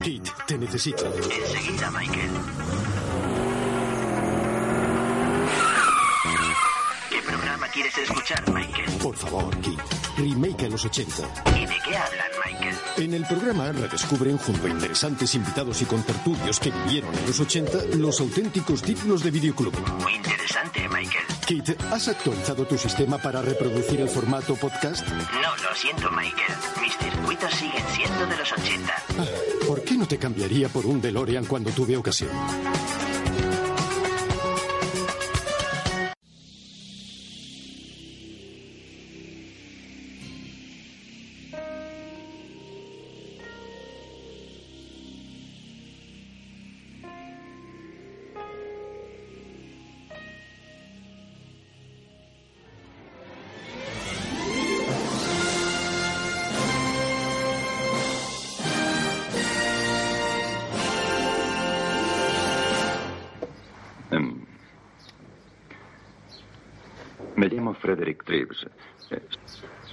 Kit, te necesito. Enseguida, Michael. ¿Qué programa quieres escuchar, Michael? Por favor, Kit. Remake a los 80. ¿Y de qué hablan, Michael? En el programa redescubren, junto a interesantes invitados y contertulios que vivieron en los 80, los auténticos títulos de videoclub. Muy interesante, Michael. Kit, ¿has actualizado tu sistema para reproducir el formato podcast? No, lo siento, Michael. Mis circuitos siguen siendo de los 80. Ah, ¿Por qué no te cambiaría por un DeLorean cuando tuve ocasión?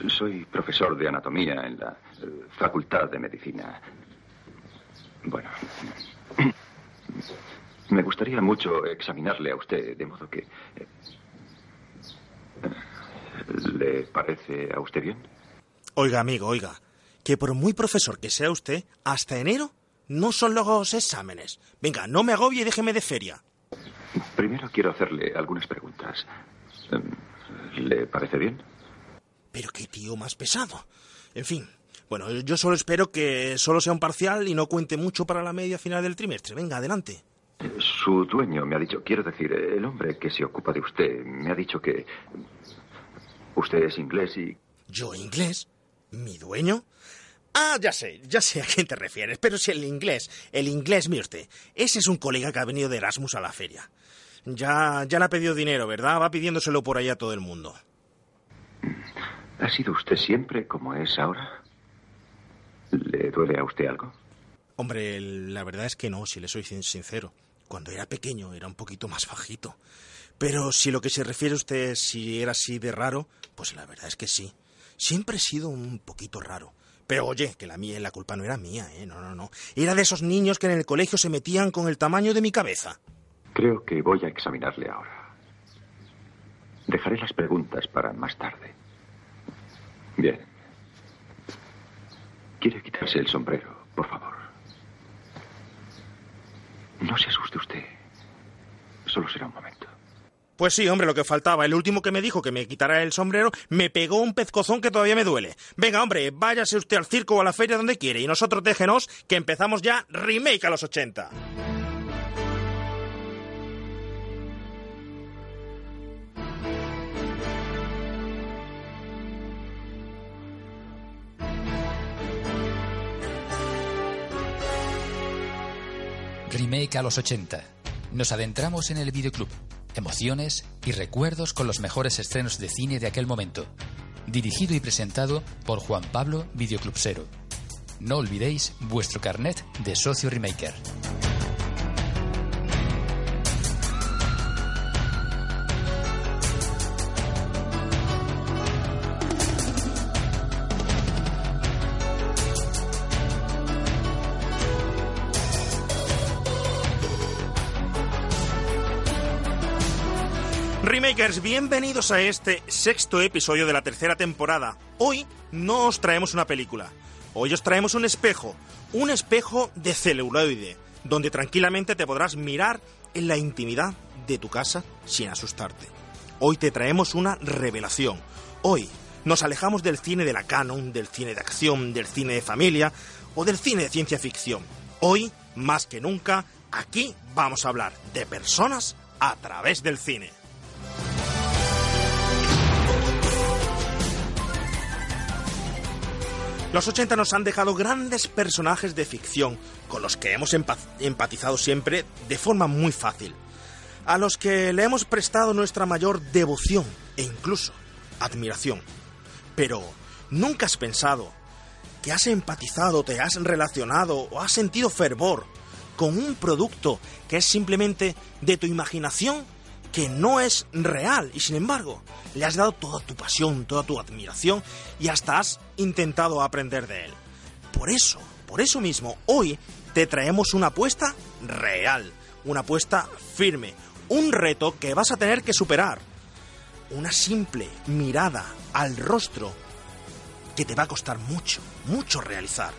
Soy profesor de anatomía en la eh, Facultad de Medicina. Bueno, me gustaría mucho examinarle a usted, de modo que... eh, ¿Le parece a usted bien? Oiga, amigo, oiga, que por muy profesor que sea usted, hasta enero no son los exámenes. Venga, no me agobie y déjeme de feria. Primero quiero hacerle algunas preguntas. ¿Le parece bien? Pero qué tío más pesado. En fin, bueno, yo solo espero que solo sea un parcial y no cuente mucho para la media final del trimestre. Venga, adelante. Su dueño me ha dicho, quiero decir, el hombre que se ocupa de usted, me ha dicho que usted es inglés y ¿Yo inglés? ¿Mi dueño? Ah, ya sé, ya sé a quién te refieres, pero si el inglés, el inglés, mire usted, ese es un colega que ha venido de Erasmus a la feria. Ya, ya le ha pedido dinero, ¿verdad? Va pidiéndoselo por allá a todo el mundo. ¿Ha sido usted siempre como es ahora? ¿Le duele a usted algo? Hombre, la verdad es que no, si le soy sin- sincero. Cuando era pequeño era un poquito más bajito. Pero si lo que se refiere usted es si era así de raro, pues la verdad es que sí. Siempre he sido un poquito raro. Pero oye, que la mía, la culpa no era mía, ¿eh? No, no, no. Era de esos niños que en el colegio se metían con el tamaño de mi cabeza. Creo que voy a examinarle ahora. Dejaré las preguntas para más tarde. Bien. ¿Quiere quitarse el sombrero, por favor? No se asuste usted. Solo será un momento. Pues sí, hombre, lo que faltaba. El último que me dijo que me quitara el sombrero me pegó un pezcozón que todavía me duele. Venga, hombre, váyase usted al circo o a la feria donde quiere y nosotros déjenos que empezamos ya remake a los 80. Remake a los 80. Nos adentramos en el videoclub. Emociones y recuerdos con los mejores estrenos de cine de aquel momento. Dirigido y presentado por Juan Pablo Videoclubsero. No olvidéis vuestro carnet de socio remaker. Remakers, bienvenidos a este sexto episodio de la tercera temporada. Hoy no os traemos una película. Hoy os traemos un espejo. Un espejo de celuloide, donde tranquilamente te podrás mirar en la intimidad de tu casa sin asustarte. Hoy te traemos una revelación. Hoy nos alejamos del cine de la canon, del cine de acción, del cine de familia o del cine de ciencia ficción. Hoy, más que nunca, aquí vamos a hablar de personas a través del cine. Los 80 nos han dejado grandes personajes de ficción, con los que hemos empa- empatizado siempre de forma muy fácil, a los que le hemos prestado nuestra mayor devoción e incluso admiración. Pero, ¿nunca has pensado que has empatizado, te has relacionado o has sentido fervor con un producto que es simplemente de tu imaginación, que no es real y sin embargo le has dado toda tu pasión, toda tu admiración y hasta has intentado aprender de él. Por eso, por eso mismo, hoy te traemos una apuesta real, una apuesta firme, un reto que vas a tener que superar. Una simple mirada al rostro que te va a costar mucho, mucho realizar.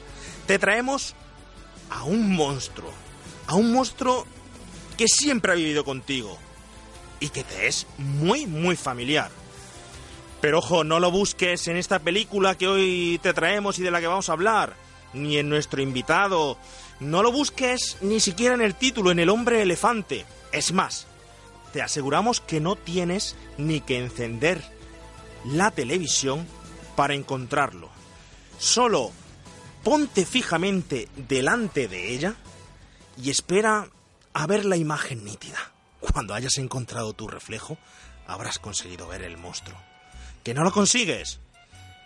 Te traemos a un monstruo, a un monstruo que siempre ha vivido contigo y que te es muy, muy familiar. Pero ojo, no lo busques en esta película que hoy te traemos y de la que vamos a hablar, ni en nuestro invitado. No lo busques ni siquiera en el título, en el hombre elefante. Es más, te aseguramos que no tienes ni que encender la televisión para encontrarlo. Solo ponte fijamente delante de ella y espera a ver la imagen nítida. Cuando hayas encontrado tu reflejo, habrás conseguido ver el monstruo. ¿Que no lo consigues?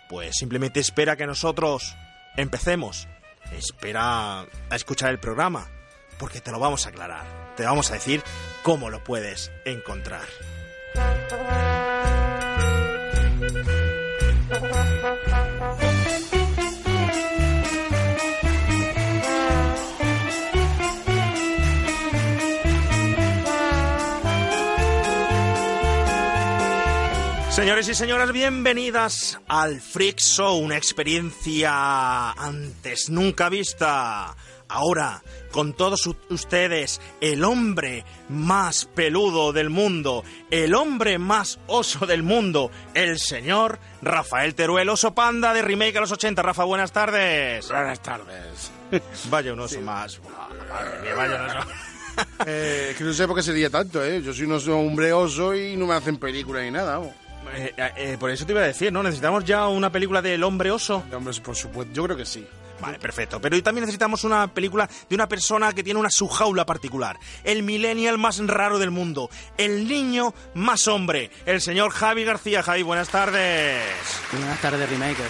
Pues simplemente espera que nosotros empecemos. Espera a escuchar el programa, porque te lo vamos a aclarar. Te vamos a decir cómo lo puedes encontrar. Señores y señoras, bienvenidas al Freak Show, una experiencia antes nunca vista. Ahora, con todos ustedes, el hombre más peludo del mundo, el hombre más oso del mundo, el señor Rafael Teruel, oso panda de Remake a los 80. Rafa, buenas tardes. Buenas tardes. Vaya un oso más. Madre mía, vaya un oso. Eh, que no sé por qué se ría tanto, ¿eh? Yo soy un oso- hombre oso y no me hacen película ni nada. vamos. Eh, eh, por eso te iba a decir, ¿no? Necesitamos ya una película del hombre oso. Hombre, por supuesto, yo creo que sí. Vale, perfecto. Pero también necesitamos una película de una persona que tiene una subjaula particular. El millennial más raro del mundo. El niño más hombre. El señor Javi García. Javi, buenas tardes. Buenas tardes, Remakers.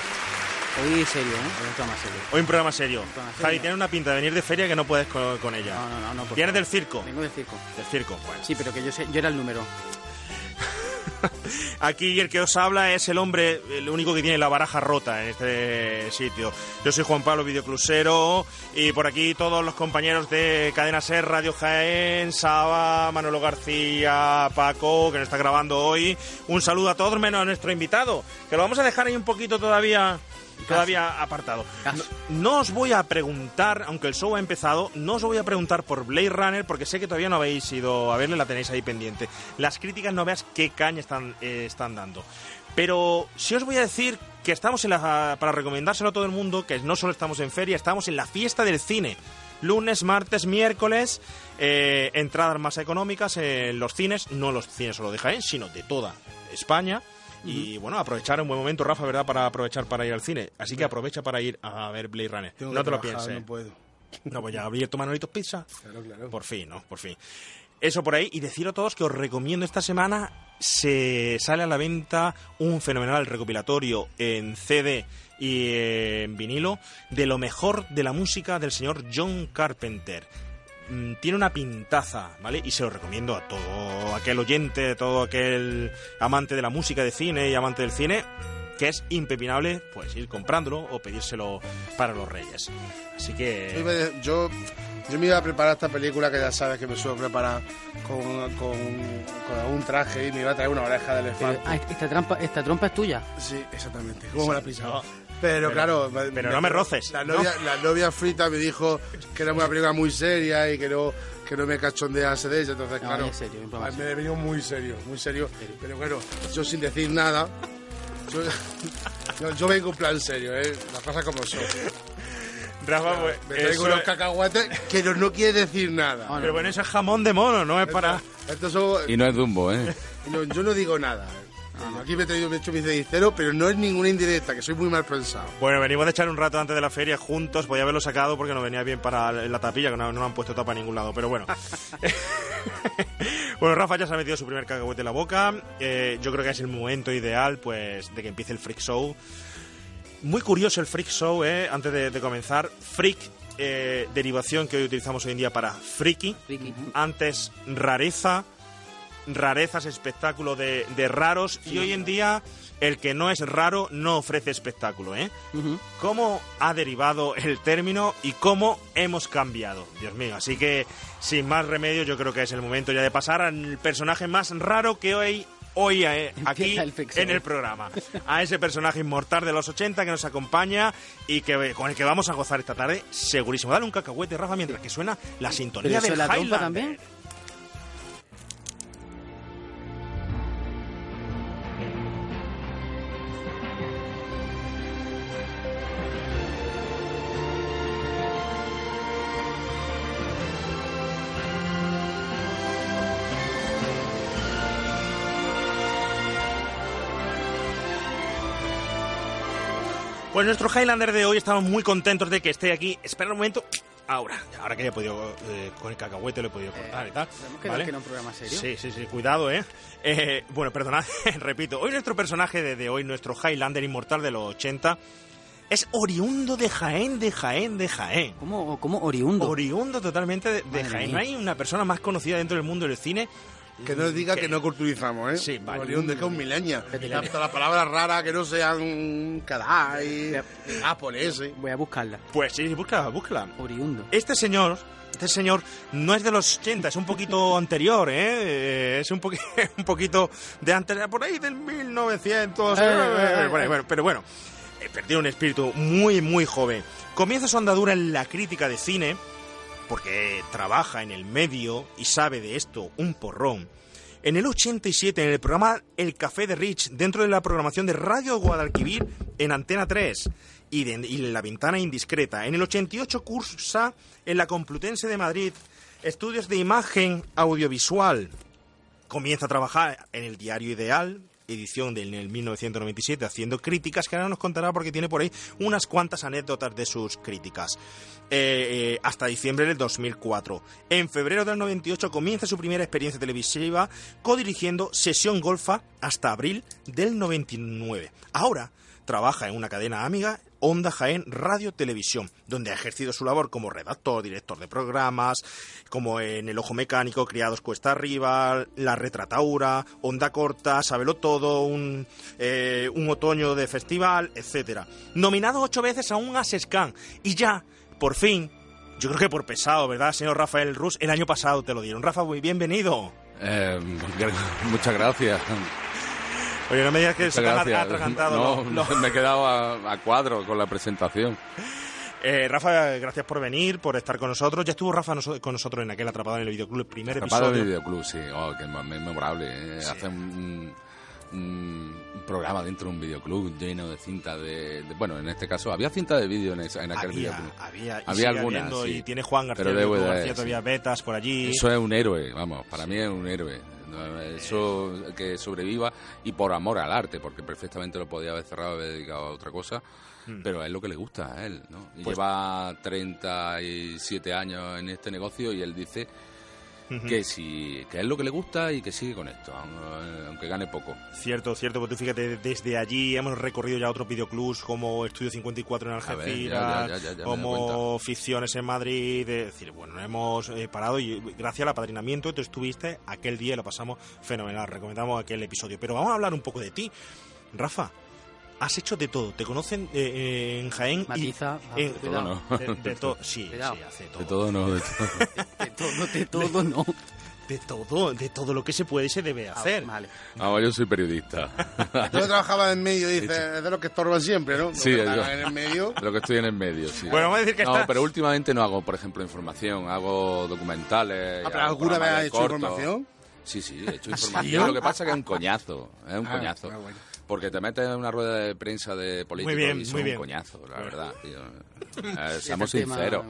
Hoy serio, ¿eh? Hoy está más serio. Hoy un programa serio. programa serio. Javi, tienes una pinta de venir de feria que no puedes con, con ella. No, no, no, no. por Vienes del circo. Vengo del circo. Del circo, bueno. Sí, pero que yo, sé, yo era el número. Aquí el que os habla es el hombre, el único que tiene la baraja rota en este sitio. Yo soy Juan Pablo Videoclusero y por aquí todos los compañeros de Cadena Ser, Radio Jaén, Saba, Manolo García, Paco, que nos está grabando hoy. Un saludo a todos menos a nuestro invitado, que lo vamos a dejar ahí un poquito todavía todavía apartado. No os voy a preguntar, aunque el show ha empezado, no os voy a preguntar por Blade Runner porque sé que todavía no habéis ido a verle, la tenéis ahí pendiente. Las críticas no veas qué caña están, eh, están dando. Pero sí os voy a decir que estamos en la, para recomendárselo a todo el mundo, que no solo estamos en feria, estamos en la fiesta del cine. Lunes, martes, miércoles, eh, entradas más económicas en los cines, no los cines solo de Jaén, sino de toda España. Y bueno, aprovechar un buen momento, Rafa, ¿verdad? Para aprovechar para ir al cine. Así que aprovecha para ir a ver Blade Runner. Tengo no te lo pienses. No puedo. No, pues ya abierto Manolitos Pizza. Claro, claro. Por fin, ¿no? Por fin. Eso por ahí. Y deciros a todos que os recomiendo esta semana se sale a la venta un fenomenal recopilatorio en CD y en vinilo de lo mejor de la música del señor John Carpenter. Mm, Tiene una pintaza, ¿vale? Y se lo recomiendo a todo aquel oyente, a todo aquel amante de la música de cine y amante del cine, que es impepinable, pues ir comprándolo o pedírselo para los reyes. Así que... yo, yo me iba a preparar esta película que ya sabes que me suelo preparar con, con, con un traje y me iba a traer una oreja de Pero, elefante. ah, esta, trampa, esta trompa es tuya. Sí, exactamente. ¿Cómo me la pisaba? No. Pero, Pero- claro. pero no me roces, La ¿no? novia, la novia frita me dijo que era una película muy seria y que no, que no me cachondease de ella. Entonces, No, claro. es serio, me venido muy serio, muy serio. Pero bueno, yo sin decir nada. Yo, yo, yo vengo en plan serio, ¿eh? Las cosas como son. Rafa, pues, Me traigo unos es- cacahuetes que no, no quiere decir nada. No. Pero bueno, eso es jamón de mono, no es para... Estos son- Y no es Dumbo, ¿eh? no, yo no digo nada. Aquí me he traído me he hecho mi cenicero, pero no es ninguna indirecta, que soy muy mal pensado. Bueno, venimos de echar un rato antes de la feria juntos. Voy a haberlo sacado porque no venía bien para la tapilla, que no, no han puesto tapa a ningún lado. Pero bueno. bueno, Rafa ya se ha metido su primer cacahuete en la boca. Eh, yo creo que es el momento ideal, pues, de que empiece el Freak Show. Muy curioso el Freak Show, ¿eh? Antes de, de comenzar. Freak, eh, derivación que hoy utilizamos hoy en día para friki. Friki. Antes rareza rarezas, espectáculo de, de raros y hoy en día el que no es raro no ofrece espectáculo, ¿eh? ¿Cómo ha derivado el término y cómo hemos cambiado? Dios mío, así que sin más remedio yo creo que es el momento ya de pasar al personaje más raro que hoy hoy eh, aquí el en el programa. A ese personaje inmortal de los 80 que nos acompaña y que con el que vamos a gozar esta tarde, segurísimo. Dale un cacahuete, Rafa, mientras que suena la sintonía ¿Pero eso del es la trompa Highlander. también? Pues nuestro Highlander de hoy estamos muy contentos de que esté aquí. Espera un momento. Ahora, ahora que ya he podido, eh, con el cacahuete lo he podido cortar y tal. Que ¿vale? que un programa serio. Sí, sí, sí, cuidado, ¿eh? Eh, bueno, perdonad, repito. Hoy nuestro personaje de, de hoy, nuestro Highlander inmortal de los 80, es oriundo de Jaén, de Jaén, de Jaén. ¿Cómo, cómo oriundo? Oriundo totalmente de, de Jaén. No hay una persona más conocida dentro del mundo del cine. Que no diga que no culturizamos, ¿eh? Sí, vale. Orión de que un. Vete, Hasta las palabras raras que no sean Kadai, japoneses. Voy a buscarla. Pues sí, búscala, búscala. Oriundo. Este señor, este señor no es de los 80, es un poquito anterior, ¿eh? Eh, Es un, poqui- un poquito de anterior, por ahí del 1900. Eh, eh, eh, bueno, eh. bueno, pero bueno, eh, perdió un espíritu muy, muy joven. Comienza su andadura en la crítica de cine, porque trabaja en el medio y sabe de esto un porrón. En el 87, en el programa El Café de Rich, dentro de la programación de Radio Guadalquivir en Antena 3 y, de, y La Ventana Indiscreta. En el 88 cursa en la Complutense de Madrid estudios de imagen audiovisual. Comienza a trabajar en el Diario Ideal, edición del en el 1997, haciendo críticas que ahora nos contará porque tiene por ahí unas cuantas anécdotas de sus críticas. Eh, eh, hasta diciembre del 2004. En febrero del 98 comienza su primera experiencia televisiva codirigiendo Sesión Golfa hasta abril del 99. Ahora trabaja en una cadena amiga, Onda Jaén Radio Televisión, donde ha ejercido su labor como redactor, director de programas, como en El Ojo Mecánico, Criados Cuesta Arriba, La Retrataura, Onda Corta, Sabelo Todo, un, eh, un otoño de festival, etcétera. Nominado ocho veces a un Asescan y ya, por fin, yo creo que por pesado, ¿verdad, señor Rafael Rus? El año pasado te lo dieron. Rafa, muy bienvenido. Eh, muchas gracias. Oye, no me digas que Muchas han gracias. atragantado No, los- me he quedado a, a cuadro con la presentación. Eh, Rafa, gracias por venir, por estar con nosotros. Ya estuvo Rafa noso- con nosotros en aquel Atrapado en el Videoclub, el primer Tapado episodio. de videoclub, sí. Oh, qué me- memorable. ¿eh? Sí. Hace un, un- un programa dentro de un videoclub lleno de cinta de, de- Bueno, en este caso, había cinta de vídeo en, en aquel Había, videoclub. había, y Había algunas, sí. Y tiene Juan García, Pero DVD, García todavía sí. betas por allí. Eso es un héroe, vamos, para mí es un héroe. No, Eso que sobreviva y por amor al arte, porque perfectamente lo podía haber cerrado y haber dedicado a otra cosa, pero es lo que le gusta a él, ¿no? Pues- lleva 37 años en este negocio y él dice Que sí, que es lo que le gusta y que sigue con esto, aun- aunque gane poco. Cierto, cierto, porque tú fíjate, desde allí hemos recorrido ya otros videoclubs como Estudio 54 en A ver, ya, Algeciras, como ya, ya. Ficciones en Madrid. Es decir, bueno, no hemos eh, parado y gracias al apadrinamiento tú estuviste aquel día y lo pasamos fenomenal. Recomendamos aquel episodio. Pero vamos a hablar un poco de ti. Rafa, has hecho de todo. Te conocen eh, eh, en Jaén Matiza, y... ah, en- cuidado. no. De, de todo, sí, Cuidado. sí, hace todo. De todo no, de todo. De todo, de todo, no. De todo, de todo lo que se puede y se debe hacer. Vale. Vamos, yo soy periodista. Yo trabajaba en medio, dice, es de los que estorban siempre, ¿no? Sí, que yo. en el medio. Lo que estoy en el medio, sí. Bueno, vamos a decir que no, está- pero últimamente no hago, por ejemplo, información, hago documentales. Ah, pero hago ¿alguna vez has de hecho corto. información? Sí, sí, he hecho ¿Ah, sí? información. Lo que pasa es que es un coñazo, es un Ah, coñazo. ah, bueno. Porque te metes en una rueda de prensa de políticos bien, y son muy bien. un coñazo, la verdad, tío. Eh, seamos sinceros.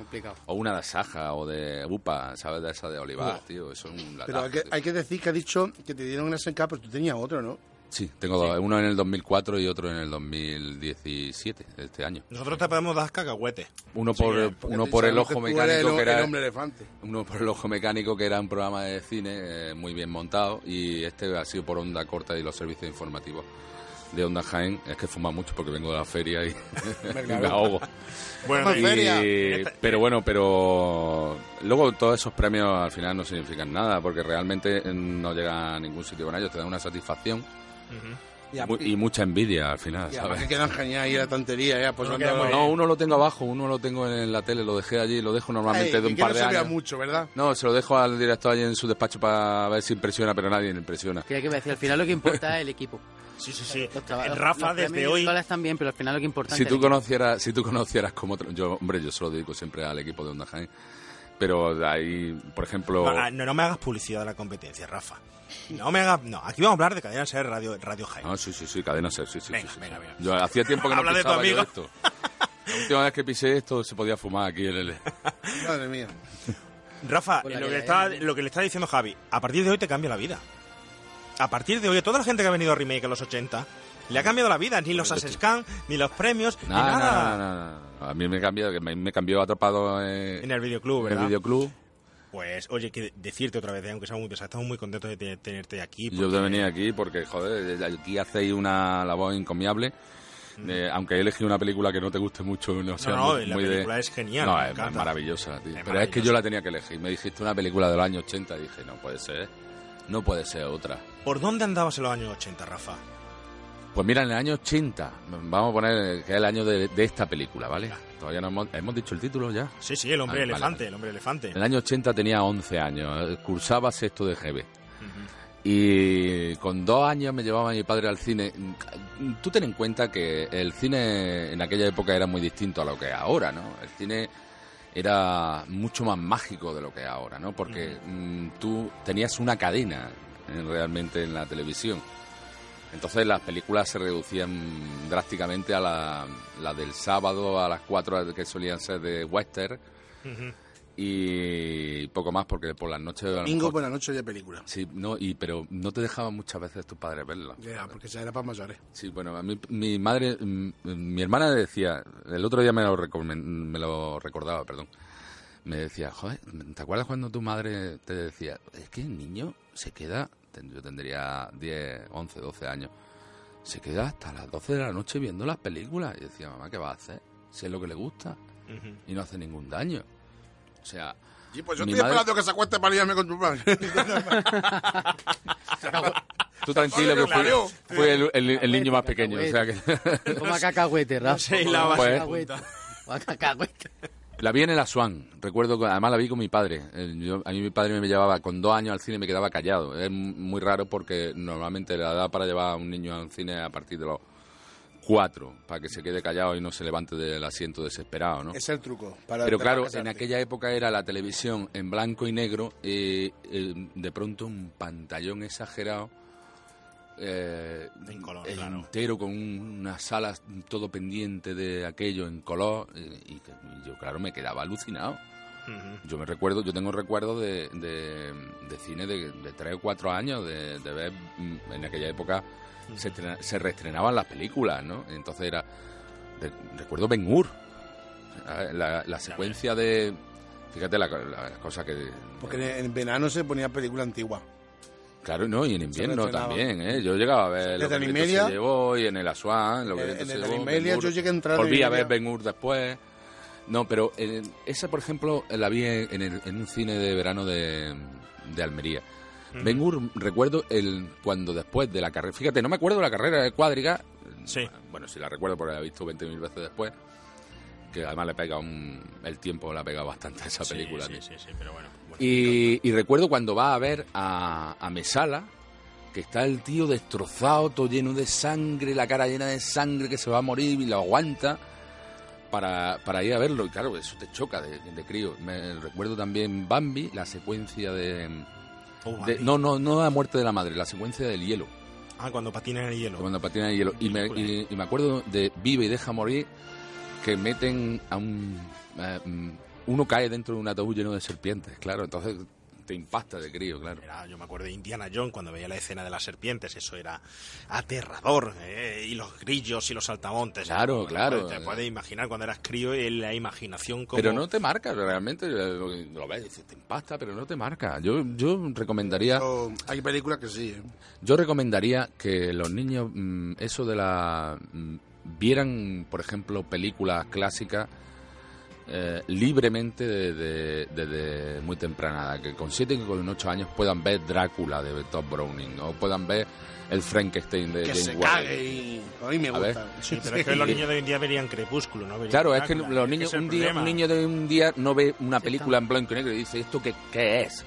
O una de Saja o de UPA, ¿sabes? De esa de Olivar, tío. Eso es un Pero hay latazo, que, tío. hay que decir que ha dicho que te dieron un SNK, pero tú tenías otro, ¿no? Sí, tengo dos. Uno en el 2004 y otro en el 2017, de este año. Nosotros te podemos dar cacahuete. Uno por, uno por el ojo mecánico el, que era... el hombre elefante. Uno por el ojo mecánico, que era un programa de cine eh, muy bien montado, y este ha sido por onda corta y los servicios informativos de Onda Jaén. Es que fuma mucho porque vengo de la feria y, me ahogo. Bueno, y- feria. Y- pero bueno, pero luego todos esos premios al final no significan nada, porque realmente no llega a ningún sitio con ellos, te dan una satisfacción Y, a- mu- y mucha envidia al final, y ¿sabes? que quedan genial ahí la tontería, ya, pues No, uno lo tengo abajo, uno lo tengo en la tele, lo dejé allí, lo dejo normalmente Ay, de un que par no de años. mucho, ¿verdad? No, se lo dejo al director allí en su despacho para ver si impresiona, pero nadie le impresiona. Que al final lo que importa es el equipo. Sí, sí, sí. Los trabajos- Rafa, los desde hoy. también, pero al final lo que importa Si tú conocieras, si tú conocieras cómo yo, hombre, yo se lo dedico siempre al equipo de Onda Jaén, pero de ahí, por ejemplo, Ah, No, no me hagas publicidad de la competencia, Rafa. No me hagas. No, aquí vamos a hablar de cadena ser Radio, Radio Jaén. no, sí, sí, sí, cadena ser, sí, sí, Venga, sí, sí, venga, sí. venga. Yo hacía tiempo que no Habla de tu pisaba yo amigo. esto. La última vez que pisé esto se podía fumar aquí en el. Madre mía. Rafa, lo que, está, lo que le está diciendo Javi, a partir de hoy te cambia la vida. A partir de hoy, a toda la gente que ha venido a Remake en los 80, le ha cambiado la vida. Ni los Asescan, ni los premios, ni No, nada. no, no, no. A mí me cambió, que me, me cambió atrapado en, En el videoclub, en ¿verdad? el videoclub. Pues, oye, que decirte otra vez, eh, aunque sea muy pesado, estamos muy contentos de te- tenerte aquí. Yo de venir aquí porque, joder, aquí hacéis una labor encomiable. Eh, aunque he elegido una película que no te guste mucho, no sea no, muy, la muy de- película es genial, No, es, maravillosa, tío. Es Pero es que yo la tenía que elegir. Me dijiste una película del año 80 y dije, no puede ser, no puede ser otra. ¿Por dónde andabas en los años 80, Rafa? Pues mira, en el año 80, vamos a poner que es el año de, de esta película, ¿vale? Todavía no hemos, hemos dicho el título ya. Sí, sí, el hombre Ah, elefante, vale. el hombre elefante. En el año 80 tenía 11 años, eh, cursaba sexto de GB. Y con dos años me llevaba mi padre al cine. Tú ten en cuenta que el cine en aquella época era muy distinto a lo que es ahora, ¿no? El cine era mucho más mágico de lo que es ahora, ¿no? Porque mm, tú tenías una cadena eh, realmente en la televisión. Entonces las películas se reducían drásticamente a la, la del sábado a las 4 que solían ser de western. Y poco más porque por las noches a lo Domingo mejor- por la noche de película. Sí, no, y, pero no te dejaban muchas veces tus padres verla. Ya, porque esa era para mayores. Sí, bueno, a mí, mi madre, mi hermana decía, el otro día me lo, me lo recordaba, perdón, me decía, joder, ¿te acuerdas cuando tu madre te decía, es que el niño se queda, yo tendría 10, 11, 12 años, se queda hasta las 12 de la noche viendo las películas? Y decía, mamá, ¿qué va a hacer? Si es lo que le gusta y no hace ningún daño. O sea, Sí, pues yo Mi estoy madre- esperando que se acueste para irme con tu padre. tú tranquilo que fue el, el- el niño más pequeño, o sea que... Toma cacahuete, Rafa. sé, la vas a Cacahuete. Toma cacahuete. La vi en el Asuán, recuerdo, que- además la vi con mi padre. Eh, yo- a mí mi padre me llevaba con dos años al cine y me quedaba callado. Es muy raro porque normalmente la edad para llevar a un niño al cine es a partir de los cuatro, para que se quede callado y no se levante del asiento desesperado, ¿no? es el truco. Para Pero claro, en aquella época era la televisión en blanco y negro y eh, de pronto un pantallón exagerado eh, En color, claro. entero con un- unas salas todo pendiente de aquello en color eh, y, y yo claro me quedaba alucinado. Yo me recuerdo, yo tengo recuerdos de, de, de cine de, de tres o cuatro años, de, de ver mm, en aquella época se, estrena- se reestrenaban las películas, ¿no? Entonces era, de- recuerdo Ben Hur, la, secuencia de, fíjate la, la cosa que, Porque en, en verano se ponía película antigua. claro, no, y en invierno también, ¿eh? Yo llegaba a ver lo que se llevó y en el Asuán, lo que el En- en se el llevó, Imelia Ben-Hur. yo llegué a entrar en Volví a ver. Ben Hur después. No, pero eh, esa, por ejemplo, la vi en, el- en un cine de verano de, de Almería. Ben Hur, recuerdo el cuando después de la carrera, fíjate, no me acuerdo de la carrera de cuadriga, Sí. bueno, sí la recuerdo porque la he visto 20.000 veces después, que además le pega un, el tiempo le ha pegado bastante a esa Sí, película. Sí, sí, sí, pero bueno. bueno. Y, y recuerdo cuando va a ver a, a Mesala, que está el tío destrozado, todo lleno de sangre, la cara llena de sangre, que se va a morir y lo aguanta para, para ir a verlo. Y claro, eso te choca de, de crío. Me recuerdo también Bambi, la secuencia de, Oh, de-. No, no, no la muerte de la madre, la secuencia del hielo. Ah, cuando patina en el hielo. Cuando patina el hielo. Y me, y- y me acuerdo de Vive y deja morir, que meten a un... eh, mm, uno cae dentro de un ataúd lleno de serpientes, claro. Entonces te impacta de crío, claro. Era- yo me acuerdo de Indiana Jones cuando veía la escena de las serpientes, eso era aterrador. ¿eh? Y los grillos y los saltamontes. Claro, Bueno, claro. Te puedes imaginar cuando eras crío y la imaginación como... Pero no te marca, realmente eh, lo, lo ves, dices, te impacta, pero no te marca. Yo, yo recomendaría, Pero hay películas que sí. ¿eh? yo recomendaría que los niños mm, eso de la mm, vieran, por ejemplo, películas clásicas eh, libremente desde, muy temprana edad, que con 7 y con 8 años puedan ver Drácula de Todd Browning, o puedan ver el Frankenstein de Que James se cague y... Me gusta. Sí, pero es que los niños de hoy en día verían Crepúsculo, ¿no? Verían Claro, es que los niños, es un, día, un niño de un día no ve una película en blanco y negro y dice, ¿esto qué, qué es?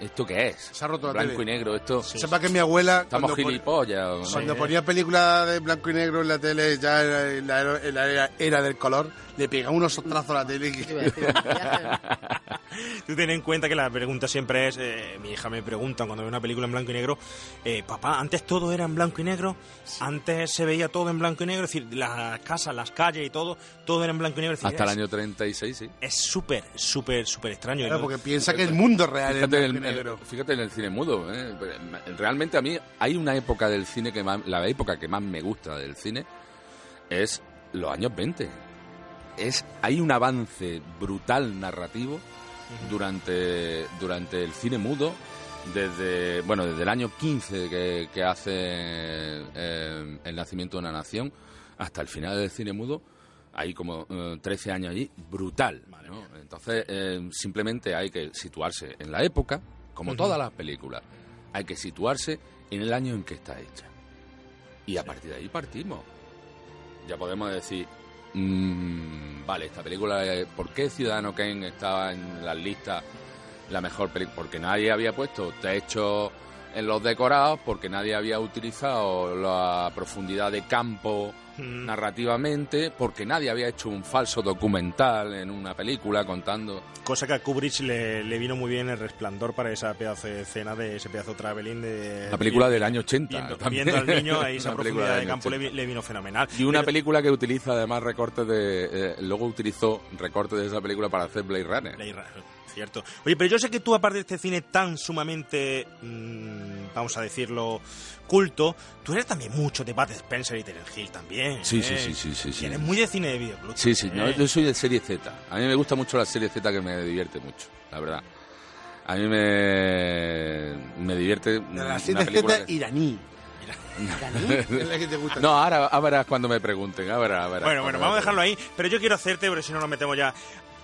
¿Esto qué es? Se ha roto la Blanco tele. y negro, esto... Sepa que mi abuela... Estamos cuando gilipollas. ¿o no? Cuando ponía películas de blanco y negro en la tele, ya en la, en la era, era del color, le pegaba unos sotrazos a la tele. Te que- Tú ten en cuenta que la pregunta siempre es, eh, mi hija me pregunta cuando ve una película en blanco y negro, eh, papá, antes todo era en blanco y negro, antes se veía todo en blanco y negro, es decir, las casas, las calles y todo, todo era en blanco y negro. Es decir, Hasta el es- año 36, sí. Es súper, súper, súper extraño. Claro, ¿no? porque piensa que el mundo real es Fíjate blanco en, y el- negro. fíjate en el cine mudo. ¿eh? Realmente a mí hay una época del cine que más, la época que más me gusta del cine es los años 20. Es, hay un avance brutal narrativo durante, durante el cine mudo desde bueno desde el año 15 que, que hace eh, el nacimiento de una nación hasta el final del cine mudo hay como eh, 13 años allí brutal ¿no? entonces eh, simplemente hay que situarse en la época como todas las películas hay que situarse en el año en que está hecha. Y a partir de ahí partimos. Ya podemos decir mm, vale esta película eh, ¿por qué Ciudadano Kane estaba en las listas la mejor película porque nadie había puesto techo en los decorados porque nadie había utilizado la profundidad de campo Mm. narrativamente porque nadie había hecho un falso documental en una película contando Cosa que a Kubrick le, le vino muy bien el resplandor para esa pedazo de escena de ese pedazo de traveling de... la película del año 80 Viendo, también. viendo al niño ahí esa profundidad de campo le, 80. vi- le vino fenomenal. y una Pero- película que utiliza además recortes de eh, luego utilizó recortes de esa película para hacer Blade Runner Blade Runner, Cierto. Oye, pero yo sé que tú, aparte de este cine tan sumamente, mm, vamos a decirlo, culto, tú eres también mucho de Bud Spencer y Terence Hill también. Sí, ¿eh? sí, sí, sí, sí, Y sí. eres muy de cine de videoclub. Sí, sí, no, ¿eh? yo soy de serie Z. A mí me gusta mucho la serie Z que me divierte mucho, la verdad. A mí me, me divierte una la serie Z que- iraní. No, ahora a verás cuando me pregunten, a verás, a verás. Bueno, bueno, vamos a dejarlo ahí, pero yo quiero hacerte, porque si no nos metemos ya.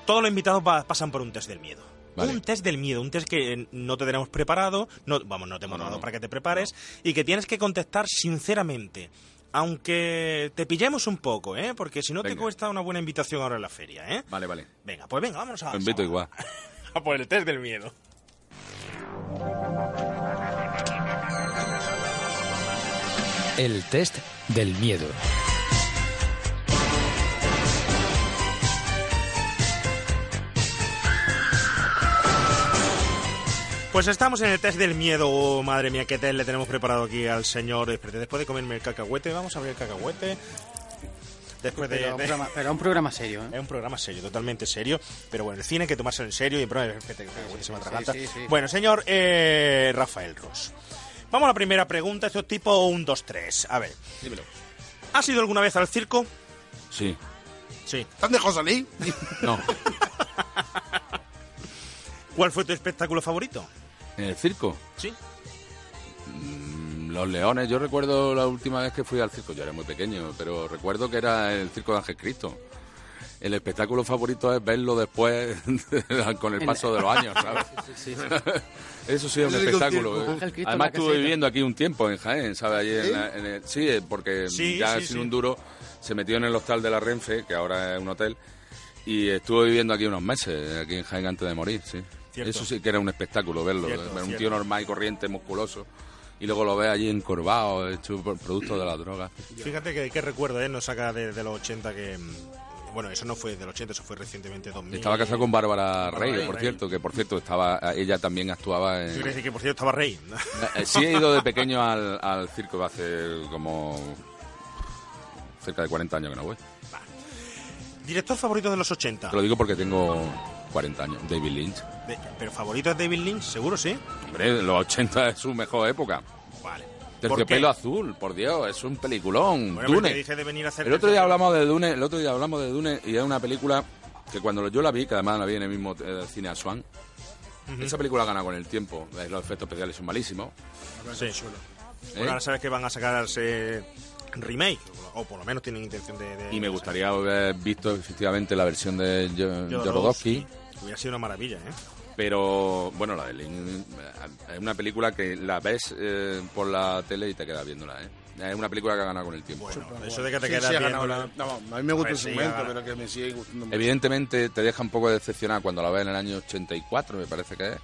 Todos los invitados pa- pasan por un test del miedo. Vale. Un test del miedo, un test que eh, no te tenemos preparado, no, vamos, no te hemos No, dado no. para que te prepares, y que tienes que contestar sinceramente. Aunque te pillemos un poco, ¿eh? Porque si no te Venga. cuesta una buena invitación ahora en la feria, ¿eh? Vale, vale. Venga, pues venga, vámonos a, Lo invito a- igual. a por el test del miedo. El test del miedo. Pues estamos en el test del miedo. Oh, madre mía, qué test le tenemos preparado aquí al señor. Espérate, después de comerme el cacahuete, vamos a abrir el cacahuete. Después de... Pero, un de- programa, pero un programa serio, ¿eh? Es un programa serio, totalmente serio. Pero bueno, el cine hay que tomárselo en serio y que el cacahuete se me atraganta. sí, sí. Bueno, señor eh, Rafael Ross. Vamos a la primera pregunta. Esto es tipo 1, 2, 3. A ver. Dímelo. ¿Has ido alguna vez al circo? Sí. Sí. ¿Te han dejado salir? No. ¿Cuál fue tu espectáculo favorito? ¿En el circo? Sí. Mm, Los leones, yo recuerdo la última vez que fui al circo, yo era muy pequeño, pero recuerdo que era el circo de Ángel Cristo. El espectáculo favorito es verlo después con el paso de los años, ¿sabes? Sí, sí, sí. Eso sí es un espectáculo. eh. Cristo Además estuve viviendo aquí un tiempo en Jaén, ¿sabes? Allí en la- en el- sí, porque ya sin un duro se metió en el hostal de la Renfe, que ahora es un hotel, y estuve viviendo aquí unos meses, aquí en Jaén antes de morir, sí. Cierto. Eso sí que era un espectáculo verlo, Cierto, eh, ver un cierto. tío normal y corriente, musculoso, y luego lo ves allí encorvado, hecho por producto de la droga. Fíjate que qué recuerdo, ¿eh? Nos saca de, de los 80 que... mm, Bueno, eso no fue del 80, eso fue recientemente 2000. Estaba casado con Bárbara Rey, Rey, por cierto, que por cierto estaba ella también actuaba ¿Tú en... decir que, por cierto, estaba rey? Eh, Sí he ido de pequeño al, al circo hace como cerca de 40 años que no voy. ¿Director favorito de los 80? Te lo digo porque tengo 40 años. David Lynch. ¿Pero favorito es David Lynch? Seguro, sí. Hombre, los 80 es su mejor época. Vale. Terciopelo azul, por Dios, es un peliculón. Bueno, Dune. dije de venir a hacer El otro día hablamos de Dune, el otro día hablamos de Dune y es una película que cuando yo la vi, que además la vi en el mismo eh, cine a Swan, esa película gana con el tiempo. Eh, Los efectos especiales son malísimos. Sí. ¿eh? Bueno, ahora sabes que van a sacarse remake, o por lo menos tienen intención de... de- Y me gustaría haber visto efectivamente la versión de Jo- Jodorowsky. Hubiera sido una maravilla, ¿eh? Pero bueno, la de Link eh, es una película que la ves eh, por la tele y te quedas viéndola, ¿eh? Es una película que ha ganado con el tiempo. Bueno, eso de que te Sí, quedas sí, ha ganado viéndola- la- no, a mí me gusta el sí, segmento, pero que me sigue gustando mucho. Evidentemente te deja un poco decepcionado cuando la ves en el año 84, me parece que es.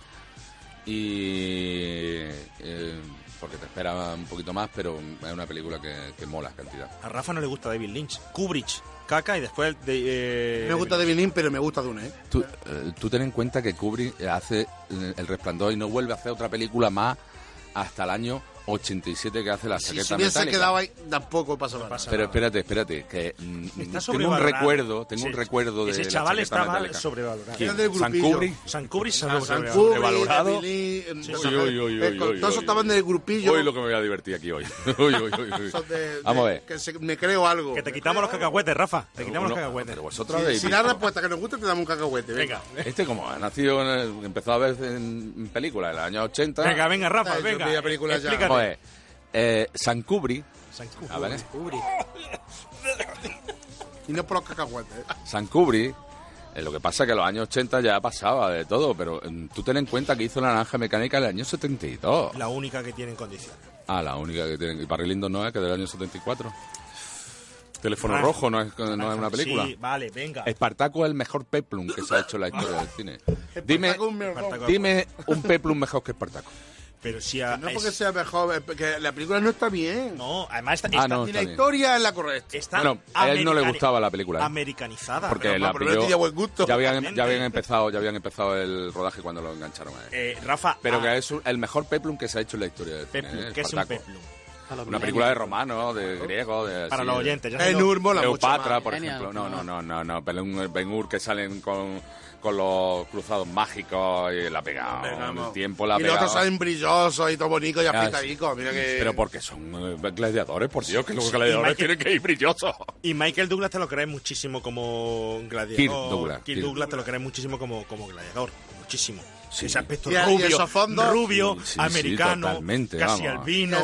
Y. eh, porque te espera un poquito más, pero es una película que, que mola cantidad. A Rafa no le gusta David Lynch. Kubrick, caca y después de... eh, Me gusta David Lynch, pero me gusta Dune, ¿eh? Tú, eh, tú ten en cuenta que Kubrick hace eh, El Resplandor y no vuelve a hacer otra película más hasta el año 87 que hace La Si Chaqueta se hubiese Metálica. quedado ahí, tampoco pasa nada. Pero espérate, espérate, que mm, Está tengo un recuerdo, tengo Sí, un recuerdo de Ese chaval estaba metálica. sobrevalorado. ¿Quién? Era del ¿San grupillo. Kubrick? San Kubrick se Ah, lo San sobrevalorado. Todos- estaban del grupillo. Hoy lo que me voy a divertir aquí hoy. Uy, uy. son de- Vamos a ver. Que se- me creo algo. Que te quitamos los cacahuetes, Rafa. Te quitamos los Uno- cacahuetes. Pero vosotros Si, si la respuesta que nos gusta, te damos un cacahuete. Venga, Este como ha nacido, en el- empezó a ver en, películas en los años 80. venga, venga, Rafa, venga. veía Explícate. Joder, eh, San Kubrick, San Kubrick. a ver, Kubrick. Y no por los cacahuetes. ¿eh? San Kubrick, eh, lo que pasa es que en los años 80 ya pasaba de todo, pero mm, tú ten en cuenta que hizo la naranja mecánica en el año 72. La única que tiene en condiciones. Ah, la única que tiene. Y Barry Lyndon no es, que es del año 74. Teléfono Ah. Rojo no es, no es una película. Sí, vale, venga. Espartaco es el mejor peplum que se ha hecho en la historia del cine. Dime, es. Espartaco. dime un peplum mejor que Espartaco. Pero si a, No es- porque sea mejor, es porque la película no está bien. No, además está, Ah, está- no. Ni está la bien. historia es la correcta. está Bueno, a él no le gustaba la película, ¿eh? Americanizada. Porque pero la menos pilló- tenía buen gusto. ya habían, Totalmente. ya habían empezado ya habían empezado el rodaje cuando lo engancharon a él. Eh, Rafa, Pero ah, que es un- el mejor peplum que se ha hecho en la historia del cine. Peplum, ¿eh? ¿qué es un peplum? Una película de romanos, de griegos, de... Para sí, los oyentes. Ya En sabes lo- Ur mola mucho Cleopatra, más. por Genial. ejemplo. No, no, no, no, no. Ben Ben Hur que salen con, con los cruzados mágicos y la. Venga, el tiempo la ha y los otros salen brillosos y todo bonito y afeitadico. Mira que... Pero porque son eh, gladiadores, por Dios, que los gladiadores Michael- tienen que ir brillosos. Y Michael Douglas te lo crees muchísimo como gladiador. Kirk Douglas, Kirk Douglas te lo crees muchísimo como, como gladiador. Muchísimo. Sí. Ese aspecto Y rubio, rubio, Sí, sí, sí, americano, casi vamos. albino,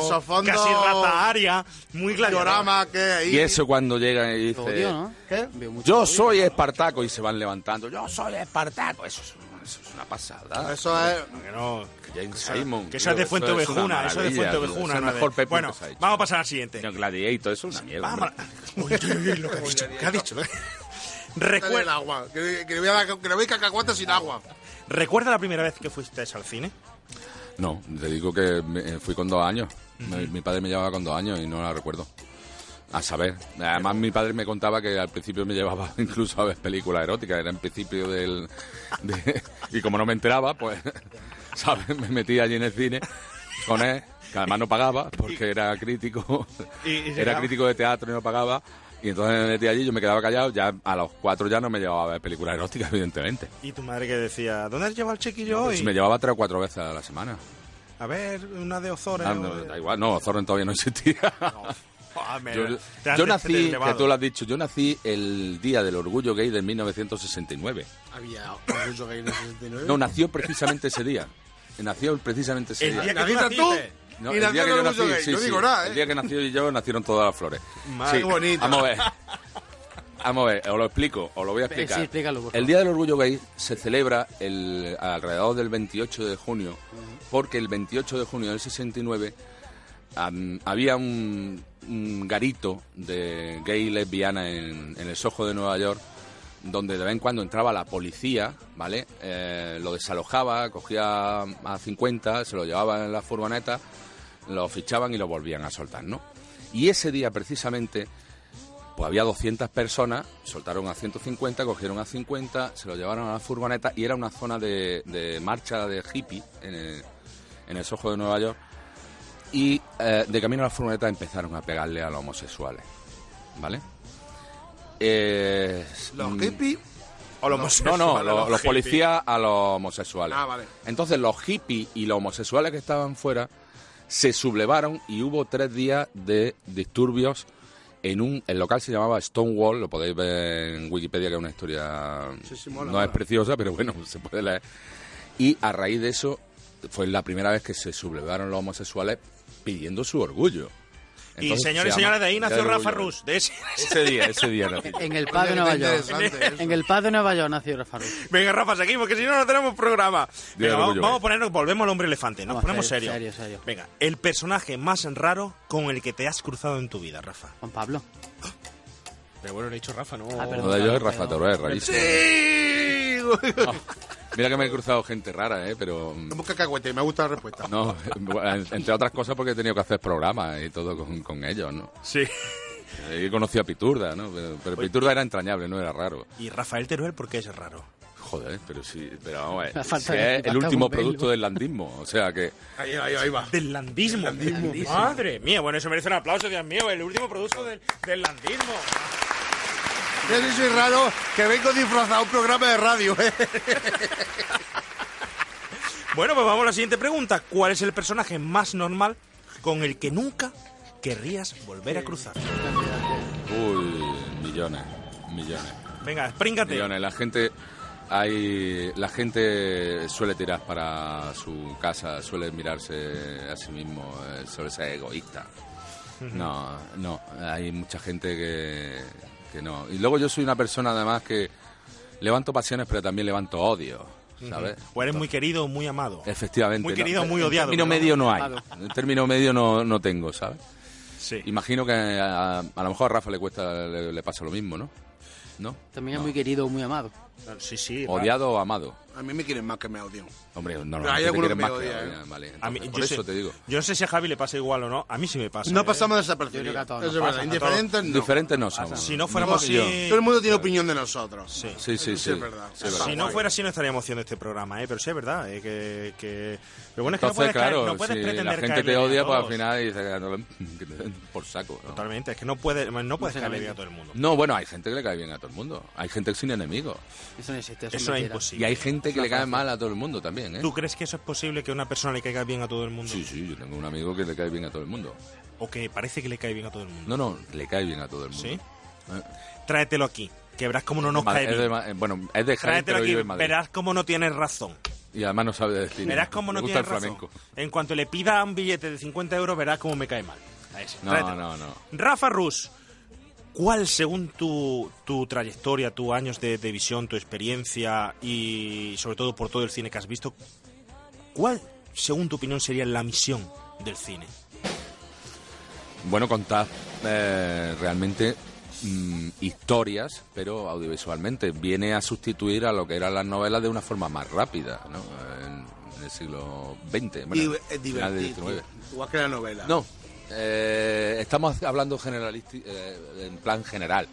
casi raza aria, muy gladiador. que ahí... Y eso cuando llegan y Lo odio, dice... ¿no? ¿Qué? Yo odio. soy Espartaco y se van levantando. Yo soy Espartaco. Eso es, eso es una pasada. Eso es... Que no, James Simon. que eso es de Fuente Ovejuna, eso es de Fuente. Ovejuna. Es el no de- mejor Bueno, que se ha hecho. vamos a pasar al siguiente. No, Gladiator, eso es una mierda. Vamos a- Uy, uy, uy, lo que ha dicho. ¿Qué ha dicho? Recuerda, agua. Que, que le voy a dar que le voy a cacahuate sin agua. ¿Recuerda la primera vez que fuiste al cine? No, te digo que me- fui con dos años. Mi- Mi padre me llevaba con dos años y no la recuerdo. A saber. Además, mi padre me contaba que al principio me llevaba incluso a ver películas eróticas. Era en principio del. de- y como no me enteraba, pues. ¿Sabes? Me metí allí en el cine con él, que además no pagaba porque era crítico. Y- y era crítico de teatro y no pagaba. Y entonces me metí allí, yo me quedaba callado. Ya a los cuatro ya no me llevaba a ver películas eróticas, evidentemente. Y tu madre que decía, ¿dónde has llevado al chiquillo hoy? Pues me llevaba tres o cuatro veces a la semana. A ver, una de Ozores. Ah, no, da igual, no, Zorro todavía no existía. Ah, me- Yo, nací, que tú lo has dicho, yo nací el día del orgullo gay de 1969. Había mucho gay en el 69. No, nació precisamente ese día. Nació precisamente ese El día. día que tú ¿Naciste tú? No, y el día que yo nací, sí, no sí. digo nada, ¿eh? El día que nació y yo nacieron todas las flores. Madre, qué bonito. Vamos a ver. Vamos a ver, os lo explico, os lo voy a Sí, explicar. explícalo, por el. Día del Orgullo Gay se celebra el, alrededor del 28 de junio, porque el 28 de junio del 69 am, había un, un garito de gay y lesbiana en, en el Soho de Nueva York, donde de vez en cuando entraba la policía, ¿vale? Eh, lo desalojaba, cogía a 50, se lo llevaban en la furgoneta, lo fichaban y lo volvían a soltar, ¿no? Y ese día precisamente pues había 200 personas, soltaron a 150, cogieron a 50, se lo llevaron a la furgoneta y era una zona de, de marcha de hippie en el, en el Soho de Nueva York. Y eh, de camino a la furgoneta empezaron a pegarle a los homosexuales. ¿Vale? Eh, Los mm, hippies... O los no, homosexuales, no, lo- los, policías a los homosexuales. Ah, vale. Entonces los hippies y los homosexuales que estaban fuera se sublevaron y hubo tres días de disturbios en un... El local se llamaba Stonewall, lo podéis ver en Wikipedia, que es una historia... Sí, sí, mola, no mola. es preciosa, pero bueno, se puede leer. Y a raíz de eso fue la primera vez que se sublevaron los homosexuales pidiendo su orgullo. Y señores y se señores, llama de ahí nació Rafa. Rus. De ese- Ese día, ese día nací. En el PAD de Nueva York. En el PAD de Nueva York nació Rafa Rus. Venga, Rafa, seguimos, que si no, no tenemos programa. Venga, vamos, vamos a ponernos, volvemos al hombre elefante. Nos Vamos, ponemos serio, serios. serio, serio. Venga, el personaje más raro con el que te has cruzado en tu vida, Rafa. Juan Pablo. Pero bueno, le he dicho Rafa, no. Ah, perdón. Lo de yo es Rafa Torres, es rarísimo. ¡Sí! No, mira que me he cruzado gente rara, ¿eh? Pero... Busca cacahuete, me gusta la respuesta. No, entre otras cosas porque he tenido que hacer programas y todo con, con ellos, ¿no? Sí. He conocido a Piturda, ¿no? Pero, pero Piturda era entrañable, no era raro. Y Rafael Teruel, ¿por qué es raro? Joder, pero sí, pero vamos de- es el último producto del landismo, o sea que... Ahí, ahí, ahí va. Del landismo. Madre mía, bueno, eso merece un aplauso, Dios mío. El último producto del, del landismo. Yo sí soy raro que vengo disfrazado a un programa de radio. ¿eh? Bueno, pues vamos a la siguiente pregunta. ¿Cuál es el personaje más normal con el que nunca querrías volver a cruzar? Uy, millones, millones. Venga, spríngate. Millones. La gente... Hay, la gente suele tirar para su casa, suele mirarse a sí mismo, eh, suele ser egoísta. No, no, hay mucha gente que, que no. Y luego yo soy una persona además que levanto pasiones, pero también levanto odio, ¿sabes? O eres muy querido o muy amado. Efectivamente. Muy querido o muy En odiado, término pero- medio no hay. En término medio no, no tengo, ¿sabes? Sí. Imagino que a, a lo mejor a Rafa le cuesta, le, le pasa lo mismo, ¿no? ¿No? También es muy querido, muy amado. Sí, sí. ¿Odiado o amado? A mí me quieren más que me odian. Hombre, no, Pero hay algunos que me odian, ¿eh? vale. A mí- Entonces, yo por sé- eso te digo. Yo no sé si a Javi le pasa igual o no. A mí sí me pasa. No ¿eh? pasamos desapercibidos. Eso es verdad. Indiferentes no. Diferentes no somos. Si no fuéramos así- Todo el mundo tiene opinión de nosotros. Sí. Sí, sí, es verdad. Sí, es verdad. Si no fuera así no estaría emoción de este programa, ¿eh? Pero sí es verdad, ¿eh? que, que... Lo bueno es que no puedes, caer- claro, no puedes si pretender la gente te odia, pues al final por saco. ¿no? Totalmente, es que no puedes, no puedes caerle bien a todo el mundo. No, bueno, hay gente que le cae bien a todo el mundo. Hay gente sin enemigos. Eso no existe. Eso es mentira. imposible. Y hay gente que le cae mal a todo el mundo también, ¿eh? ¿Tú crees que eso es posible que una persona le caiga bien a todo el mundo? Sí, sí, yo tengo un amigo que le cae bien a todo el mundo. ¿O que parece que le cae bien a todo el mundo? No, no, le cae bien a todo el mundo. ¿Sí? Eh, Tráetelo aquí, que verás cómo no nos cae es de bien. Eh, bueno, es de Jaén, Tráetelo pero aquí, en verás cómo no tienes razón. Y además no sabe de cine. Verás cómo no tienes razón. En cuanto le pida un billete de 50 euros, verás cómo me cae mal. A ese, No, tráetelo. no, no. Rafa Rus, ¿cuál según tu, tu trayectoria, tus años de, de visión, tu experiencia y sobre todo por todo el cine que has visto, cuál según tu opinión sería la misión del cine? Bueno, contar eh, realmente mm, historias, pero audiovisualmente. Viene a sustituir a lo que eran las novelas de una forma más rápida, ¿no? En, en el siglo XX. bueno, final del. XIX. Igual que la novela. No, eh, estamos hablando eh, en plan general.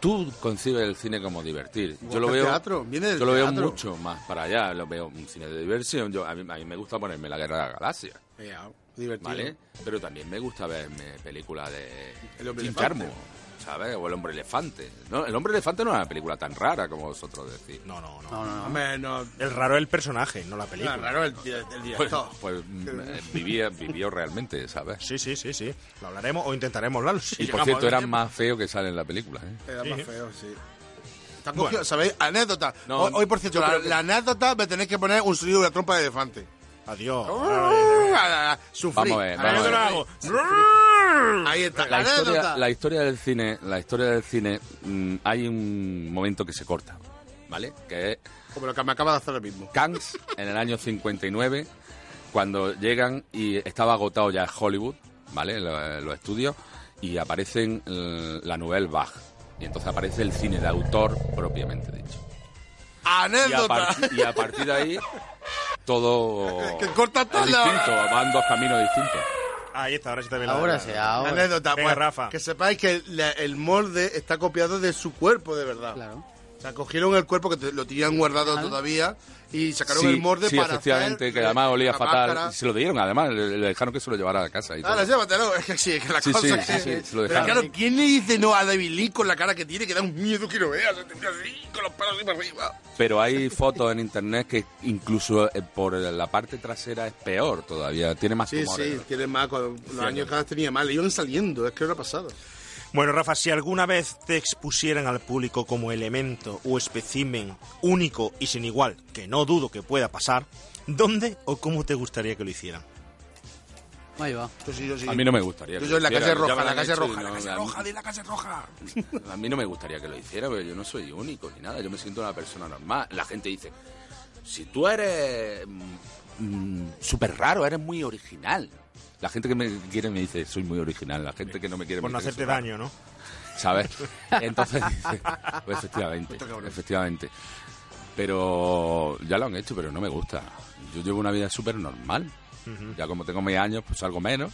Tú concibes el cine como divertir. Yo lo veo, teatro, viene del yo lo veo teatro. mucho más para allá. Lo veo un cine de diversión. Yo, a, mí, a mí me gusta ponerme la Guerra de la Galaxia, Ya, divertido. ¿vale? Pero también me gusta verme películas de Jim elefante. ¿Sabes? O El hombre elefante. ¿no? El hombre elefante no es una película tan rara como vosotros decís. No, no, no. No, no, no. Hombre, no. El raro es el personaje, no la película. no, raro el, el Pues, director. pues, mm, eh, vivía, vivió realmente, ¿sabes? Sí, sí, sí, sí. Lo hablaremos o intentaremos hablarlo. si Y por cierto, era más feo que sale en la película. ¿eh? Era Sí. más feo, sí. Está Bueno. ¿sabéis? Anécdota. No, hoy, hoy, por cierto, la, que- la anécdota me tenéis que poner un sonido de la trompa de elefante. Adiós. Sufrí. Vamos a ver, vamos a hago. Ahí está. La historia, anécdota. la historia del cine, la historia del cine, mm, hay un momento que se corta, ¿vale? Que es Como lo que me acaba de hacer ahora mismo. Cannes en el año 59, cuando llegan y estaba agotado ya Hollywood, ¿vale? Lo- Los, estudios y aparecen eh, la Nouvelle Vague y entonces aparece el cine de autor propiamente dicho. Y a, Anécdota. y a partir de ahí todo Que corta es todo la- distinto, van dos caminos distintos. Ahí está, ahora sí la Ahora sí, ahora. Anécdota. Venga, pues, Rafa. Que sepáis que la- el molde está copiado de su cuerpo, de verdad. Claro. O sea, cogieron el cuerpo que te- lo tenían guardado todavía y sacaron Sí, el molde sí, para efectivamente, hacer que además olía la fatal. máscara. Y se lo dieron, además, le, le dejaron que se lo llevara a casa. Y todo. Ahora, llévatelo. Es que sí, es que la Sí, cosa sí, es que- sí, sí, se lo Pero dejaron. claro, ¿quién le dice no a David Lee con la cara que tiene que da un miedo que no veas? Se te mira así, con los pelos así para arriba. Pero hay fotos en internet que incluso eh, por la parte trasera es peor todavía, tiene más Sí, sí, tiene más. Con los años no. cada vez tenía más. Le iban saliendo, es que era pasado. Bueno, Rafa, si alguna vez te expusieran al público como elemento o espécimen único y sin igual, que no dudo que pueda pasar, ¿dónde o cómo te gustaría que lo hicieran? Ahí va. Yo sí, yo sí. A mí no me gustaría. Yo que soy la ya roja, la y roja, no- la calle a mí- roja, de la calle roja. A mí no me gustaría que lo hiciera, pero yo no soy único ni nada. Yo me siento una persona normal. La gente dice, si tú eres mm, súper raro, eres muy original. La gente que me quiere me dice, soy muy original. La gente que no me quiere Por me no hacerte daño, ¿no? ¿Sabes? Entonces dice, pues efectivamente, efectivamente. Pero ya lo han hecho, pero no me gusta. Yo llevo una vida súper normal. Ya como tengo mis años, pues salgo menos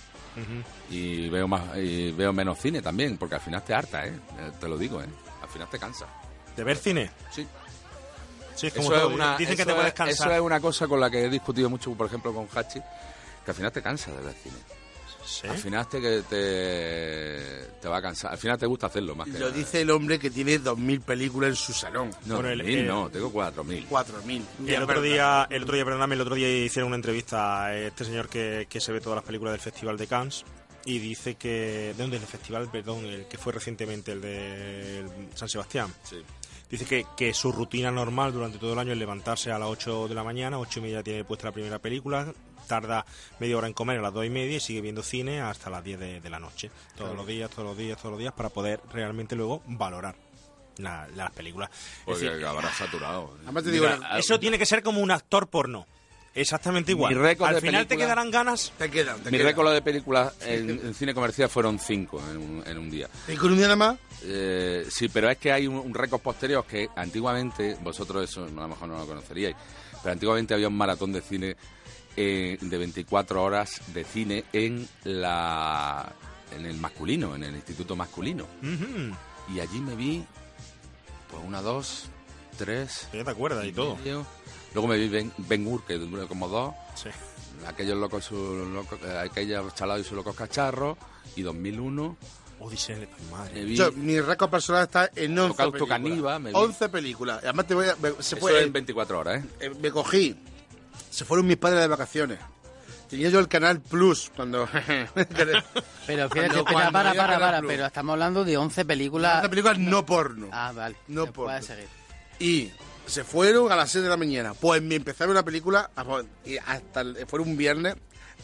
y veo más y veo menos cine también, porque al final te harta, ¿eh? Eh, Te lo digo, ¿eh? Al final te cansa. ¿De ver cine? Sí. Sí, es como Eso es una, Dicen que te puedes es- cansar. Eso es una cosa con la que he discutido mucho, por ejemplo, con Hachi, que al final te cansa de ver cine. ¿Sí? Al final te, que te, te va a cansar. Al final te gusta hacerlo más que Lo dice el hombre que tiene 2.000 películas en su salón. No, Bueno, el- mil el- no, tengo cuatro mil. 4.000. Y el otro día, el otro día, perdóname, el otro día hicieron una entrevista a este señor que, que se ve todas las películas del Festival de Cannes y dice que... ¿De dónde? El festival, perdón, el que fue recientemente, el de San Sebastián. Sí. Dice que, que su rutina normal durante todo el año es levantarse a las 8 de la mañana, 8 y media tiene puesta la primera película, tarda media hora en comer a las 2 y media y sigue viendo cine hasta las 10 de, de la noche. Todos los días, todos los días, todos los días, para poder realmente luego valorar la- las películas. Es Porque decir, acabarás saturado. Además te digo, Mira, una- eso tiene que ser como un actor porno. Exactamente igual. Al de final te quedarán ganas. Te quedan, te Mi récord de películas en, en cine comercial fueron cinco en un, en un día. ¿Y con un día nada más? Eh, sí, pero es que hay un, un récord posterior que antiguamente, vosotros eso a lo mejor no lo conoceríais, pero antiguamente había un maratón de cine eh, de 24 horas de cine en la en el masculino, en el instituto masculino. Y allí me vi, pues una, dos, tres. Ya te acuerdas y todo. medio. Luego me vi Ben, Ben Hur, que duró como dos. Sí. Aquellos locos, y sus locos eh, aquellos chalados y sus locos cacharros. Y 2001 Odisea de tu madre. me vi... Yo, mi récord personal está en 11 Holocausto películas. Caníbal, me vi. 11 películas. Además te voy a... me- se Eso fue, en 24 horas, ¿eh? eh, me cogí. Se fueron mis padres de vacaciones. Tenía yo el canal Plus cuando... Pero fíjate, Cuando- espera, cuando para, para, para, Plus. pero estamos hablando de 11 películas. 11 películas no porno. Ah, vale. No Se por- puede seguir. Y se fueron a las 6 de la mañana. Pues me empecé a ver una película hasta el, fue un viernes,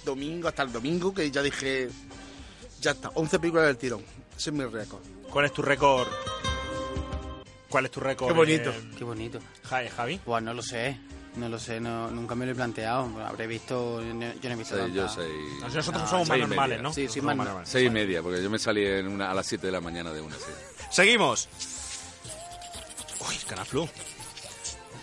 domingo, hasta el domingo, que ya dije, ya está, 11 películas del tirón. Ese es mi récord. ¿Cuál es tu récord? ¿Cuál es tu récord? Qué bonito. eh, Qué bonito. Javi, Javi. Pues no lo sé. No lo sé, no, nunca me lo he planteado. Habré visto. Yo no he visto. Seis, yo seis. Nosotros No, somos más normales. ¿no? Sí, sí, más normales. Seis y media, porque yo me salí en una, a las 7 de la mañana de una, sí. Seguimos. Uy, Canal Plus.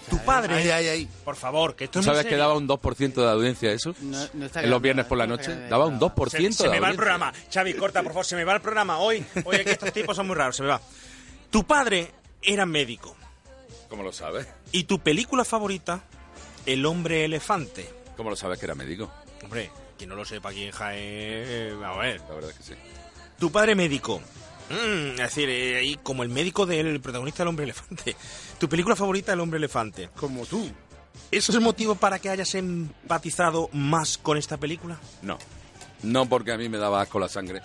Tu padre. Ay, ay, ay. Por favor, que esto ¿Tú sabes que daba un 2% de audiencia eso? No- no está en los viernes por la noche. Daba un 2% Se, se de me va el programa. Xavi, corta, por favor, se me va el programa. Hoy, oye, que estos tipos son muy raros, se me va. Tu padre era médico. ¿Cómo lo sabes? ¿Y tu película favorita? El hombre elefante. ¿Cómo lo sabes que era médico? Hombre, quien no lo sepa aquí en Jaén, eh, a ver. La verdad es que sí. Tu padre médico. Mm, es decir, eh, ahí como el médico del protagonista del hombre elefante. Tu película favorita, El hombre elefante. Como tú. ¿Eso es el motivo para que hayas empatizado más con esta película? No. No porque a mí me daba asco la sangre.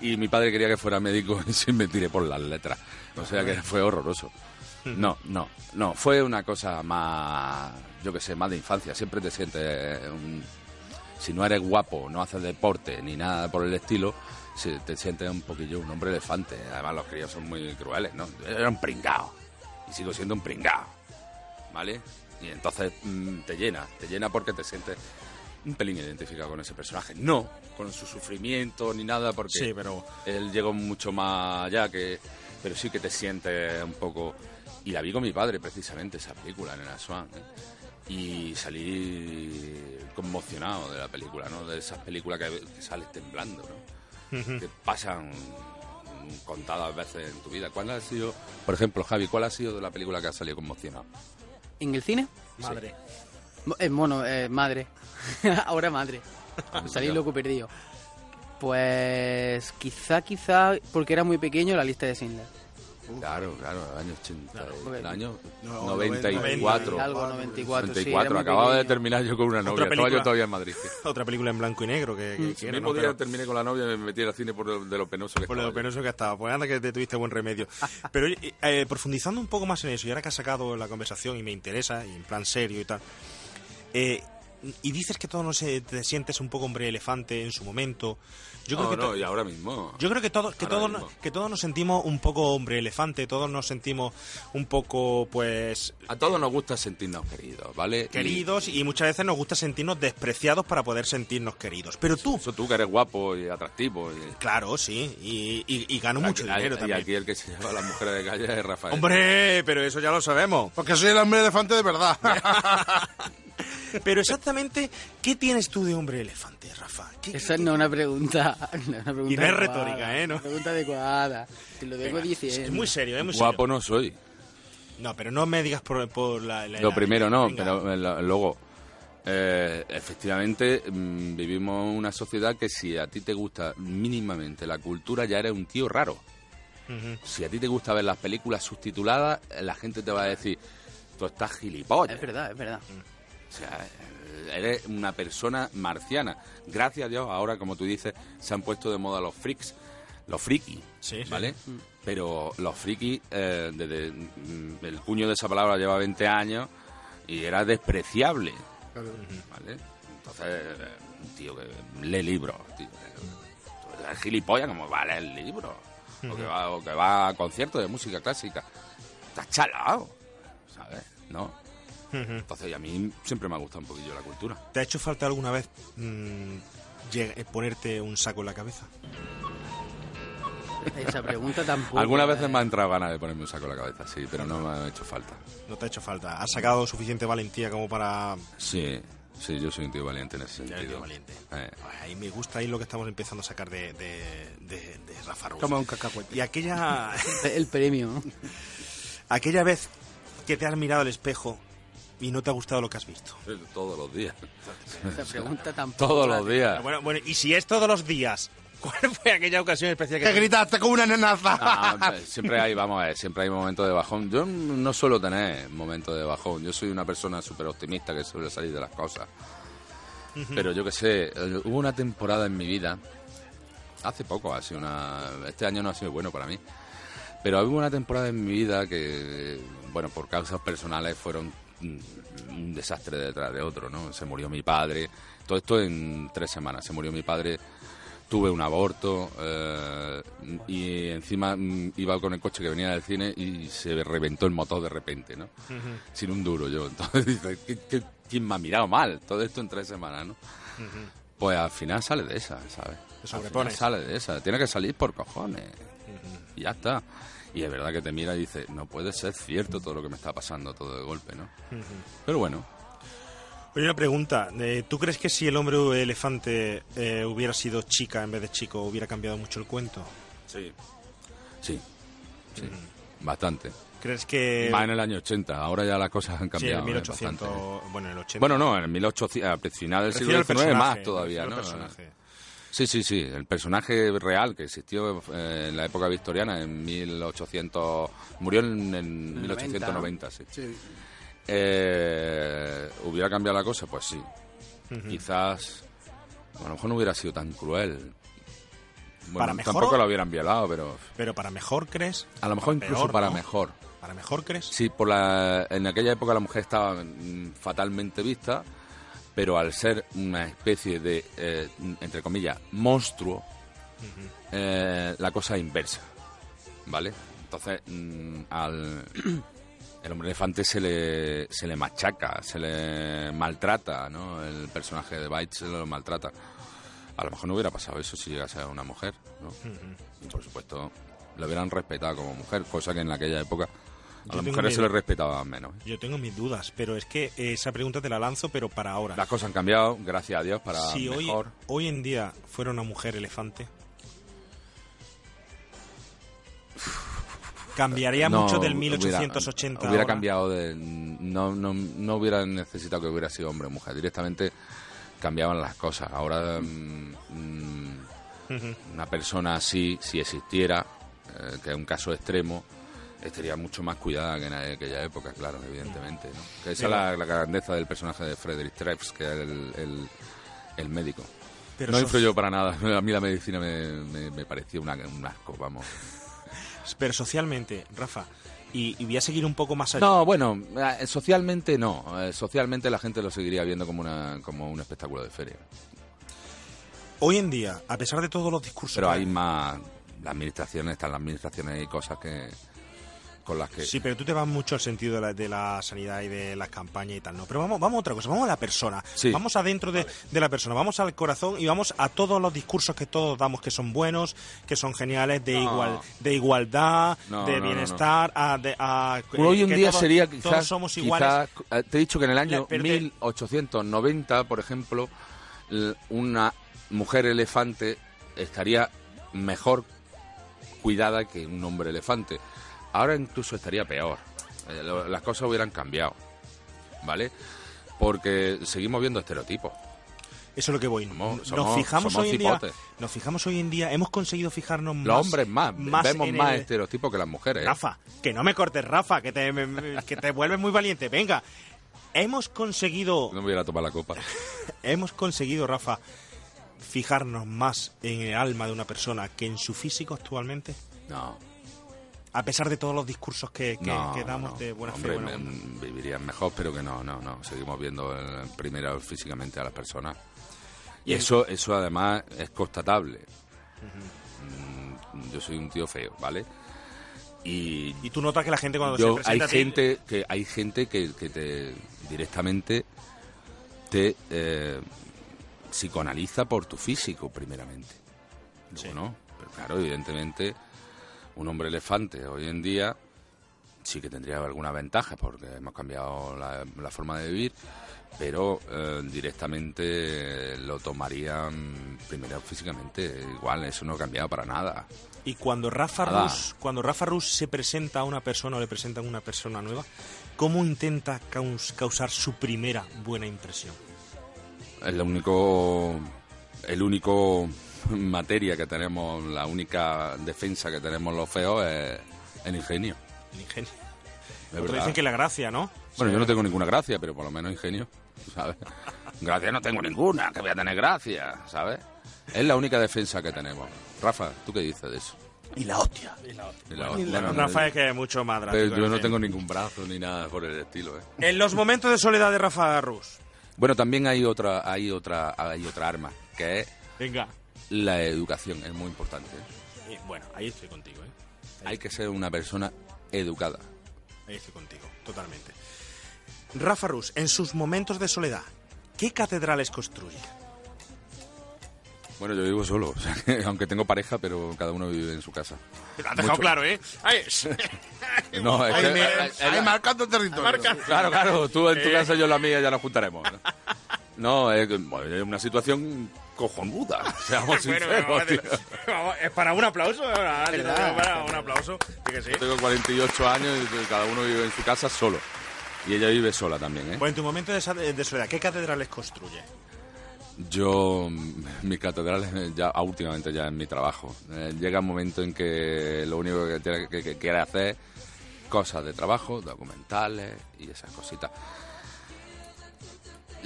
Y mi padre quería que fuera médico y se me tiré por las letras. O sea que fue horroroso. No, no, no. Fue una cosa más, yo qué sé, más de infancia. Siempre te sientes un- Si no eres guapo, no haces deporte ni nada por el estilo, te sientes un poquillo un hombre elefante. Además los críos son muy crueles, ¿no? Yo era un pringao. Y sigo siendo un pringao. ¿Vale? Y entonces mm, te llena, te llena porque te sientes un pelín identificado con ese personaje. No con su sufrimiento ni nada, porque Sí, pero- él llegó mucho más allá, que, pero sí que te sientes un poco... Y la vi con mi padre, precisamente, esa película, en el Swan. ¿eh? Y salí conmocionado de la película, ¿no? De esas películas que, que sales temblando, ¿no? que pasan contadas veces en tu vida. ¿Cuál ha sido, por ejemplo, Javi, cuál ha sido de la película que has salido conmocionado? ¿En el cine? Madre. Mo- Eh, mono, eh, madre. Ahora madre. Salí loco perdido. Pues quizá, quizá, porque era muy pequeño, la lista de Schindler. Claro, claro, el año 80, porque- el año No, 94. Algo 94, sí, 94, era muy acababa de terminar yo con una novia, estaba película. yo todavía en Madrid. Otra película en blanco y negro que, que, era, mismo ¿no? día Pero- terminé con la novia y me metí al cine por lo- de lo penoso que Por lo estaba yo. penoso que estaba. Pues anda que te tuviste buen remedio. Pero eh, profundizando un poco más en eso, y ahora que has sacado la conversación y me interesa, y en plan serio y tal, eh, y dices que todos nos eh, te sientes un poco hombre elefante en su momento. Yo creo No, que to- no, y ahora mismo. Yo creo que todos, que Ahora todos, mismo. que todos nos sentimos un poco hombre elefante, todos nos sentimos un poco, pues, A todos nos gusta sentirnos queridos, ¿vale? Y- queridos y muchas veces nos gusta sentirnos despreciados para poder sentirnos queridos. Pero tú, Eso tú que eres guapo y atractivo. Y, claro, sí, y, y- y gano mucho Aquí- dinero y también. aquí el que se lleva a las mujeres de calle es Rafael. Hombre, pero eso ya lo sabemos. Porque soy el hombre elefante de verdad. Pero exactamente, ¿qué tienes tú de hombre elefante, Rafa? ¿Qué- Esa no es una pregunta. No es una pregunta Y no es adecuada, retórica, ¿eh? No. Una pregunta adecuada. Te lo vengo diciendo. Es muy serio, es muy Guapo serio. no soy. No, pero no me digas por, por la, la- Lo la- primero no, venga. pero eh, luego, eh, efectivamente, mm, vivimos una sociedad que si a ti te gusta mínimamente la cultura, ya eres un tío raro. Si a ti te gusta ver las películas subtituladas, eh, la gente te va a decir, tú estás gilipollas. Es verdad, es verdad. O sea, eres una persona marciana. Gracias a Dios, ahora, como tú dices, se han puesto de moda los freaks, los friki, Sí, sí. ¿vale? Pero los friki, eh, desde mm, el puño de esa palabra lleva 20 años y era despreciable, ¿vale? Entonces, un tío que lee libros, tío, tú eres gilipollas, como va a leer libros? o, que va, o que va a conciertos de música clásica. Estás chalado, ¿sabes? ¿No? Entonces, a mí siempre me ha gustado un poquillo la cultura. ¿Te ha hecho falta alguna vez mm, eh, ponerte un saco en la cabeza? Esa pregunta tampoco. Algunas eh. veces me ha entrado ganas de ponerme un saco en la cabeza, sí, pero no me ha hecho falta. No te ha hecho falta. ¿Has sacado suficiente valentía como para... Sí, sí, yo soy un tío valiente en ese Ya eres sentido. valiente. Eh, Ay, me gusta ahí lo que estamos empezando a sacar de, de, de- de Rafa Ruz. Toma un cacahuete. Y aquella, El premio. aquella vez que te has mirado al espejo y no te ha gustado lo que has visto. todos los días. Esa pregunta tampoco. Todos los días. Bueno, bueno, y si es todos los días, ¿cuál fue aquella ocasión especial que... que gritaste como una nenaza. Pues, siempre hay, vamos a ver, siempre hay momentos de bajón. Yo no suelo tener momentos de bajón. Yo soy una persona súper optimista que suele salir de las cosas. Pero yo que sé, eh, hubo una temporada en mi vida, hace poco, ha sido una, este año no ha sido bueno para mí, pero hubo una temporada en mi vida que, bueno, por causas personales fueron un desastre detrás de otro, ¿no? Se murió mi padre, todo esto en tres semanas, se murió mi padre, tuve un aborto eh, y encima mm, iba con el coche que venía del cine y se reventó el motor de repente, ¿no? Sin un duro yo. Entonces dices, ¿qué- qué- quién me ha mirado mal? Todo esto en tres semanas, ¿no? Pues al final sale de esa, ¿sabes? Te Al sobrepones. final sale de esa. Tiene que salir por cojones. Y ya está. Y es verdad que te mira y dice, no puede ser cierto todo lo que me está pasando todo de golpe, ¿no? Pero bueno, Oye, una pregunta. eh, ¿Tú crees que si el hombre elefante eh, hubiera sido chica en vez de chico, hubiera cambiado mucho el cuento? sí. Sí. Sí. Bastante. ¿Crees que... Más en el año 80. Ahora ya las cosas han Sí, cambiado. en ¿eh? 1800... Bastante. Bueno, en el 80... Bueno, no, en el 1800, al final del siglo XIX más todavía, ¿no? personaje. Sí, sí, sí. El personaje real que existió eh, en la época victoriana, en 1800. Murió en, en 1890, sí. Sí. Eh, ¿Hubiera cambiado la cosa? Pues sí. Quizás. A lo mejor no hubiera sido tan cruel. Bueno, ¿Para mejor tampoco o- la hubieran violado, pero. Pero para mejor, ¿crees? A lo mejor Para incluso peor, para ¿no? mejor. ¿Para mejor, crees? Sí, por la, en aquella época la mujer estaba mm, fatalmente vista, pero al ser una especie de, eh, entre comillas, monstruo, eh, la cosa es inversa, ¿vale? Entonces, mm, al el hombre elefante se le, se le machaca, se le maltrata, ¿no? El personaje de Bytes se lo maltrata. A lo mejor no hubiera pasado eso si llegase a una mujer, ¿no? Y por supuesto, lo hubieran respetado como mujer, cosa que en aquella época a las mujeres se les respetaba menos. ¿eh? Yo tengo mis dudas, pero es que esa pregunta te la lanzo, pero para ahora. Las cosas han cambiado, gracias a Dios, para si hoy, mejor. hoy en día fuera una mujer elefante, cambiaría No, mucho del hubiera- 1880 Hubiera, ahora? cambiado de. No, no, no hubiera necesitado que hubiera sido hombre o mujer. Directamente cambiaban las cosas. Ahora, mm, mm, una persona así, si existiera, eh, que es un caso extremo, estaría mucho más cuidada que en aquella época, claro, evidentemente. ¿no? Que esa es la, la grandeza del personaje de Frederick Treves, que es el, el- el médico. Pero no influyó para nada. A mí la medicina me, me, me parecía una- un asco, vamos. Pero socialmente, Rafa, y, y voy a seguir un poco más allá. No, bueno, eh, socialmente no. Eh, socialmente la gente lo seguiría viendo como, una, como un espectáculo de feria. Hoy en día, a pesar de todos los discursos... Pero hay más... La administración, están las administraciones y cosas que con las que... Sí, pero tú te vas mucho al sentido de la, de la sanidad y de las campañas y tal, ¿no? Pero vamos, vamos a otra cosa, vamos a la persona. Sí. Vamos adentro de, de la persona, vamos al corazón y vamos a todos los discursos que todos damos que son buenos, que son geniales, de, No. igual, de igualdad, No, de no, bienestar, a... De, a Hoy en día todos- sería Todos quizás, somos iguales. quizás, eh, te he dicho que en el año La- pero te- 1890, por ejemplo, una mujer elefante estaría mejor cuidada que un hombre elefante. Ahora incluso estaría peor. Eh, lo- Las cosas hubieran cambiado, ¿vale? Porque seguimos viendo estereotipos. Eso es lo que voy. Somos- nos fijamos somos hoy en día, nos fijamos hoy en día, hemos conseguido fijarnos más. Los hombres más, vemos en más el- estereotipos que las mujeres. ¿eh? Rafa, que no me cortes, Rafa, que te, que te vuelves muy valiente. Venga, hemos conseguido, No me voy a tomar la copa. hemos conseguido, Rafa, fijarnos más en el alma de una persona que en su físico actualmente, No, a pesar de todos los discursos que, que- no, que damos no. de buena Hombre, fe. buena me- onda. vivirían mejor, pero que no, no, no. Seguimos viendo eh, primero físicamente a las personas. Y eso, eso además es constatable. Mm, Yo soy un tío feo, ¿vale? Y Y tú notas que la gente cuando yo, se presenta hay gente que hay gente que, que te directamente te eh, psicoanaliza por tu físico primeramente Sí. Pero claro evidentemente un hombre elefante hoy en día sí que tendría alguna ventaja porque hemos cambiado la, la forma de vivir pero eh, directamente lo tomarían primero físicamente igual eso no ha cambiado para nada Y cuando Rafa Nada. Rus, cuando Rafa Rus se presenta a una persona o le presentan a una persona nueva, ¿cómo intenta caus- causar su primera buena impresión? Es lo único, el único materia que tenemos, la única defensa que tenemos los feos es el ingenio. El ingenio. Otros verdad. dicen que la gracia, ¿no? Bueno, yo no tengo ninguna gracia, pero por lo menos ingenio, ¿sabes? Gracia no tengo ninguna, que voy a tener gracia, ¿sabes? Es la única defensa que tenemos. Rafa, ¿tú qué dices de eso? Y la hostia. Y la- Y bueno, Rafa es que es mucho más pero yo no tengo ningún brazo ni nada por el estilo, ¿eh? En los momentos de soledad de Rafa Rus. Bueno, también hay otra, hay otra, hay otra arma, que es Venga. La educación, es muy importante. ¿eh? Bueno, ahí estoy contigo, ¿eh? Hay que ser una persona educada. Ahí estoy contigo, totalmente. Rafa Rus, en sus momentos de soledad, ¿qué catedrales construye? Bueno, yo vivo solo, o sea, que aunque tengo pareja, pero cada uno vive en su casa. Lo has dejado Mucho. claro, ¿eh? Ahí es. No, es Ahí, que- me- ahí marcando territorio. Claro, claro, tú en tu Eh. casa, yo en la mía, ya nos juntaremos. ¿no? Es, bueno, es una situación cojonuda, seamos Bueno, sinceros, tío. es para un aplauso, ¿verdad? ¿Verdad? Para un aplauso. Sí que sí. Yo tengo 48 años y cada uno vive en su casa solo. Y ella vive sola también, ¿eh? Pues en tu momento de, de soledad, ¿qué catedrales construye? Yo, mm, mis catedrales, eh, ya ah, últimamente ya en mi trabajo. Eh, llega un momento en que lo único que, tiene, que, que quiere hacer es cosas de trabajo, documentales y esas cositas.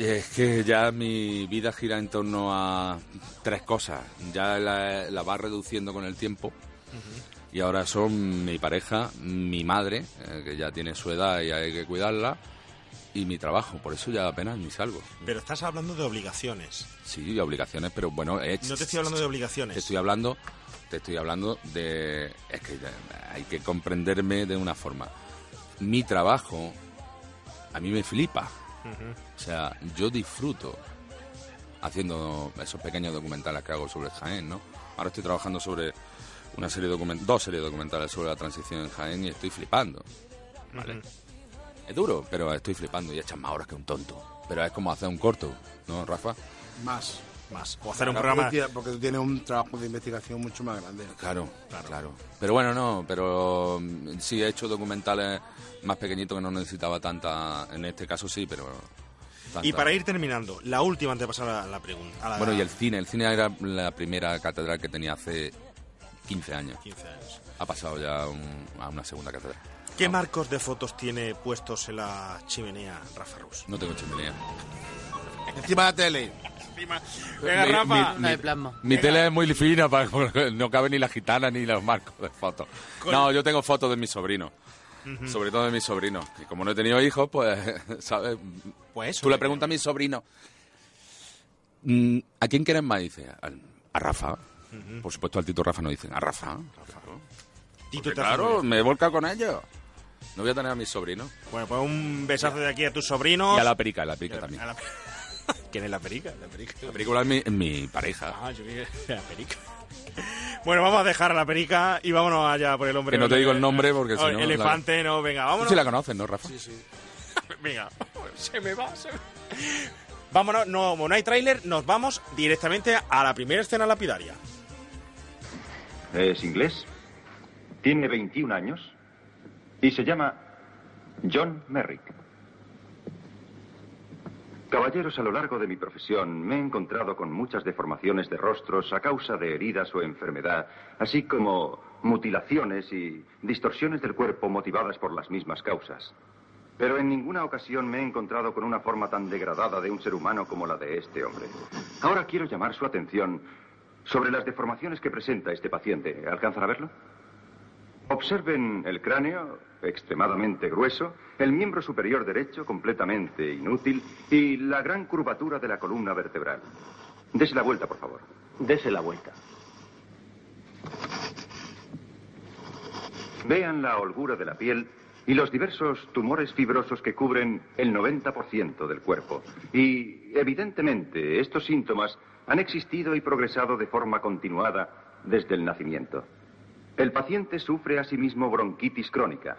Es que ya mi vida gira en torno a tres cosas. Ya la, la va reduciendo con el tiempo. Y ahora son mi pareja, mi madre, eh, que ya tiene su edad y hay que cuidarla, y mi trabajo. Por eso ya apenas ni salgo. Pero estás hablando de obligaciones. Sí, obligaciones, pero bueno, eh, No te estoy hablando de obligaciones. te estoy hablando, te estoy hablando de es que hay que comprenderme de una forma. Mi trabajo a mí me flipa. O sea, yo disfruto haciendo esos pequeños documentales que hago sobre Jaén, ¿no? Ahora estoy trabajando sobre una serie document dos series documentales sobre la transición en Jaén y estoy flipando. ¿vale? Es duro, pero estoy flipando y echas más horas que un tonto. Pero es como hacer un corto, ¿no, Rafa? Más. Más. O hacer un Claro, programa. porque tiene- Porque tú tienes un trabajo de investigación mucho más grande. Claro, claro, Pero bueno, no, pero mm, sí he hecho documentales más pequeñitos que no necesitaba tanta, en este caso sí, pero... tanta- Y para ir terminando, la última antes de pasar a la pregunta. a la- Bueno, y el cine, el cine era la primera catedral que tenía hace 15 años. 15 años. Ha pasado ya un- a una segunda catedral. ¿Qué marcos de fotos tiene puestos en la chimenea Rafa Rus? No tengo chimenea. Encima de la tele. Venga, Mi- Rafa. mi- plasma. Mi tele es muy fina, para, no cabe ni la gitana ni los marcos de fotos. No, yo tengo fotos de mis sobrinos. Sobre todo de mis sobrinos. Y como no he tenido hijos, pues, ¿sabes? Pues Tú le preguntas a mis sobrinos, mm, ¿a quién quieren más? Dice, a Rafa. Por supuesto, al Tito Rafa no dicen, a Rafa. Rafa. Tito claro, me he volcado con ellos. No voy a tener a mis sobrinos. Bueno, pues un besazo de aquí a tus sobrinos. Y a la perica, a la perica también. A la- ¿Quién es la perica? La perica. La película es mi, pareja. Ah, yo era la perica. Bueno, vamos a dejar a la perica y vámonos allá por el hombre. Que no te digo el nombre porque si no, Elefante, no, venga, vámonos. sí la conoces, ¿no, Rafa? Venga, se me va, se me... Vámonos, no, como no hay tráiler, nos vamos directamente a la primera escena lapidaria. Es inglés, tiene 21 años y se llama John Merrick. Caballeros, a lo largo de mi profesión me he encontrado con muchas deformaciones de rostros a causa de heridas o enfermedad, así como mutilaciones y distorsiones del cuerpo motivadas por las mismas causas. Pero en ninguna ocasión me he encontrado con una forma tan degradada de un ser humano como la de este hombre. Ahora quiero llamar su atención sobre las deformaciones que presenta este paciente. ¿Alcanzan a verlo? Observen el cráneo, extremadamente grueso, el miembro superior derecho, completamente inútil, y la gran curvatura de la columna vertebral. Dese la vuelta, por favor. Dese la vuelta. Vean la holgura de la piel y los diversos tumores fibrosos que cubren el 90% del cuerpo. Y, evidentemente, estos síntomas han existido y progresado de forma continuada desde el nacimiento. El paciente sufre asimismo bronquitis crónica.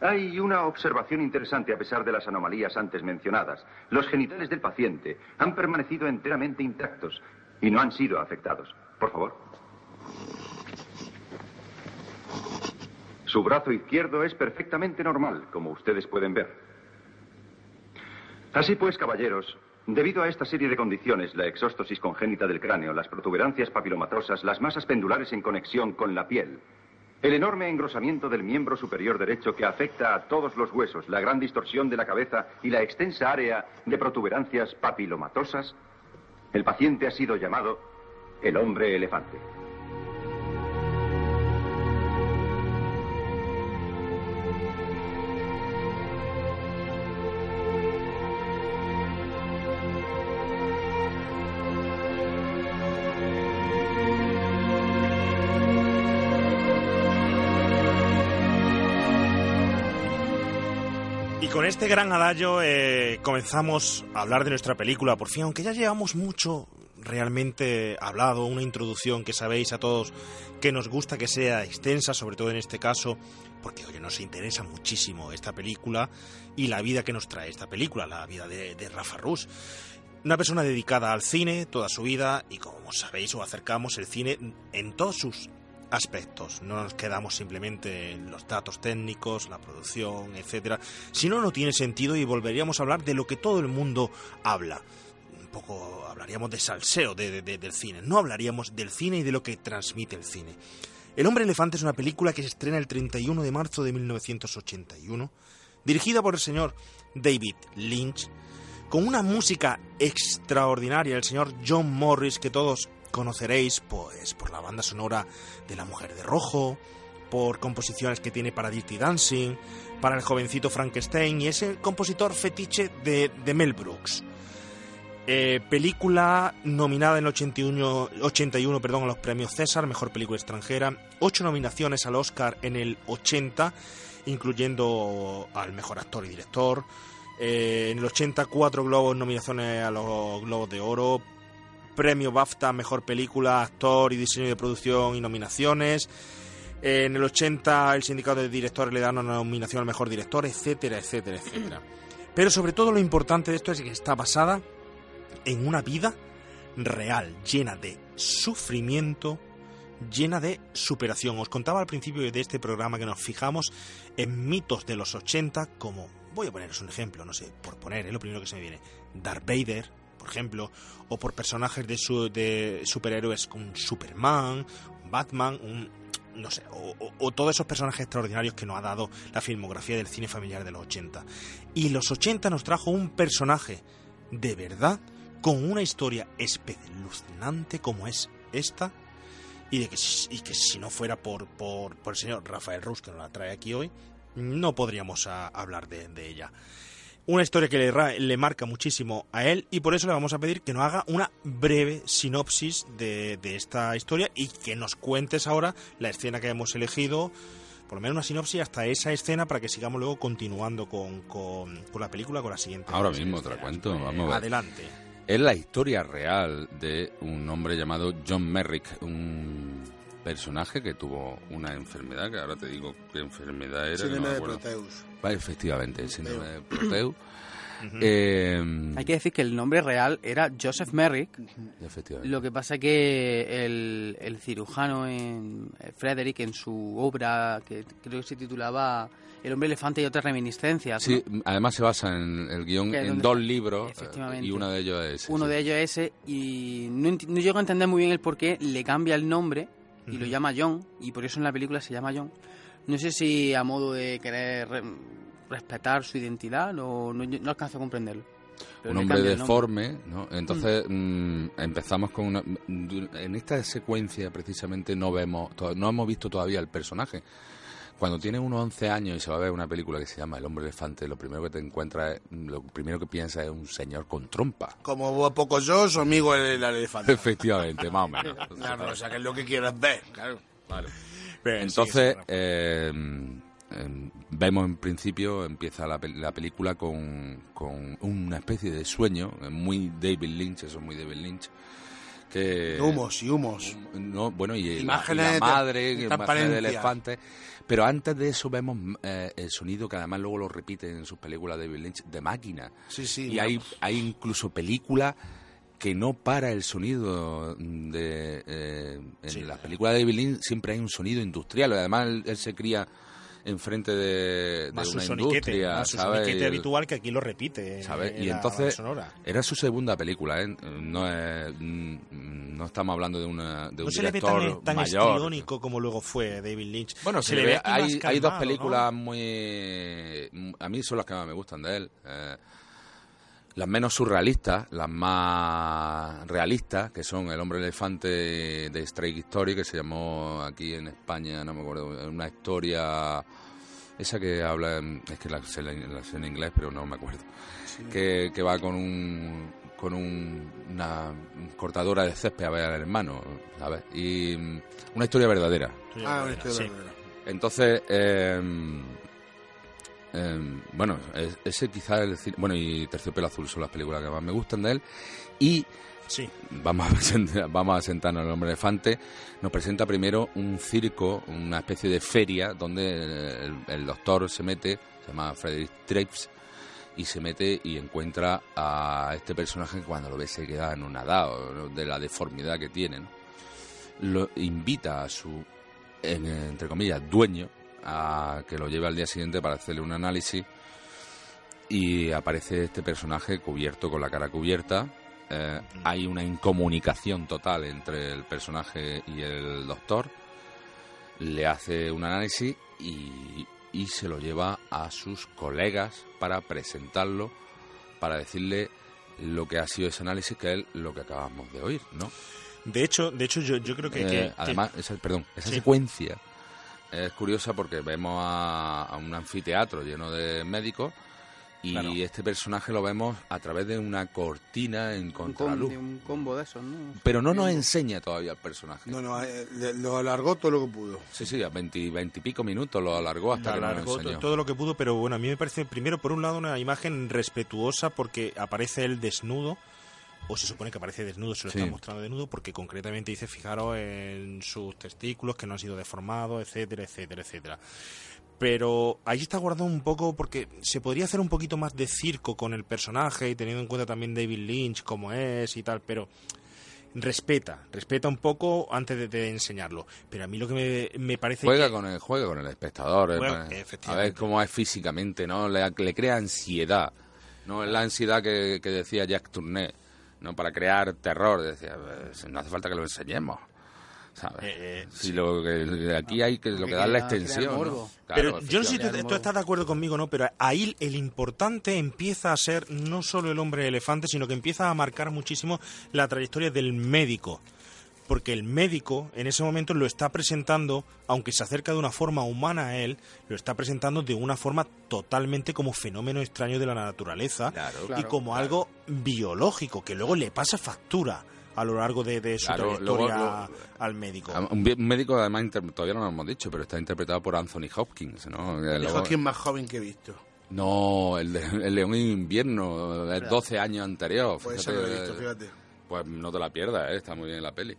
Hay una observación interesante a pesar de las anomalías antes mencionadas. Los genitales del paciente han permanecido enteramente intactos y no han sido afectados. Por favor. Su brazo izquierdo es perfectamente normal, como ustedes pueden ver. Así pues, caballeros, debido a esta serie de condiciones, la exóstosis congénita del cráneo, las protuberancias papilomatosas, las masas pendulares en conexión con la piel, el enorme engrosamiento del miembro superior derecho que afecta a todos los huesos, la gran distorsión de la cabeza y la extensa área de protuberancias papilomatosas, el paciente ha sido llamado el hombre elefante. Este gran adagio eh, comenzamos a hablar de nuestra película, por fin, aunque ya llevamos mucho realmente hablado, una introducción que sabéis a todos que nos gusta que sea extensa, sobre todo en este caso, porque oye, nos interesa muchísimo esta película y la vida que nos trae esta película, la vida de, Rafa Rus. Una persona dedicada al cine toda su vida y como sabéis o acercamos el cine en todos sus aspectos. No nos quedamos simplemente en los datos técnicos, la producción, etcétera. Si no, no tiene sentido y volveríamos a hablar de lo que todo el mundo habla. Un poco hablaríamos de salseo de, de- de- del cine. No hablaríamos del cine y de lo que transmite el cine. El hombre elefante es una película que se estrena el 31 de marzo de 1981, dirigida por el señor David Lynch, con una música extraordinaria, el señor John Morris, que todos conoceréis pues por la banda sonora de La Mujer de Rojo, por composiciones que tiene para Dirty Dancing, para el jovencito Frankenstein y es el compositor fetiche de, de Mel Brooks. Eh, película nominada en el 81, 81 perdón, a los premios César, mejor película extranjera, ocho nominaciones al Oscar en el 80, incluyendo al mejor actor y director. Eh, en el 84 globos nominaciones a los Globos de Oro, premio BAFTA mejor película, actor y diseño de producción y nominaciones. Eh, en el 80 el sindicato de directores le dan una nominación al mejor director, etcétera, etcétera, etcétera. Pero sobre todo lo importante de esto es que está basada en una vida real, llena de sufrimiento, llena de superación. Os contaba al principio de este programa que nos fijamos en mitos de los 80 como, voy a poneros un ejemplo, no sé, por poner, es lo primero que se me viene, Darth Vader, ejemplo, o por personajes de, su- de superhéroes como Superman, Batman, un, no sé, o, o- todos esos personajes extraordinarios que nos ha dado la filmografía del cine familiar de los 80. Y los 80 nos trajo un personaje de verdad con una historia espeluznante como es esta y de que y que si no fuera por, por, por el señor Rafael Rus que nos la trae aquí hoy no podríamos a- hablar de, de ella. Una historia que le, le marca muchísimo a él y por eso le vamos a pedir que nos haga una breve sinopsis de, de esta historia y que nos cuentes ahora la escena que hemos elegido, por lo menos una sinopsis hasta esa escena para que sigamos luego continuando con, con- con la película, con la siguiente. Ahora mismo te la cuento, vamos a ver. Adelante. Es la historia real de un hombre llamado John Merrick, un personaje que tuvo una enfermedad, que ahora te digo qué enfermedad era. no Síndrome me de. Proteus. Va, efectivamente, el síndrome de Proteus. Eh, Hay que decir que el nombre real era Joseph Merrick. efectivamente. Lo que pasa que el, el cirujano en eh, Frederick en su obra que creo que se titulaba El hombre elefante y otras reminiscencias. Sí, ¿no? además se basa en el guion en dos libros eh, Efectivamente. y uno de ellos es ese, Uno sí. de ellos es ese y no, no llego a entender muy bien el por qué le cambia el nombre y lo llama John y por eso en la película se llama John. No sé si a modo de querer re- respetar su identidad o no, no alcanzo a comprenderlo. Pero un hombre deforme, ¿no? Entonces mm, empezamos con una... En esta secuencia precisamente no vemos, no hemos visto todavía el personaje. Cuando tienes unos 11 años y se va a ver una película que se llama El hombre elefante, lo primero que te encuentras, lo primero que piensas es un señor con trompa. Como poco yo, su amigo el, el elefante. Efectivamente, más o menos. Claro, o sea, que es lo que quieras ver. Claro. Entonces, eh, eh, vemos en principio, empieza la, la película con, con una especie de sueño, eh, muy David Lynch, eso es muy David Lynch, que... Humos y humos. No, bueno, y, la- Imágenes la, de- madre, de imágenes de transparencia. Pero antes de eso vemos eh, el sonido que además luego lo repite en sus películas David Lynch, de máquina. Sí, sí. Y hay, hay incluso películas que no para el sonido de... eh, en las películas de David Lynch siempre hay un sonido industrial. Además, él, él se cría enfrente de, de una industria, más su ¿sabes? habitual que aquí lo repite. ¿sabes? en Y entonces sonora. era su segunda película, ¿eh? No, es, mm, no estamos hablando de, una, de No un se le ve tan, tan mayor. como luego fue David Lynch. Bueno, se se le ve hay, hay dos películas muy... A mí son las que más me gustan de él. eh, las menos surrealistas, las más realistas, que son El hombre elefante de Strike Story, que se llamó aquí en España, no me acuerdo, una historia... Esa que habla, en- es que la sé, la- la sé en inglés, pero no me acuerdo. Que, que va con un con un- una cortadora de césped a ver al hermano, ¿sabes? Y mm, una historia verdadera. Ah, una historia Sí. verdadera. Entonces, eh, eh, bueno, es- ese quizás el bueno y Terciopelo Azul son las películas que más me gustan de él y Sí. vamos a vamos a sentarnos al hombre elefante nos presenta primero un circo una especie de feria donde el, el doctor se mete se llama Frederick Treps y se mete y encuentra a este personaje que cuando lo ve se queda anonadado ¿no? de la deformidad que tiene ¿no? lo invita a su en- entre comillas dueño a que lo lleve al día siguiente para hacerle un análisis. Y aparece este personaje cubierto con la cara cubierta. Eh, hay una incomunicación total entre el personaje y el doctor. Le hace un análisis y, y se lo lleva a sus colegas para presentarlo para decirle lo que ha sido ese análisis que es lo que acabamos de oír no De hecho, de hecho yo, yo creo que... eh, que- que- además, esa, perdón, esa Sí. secuencia es curiosa porque vemos a, a un anfiteatro lleno de médicos y Claro. este personaje lo vemos a través de una cortina en Un, com- contraluz. de un combo de esos, ¿no? Pero no nos enseña todavía el personaje. No, no, eh, lo alargó todo lo que pudo. Sí, sí, a 20, 20 y pico minutos lo alargó hasta que alargó nos enseñó. todo lo que pudo, pero bueno, a mí me parece primero por un lado una imagen respetuosa porque aparece él desnudo, o se supone que aparece desnudo, se lo Sí. están mostrando desnudo, porque concretamente dice, fijaros en sus testículos que no han sido deformados, etcétera, etcétera, etcétera. Pero ahí está guardado un poco porque se podría hacer un poquito más de circo con el personaje y teniendo en cuenta también David Lynch como es y tal, pero respeta, respeta un poco antes de, de enseñarlo. Pero a mí lo que me, me parece Juega que... con el juega con el espectador, eh, para- a ver cómo es físicamente, ¿no? Le, le crea ansiedad, no es la ansiedad que, que decía Jack Tourneur, no para crear terror, decía, "Pues, no hace falta que lo enseñemos. ¿sabes? Eh, eh, si lo que aquí hay que lo que Porque dar la extensión. ¿no? morbo. Claro, Pero yo no sé si tú, tú estás de acuerdo conmigo, ¿no? Pero ahí el importante empieza a ser no solo el hombre elefante, sino que empieza a marcar muchísimo la trayectoria del médico. Porque el médico en ese momento lo está presentando, aunque se acerca de una forma humana a él, lo está presentando de una forma totalmente como fenómeno extraño de la naturaleza Claro. y Claro, como algo biológico que luego le pasa factura a lo largo de, de su Claro, trayectoria luego- al médico. Un médico, además, inter- todavía no lo hemos dicho, pero está interpretado por Anthony Hopkins, ¿no? El luego- Hopkins más joven que he visto. No, el, de- el León en invierno, el 12 años anterior. Pues eso no lo he visto, fíjate. Pues no te la pierdas, ¿eh? está muy bien la peli.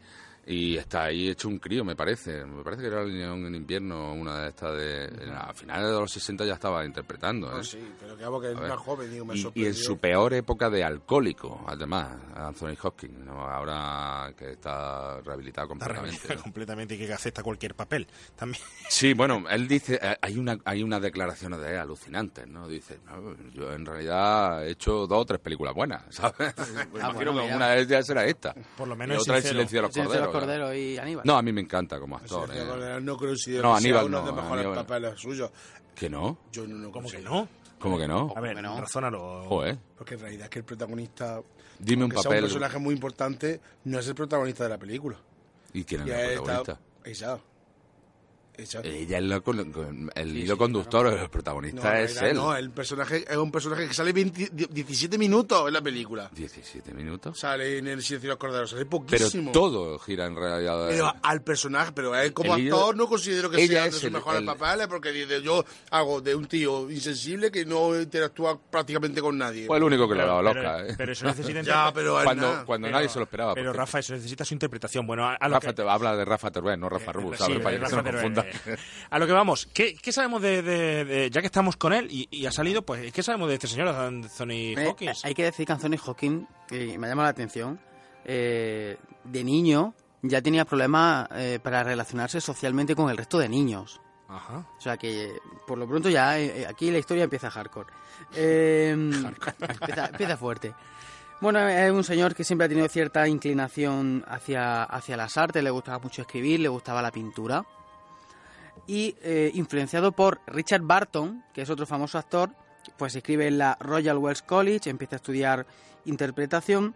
Y está ahí hecho un crío, me parece. Me parece que era el León en invierno, una de estas de... A finales de los 60 ya estaba interpretando, ¿eh? Ah, sí, pero que hago que es más joven, digo, me Y, y en su peor época de alcohólico, además, Anthony Hopkins, ¿no? ahora que está rehabilitado Está completamente. reventado ¿no? completamente y que acepta cualquier papel. También. Sí, bueno, él dice, eh, hay una hay unas declaraciones de él alucinantes, ¿no? Dice, "No, yo en realidad he hecho dos o tres películas buenas, ¿sabes? Pues imagino bueno, que ya. una de ellas será esta. Por lo Y menos es otra el silencio de los corderos. ¿No? corderos y Aníbal. No, a mí me encanta como actor. Sí, ¿eh? No considero No, que sea Aníbal uno no, de los mejores Aníbal. papeles suyos. ¿Que no? Yo no, no ¿Cómo que no? ¿Cómo que no? A ver, no? razónalo. Joder. Porque en realidad es que el protagonista, Dime un aunque sea papel. un personaje muy importante, no es el protagonista de la película. ¿Y quién es él protagonista? está... Ella. Ella. Ella es la con- el hilo conductor, el protagonista No, es realidad él. No, el personaje es un personaje que sale 20 17 minutos en la película. 17 minutos. Sale en el silencio de los corderos, sale Pero poquísimo. todo gira en realidad. Pero al personaje, pero él como El hilo- actor no considero que ella sea de es sus el- mejores el- papeles porque dice yo hago de un tío insensible que no interactúa prácticamente con nadie. Fue el único que le ha dado Pero, loca, ¿eh? pero eso necesita ya, pero cuando nada. cuando pero- nadie se lo esperaba. Pero porque Rafa, eso necesita su interpretación. Bueno, a, a lo Rafa que... te habla de Rafa Teruel, no Rafa Rubio, Sí, Para que se Rafa eh. A lo que vamos, ¿qué, qué sabemos de, de- de- Ya que estamos con él y, y ha salido, pues, ¿qué sabemos de este señor, Anthony Eh, Hawkins? hay que decir que Anthony Hawking, que me llama la atención, eh, de niño ya tenía problemas eh, para relacionarse socialmente con el resto de niños. Ajá. O sea que, por lo pronto ya, eh, aquí la historia empieza hardcore. Eh, empieza, empieza fuerte. Bueno, es un señor que siempre ha tenido cierta inclinación hacia, hacia las artes, le gustaba mucho escribir, le gustaba la pintura. Y eh, influenciado por Richard Barton, que es otro famoso actor, pues escribe en la Royal Welsh College, empieza a estudiar interpretación.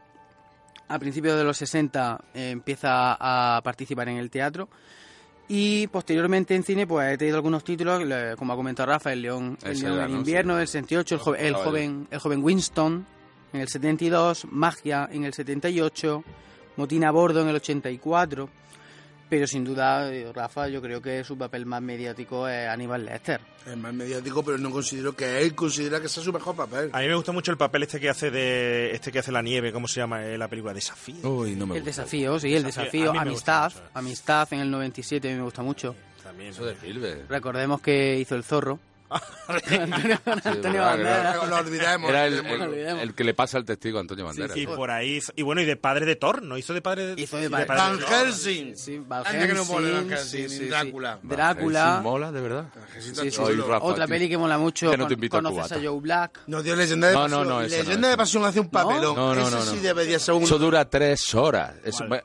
A principios de los 60 eh, empieza a participar en el teatro. Y posteriormente en cine, pues he tenido algunos títulos, como ha comentado Rafa, El León, el Ese León en ¿no? invierno, el 68, el, jo- el Ah, joven, el joven Winston en el 72, Magia en el 78, Motín a bordo en el 84. Pero sin duda, eh, Rafa, yo creo que su papel más mediático es Aníbal Lecter. Es más mediático, pero no considero que él considera que sea su mejor papel. A mí me gusta mucho el papel este que hace de este que hace la nieve, ¿cómo se llama eh, la película? Desafío. Uy, no me El gusta. desafío, sí, el Desafío. Amistad. Amistad en el 97 a mí me gusta mucho. También. Eso de Spielberg. Recordemos que hizo El Zorro. Antonio, Antonio Banderas. Lo olvidemos. Era el, el- el que le pasa el testigo a Antonio Banderas. Y por ahí y bueno, y de padre de Thor, ¿no? Hizo de padre de Hizo de sí, padre- Van Thor. Helsing. Sí, Van Anda que no mola Van Helsing, sí, sí, Drácula. sí. Drácula. Sí, mola, de verdad. Sí, sí, Otra peli que mola mucho. Que no te con- invito a ¿Conoces a Joe Black? No, tío, Leyenda de No, Pasión. no, no, no Leyenda de Pasión hace un papelón. No, no, Ese no, sí debería ser un... Eso dura tres horas.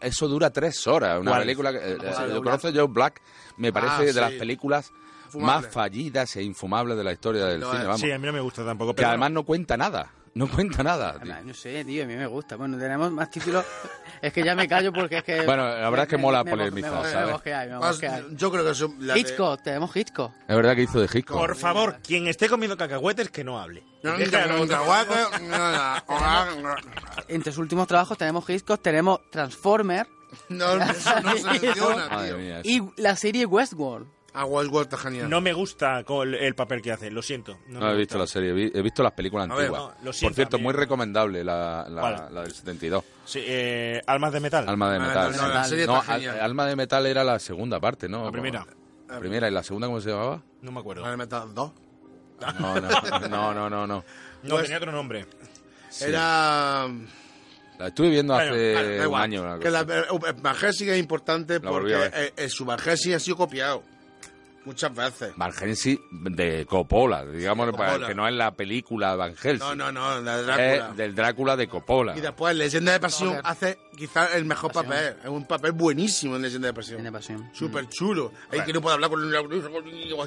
Eso, dura tres horas. Una película que. eh, yo conozco a Joe Black. Me parece Ah, de sí. las películas. Más fallidas e infumables de la historia del cine. es. Vamos. Sí, a mí no me gusta tampoco. que además no cuenta nada. No cuenta nada. tío. No sé, tío, a mí me gusta. Bueno, tenemos más títulos. es que ya me callo porque es que. Bueno, la verdad es que mola polemizar, ¿sabes? Me yo creo que son... la de- tenemos Hitchcock. Es verdad que hizo de Hitchcock. por favor, quien esté comiendo cacahuetes que no hable. No, Entre sus últimos trabajos tenemos Hitchcock, tenemos Transformer no, no se menciona, tío. mía. y la serie Westworld. A Westworld está genial. No me gusta con el papel que hace, lo siento. No, he visto la serie, he visto las películas ver, antiguas. no, lo Por cierto, muy recomendable la, la, ¿Cuál? la del 72. Sí, eh, Almas de metal. Alma de Metal. no, no, sí. la serie No, está Al- genial. Alma de Metal era la segunda parte, ¿no? La primera. La primera y la segunda, ¿cómo se llamaba? No me acuerdo. Vale, metal dos. No, no, no, no, no. no. No, tenía otro nombre. Era... La estuve viendo hace un igual. año. que la, eh, es importante La porque a ver. eh, eh, su Helsing ha sido copiado. Muchas veces. Van Helsing de Coppola, digamos, Coppola. que no es la película Van Helsing. No, no, no, la de Drácula. Es del Drácula de Coppola. Y después Leyenda de Pasión Joder. hace quizás el mejor Pasión. papel. Es un papel buenísimo en Leyenda de Pasión. Tiene pasión. Súper chulo. Hay que no puede hablar con un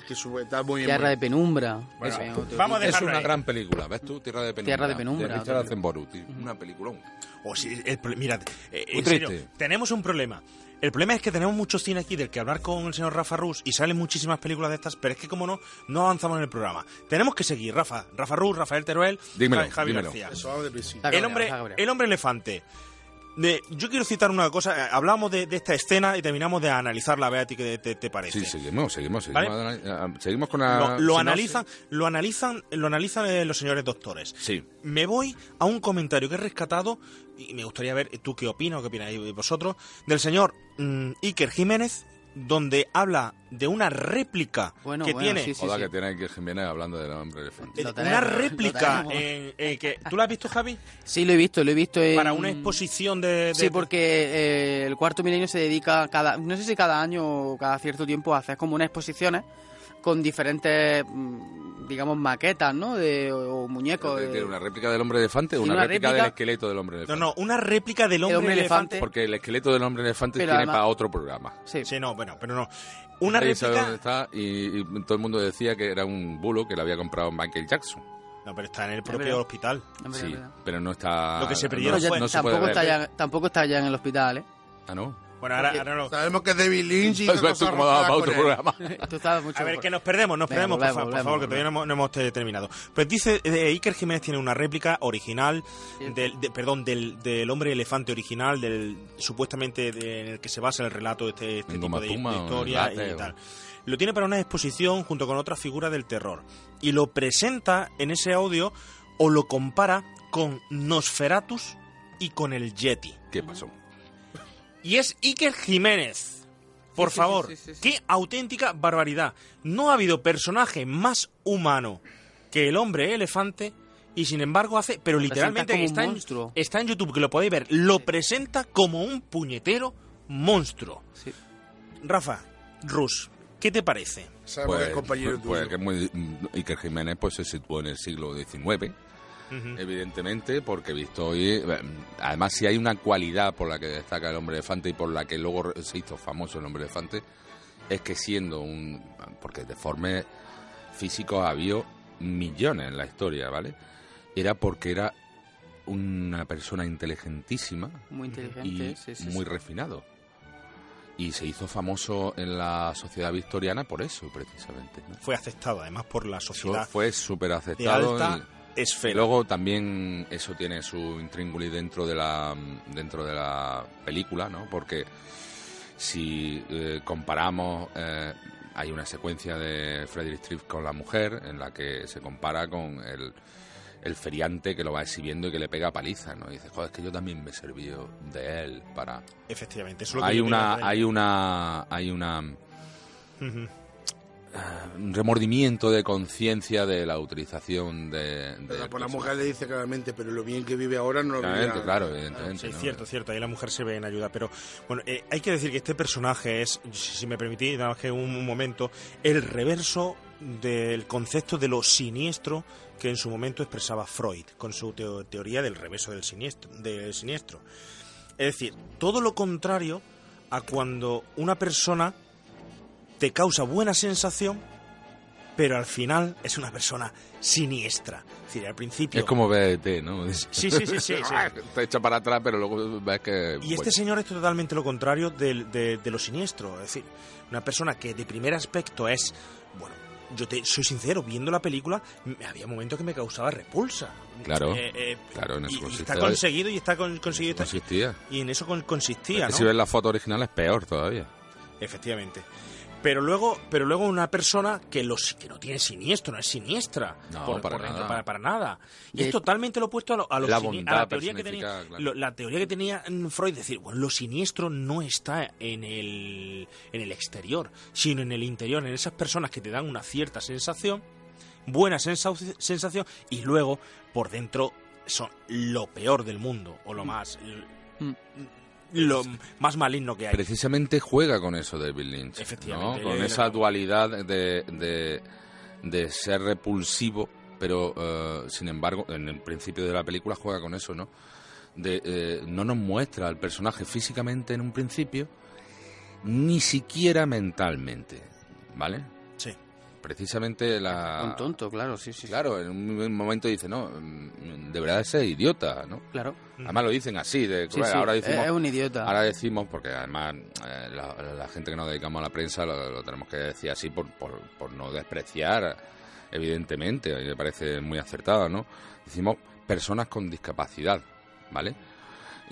que su está muy bien. Tierra de muy penumbra. Bueno, otro vamos a. Es una ahí. gran película, ¿ves tú? Tierra de Penumbra. Tierra de Penumbra, De Richard. Attenborough. Una peliculón. O sí, pro- mira, eh, en serio, tenemos un problema. El problema es que tenemos mucho cine aquí del que hablar con el señor Rafa Rus y salen muchísimas películas de estas, pero es que como no, no avanzamos en el programa. Tenemos que seguir, Rafa, Rafa Rus, Rafael Teruel, Dímelo, Javi dímelo. García. El hombre, el hombre elefante. De- yo quiero citar una cosa. eh, Hablamos de, de esta escena y terminamos de analizarla. A ver a ti qué te, te parece. Sí, seguimos, seguimos, seguimos, eh, seguimos con la... lo, analizan, lo analizan, lo analizan eh, los señores doctores. Sí. Me voy a un comentario que he rescatado y me gustaría ver tú qué opinas qué opináis vosotros del señor mm, Iker Jiménez, donde habla de una réplica Bueno, que bueno, tiene sí, sí, Joda sí. que tiene Jiménez hablando del hombre elefante. eh, Lo una tenemos, lo réplica tenemos. en, en que tú la has visto Javi Sí, lo he visto, lo he visto en... para una exposición de, de- Sí, porque eh, el cuarto milenio se dedica cada, no sé si cada año o cada cierto tiempo a hacer como unas exposiciones con diferentes, mm, digamos, maquetas, ¿no? De, o, o muñecos. ¿Tiene de- una réplica del hombre elefante o Sí, una, una réplica, réplica- del esqueleto del hombre no elefante? no una réplica del hombre, hombre elefante, elefante. Porque el esqueleto del hombre elefante Pero tiene además- para otro programa. Sí. sí no bueno pero no una Nadie sabe dónde réplica está y, y todo el mundo decía que era un bulo que le había comprado Michael Jackson. no pero está en el propio hospital Sí, pero no está... Lo que se no- fue- no se puede tampoco, está ya, tampoco está ya en el hospital, ¿eh? Ah, no. Bueno ahora, ahora no Sabemos que es David Lynch y Pues tú cómo daba para otro programa. Tú estás mucho A ver, que nos perdemos, nos Venga, perdemos, por, volvemos, fa- por volvemos, favor, que todavía no hemos, no hemos te- terminado. Pues dice, eh, Iker Jiménez tiene una réplica original, del, de- perdón, del, del hombre elefante original, del supuestamente de- en el que se basa el relato de este, este tipo de, historia y o- tal. Lo tiene para una exposición junto con otras figuras del terror. Y lo presenta en ese audio o lo compara con Nosferatus y con el Yeti. ¿Qué pasó? Y es Iker Jiménez. Por Sí, favor, sí, sí, sí. qué auténtica barbaridad. No ha habido personaje más humano que el hombre elefante y sin embargo hace, pero Lo literalmente está en, monstruo. está en YouTube que lo podéis ver, lo presenta como un puñetero monstruo. Sí. Rafa, Rus, ¿qué te parece? Pues, pues que es muy, Iker Jiménez pues se situó en el siglo XIX, Evidentemente, porque visto hoy, eh, además si hay una cualidad por la que destaca el hombre elefante y por la que luego se hizo famoso el hombre elefante, es que siendo un, porque deformes físicos había millones en la historia, ¿vale? Era porque era una persona inteligentísima Muy inteligente, y sí, sí, muy sí. refinado. Y se hizo famoso en la sociedad victoriana por eso, precisamente. ¿no? Fue aceptado además por la Eso sociedad fue súper de aceptado. alta y- y esfera. luego también eso tiene su intríngulis dentro de la dentro de la película, ¿no? Porque si eh, comparamos, eh, hay una secuencia de Frederick Streep con la mujer en la que se compara con el, el feriante que lo va exhibiendo y que le pega paliza, ¿no? Y dice, joder, es que yo también me he servido de él para... Efectivamente, eso es lo que Hay una, hay una, hay una remordimiento de conciencia de la utilización de... de Pero por la mujer le dice claramente, pero lo bien que vive ahora no lo claro, evidentemente. Sí, ¿no? cierto, cierto. Ahí la mujer se ve en ayuda. Pero bueno, eh, hay que decir que este personaje es, si si me permitís, nada más que un, un momento, el reverso del concepto de lo siniestro que en su momento expresaba Freud con su teo- teoría del reverso del siniestro, del siniestro. Es decir, todo lo contrario a cuando una persona te causa buena sensación, pero al final es una persona siniestra. Es decir, al principio. Es como BT, ¿no? Sí, sí, sí, sí, sí. Te echa para atrás, pero luego ves que... Y este señor es totalmente lo contrario del- de, de lo siniestro. Es decir, una persona que de primer aspecto es. Bueno, yo te soy sincero, viendo la película, había momentos que me causaba repulsa. Claro, Eh, eh, claro, en eso y- y, consistía. está conseguido y está con- conseguido. está- consistía. y en eso con- consistía, Es que ¿no? si ves la foto original es peor todavía. Efectivamente. Pero luego, pero luego una persona que los que no tiene siniestro, no es siniestra No, por, para por dentro, nada. para, para nada. Y De- es totalmente lo opuesto a, lo, a, lo La a teoría que tenía claro. lo- la teoría que tenía mm, Freud, decir, bueno, lo siniestro no está en el en el exterior, sino en el interior, en esas personas que te dan una cierta sensación, buena sensa- sensación y luego por dentro son lo peor del mundo o lo más Mm. Lo más maligno que hay. Precisamente juega con eso David Lynch. Efectivamente, ¿no? Con yo- esa dualidad de, de, de ser repulsivo, pero eh, sin embargo, en el principio de la película juega con eso, ¿no? De, eh, no nos muestra al personaje físicamente en un principio, ni siquiera mentalmente, ¿vale? Precisamente la... Un tonto, claro, sí, sí. Claro, en un momento dice, no, mm, deberá de ser idiota, ¿no? Claro. Además lo dicen así, de, Sí, sí, ahora decimos, es un idiota. Ahora decimos, porque además eh, la, la gente que nos dedicamos a la prensa lo, lo tenemos que decir así por, por, por no despreciar, evidentemente, a mí me parece muy acertado, ¿no? Decimos personas con discapacidad, ¿vale?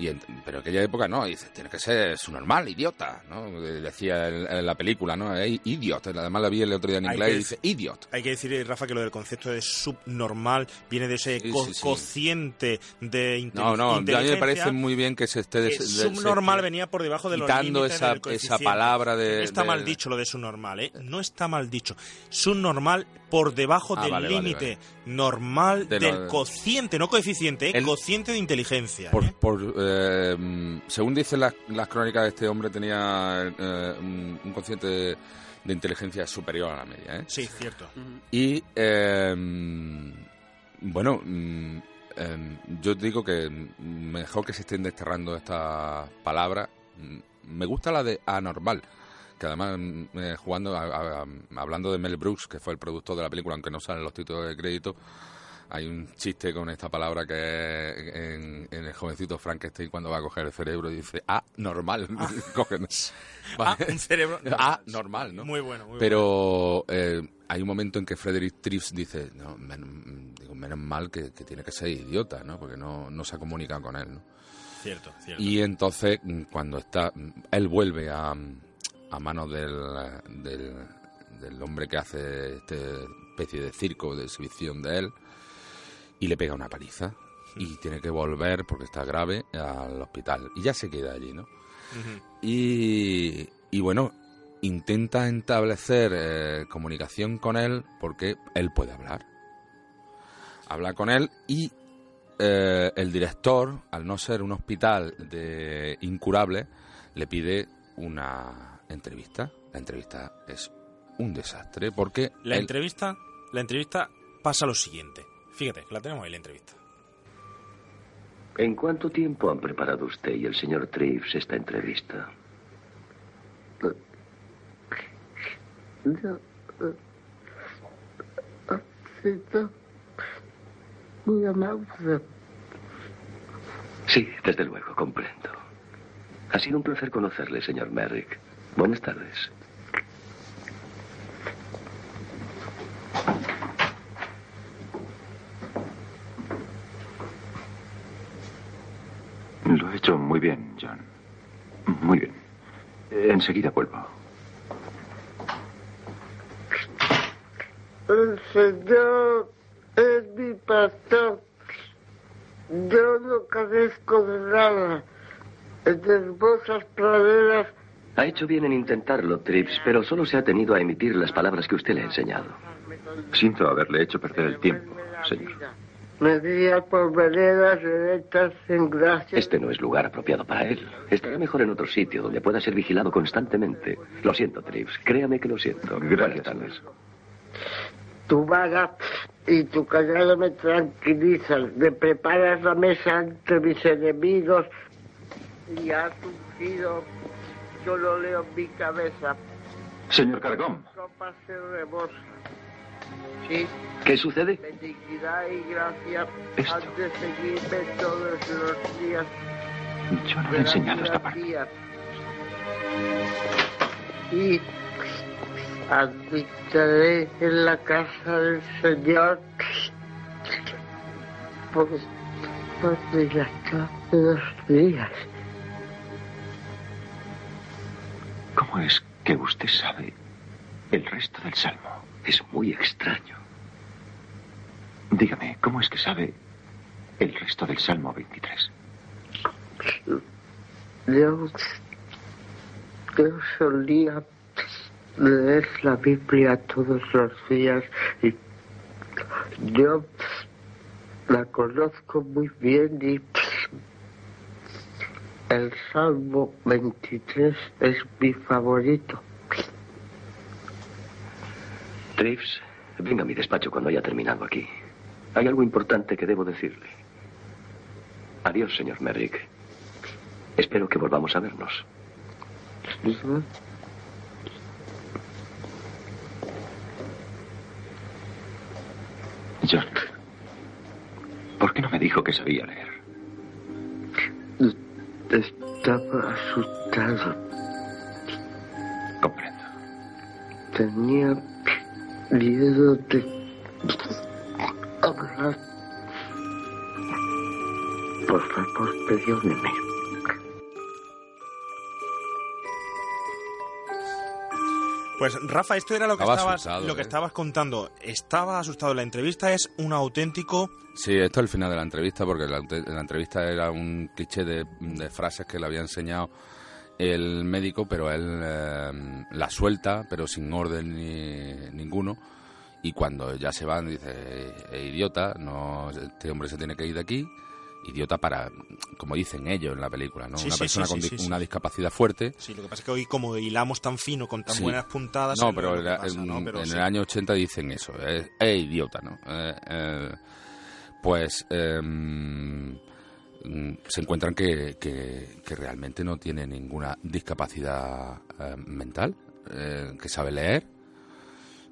Y en- pero en aquella época no, dice, tiene que ser su normal, idiota, ¿no? Decía en, en la película, ¿no? Es idiot, además la vi el otro día en Hay inglés y dice idiot. Hay que decir, eh, Rafa, que lo del concepto de subnormal viene de ese Sí, co- sí, sí. cociente de inte- No, no, a mí me inteligencia. parece muy bien que se esté... de- se subnormal esté venía por debajo de los quitando esa, del esa palabra de... No está de- mal dicho lo de subnormal, ¿eh? No está mal dicho. Subnormal por debajo Ah, del vale, vale, límite normal De del lo- cociente, no coeficiente, ¿eh? El- Cociente de inteligencia. Por, ¿eh? por, eh, según dicen las, las crónicas, este hombre tenía eh, un, un consciente de, de inteligencia superior a la media. ¿eh? Sí, cierto. Y, eh, mm, bueno, mm, eh, yo digo que mejor que se estén desterrando estas palabras. Mm, Me gusta la de anormal, que además, mm, eh, jugando, a- hablando de Mel Brooks, que fue el productor de la película, aunque no salen los títulos de crédito, hay un chiste con esta palabra que es en, en el jovencito Frankenstein cuando va a coger el cerebro dice, ah, normal. Coge, ¿no? Ah, un cerebro. Ah, normal, ¿no? Muy bueno, muy Pero eh, hay un momento en que Frederick Trips dice, no, men- digo, menos mal que, que tiene que ser idiota, ¿no? Porque no, no se ha comunicado con él, ¿no? Cierto, cierto. Y entonces, mm, cuando está, mm, él vuelve a, a manos del, del, del hombre que hace esta especie de circo, de exhibición de él, y le pega una paliza. Y tiene que volver, porque está grave, al hospital. Y ya se queda allí, ¿no? Y, y bueno, intenta establecer eh, comunicación con él porque él puede hablar. Habla con él y eh, el director, al no ser un hospital de incurable, le pide una entrevista. La entrevista es un desastre porque La él- entrevista, la entrevista pasa lo siguiente. Fíjate, que la tenemos ahí la entrevista. ¿En cuánto tiempo han preparado usted y el señor Trives esta entrevista? No, eh, muy amable. Sí, desde luego, comprendo. Ha sido un placer conocerle, señor Merrick. Buenas tardes. Lo he hecho muy bien, John. Muy bien. Enseguida vuelvo. El Señor es mi pastor. Yo no carezco de nada. En hermosas praderas Ha hecho bien en intentarlo, Trips, pero solo se ha tenido a emitir las palabras que usted le ha enseñado. Siento haberle hecho perder el tiempo, señor. me guía por veredas derechas sin gracia. Este no es lugar apropiado para él. Estará mejor en otro sitio donde pueda ser vigilado constantemente. Lo siento, Trips. Créame que lo siento. Buenas tardes. Tu vara y tu callado me tranquilizan. Me preparas la mesa ante mis enemigos y has ungido. Yo lo leo en mi cabeza. Señor Cargón, Copa se rebosa. Sí, ¿Qué sucede? benignidad y gracia Esto. han de seguirme todos los días. yo no le he enseñado esta parte. Y habitaré en la casa del Señor por, por los días. ¿Cómo es que usted sabe el resto del salmo? Es muy extraño. Dígame, ¿cómo es que sabe el resto del salmo 23? Yo, yo solía leer la Biblia todos los días y yo la conozco muy bien y el Salmo 23 es mi favorito. Trips, venga a mi despacho cuando haya terminado aquí. Hay algo importante que debo decirle. Adiós, señor Merrick. Espero que volvamos a vernos. John, ¿por qué no me dijo que sabía leer? Estaba asustado. Comprendo. Tenía miedo de hablar. Por favor, perdóneme. Pues Rafa, esto era lo que Estaba estabas, asustado, lo que ¿eh? estabas contando. Estaba asustado. La entrevista es un auténtico. Sí, esto es el final de la entrevista, porque la, la entrevista era un cliché de, de frases que le había enseñado el médico, pero él eh, la suelta, pero sin orden ni, ninguno. Y cuando ya se van, dice, "Eh, idiota, no, este hombre se tiene que ir de aquí. Idiota para, como dicen ellos en la película, ¿no? Sí, una sí, persona sí, con una discapacidad fuerte. Sí, lo que pasa es que hoy, como hilamos tan fino, con tan buenas puntadas. No, pero, pasa, en, ¿no? Pero en sí. el año 80 dicen eso, es, es idiota, ¿no? Eh, eh, pues mm, se encuentran que, que- que realmente no tiene ninguna discapacidad eh, mental, eh, que sabe leer,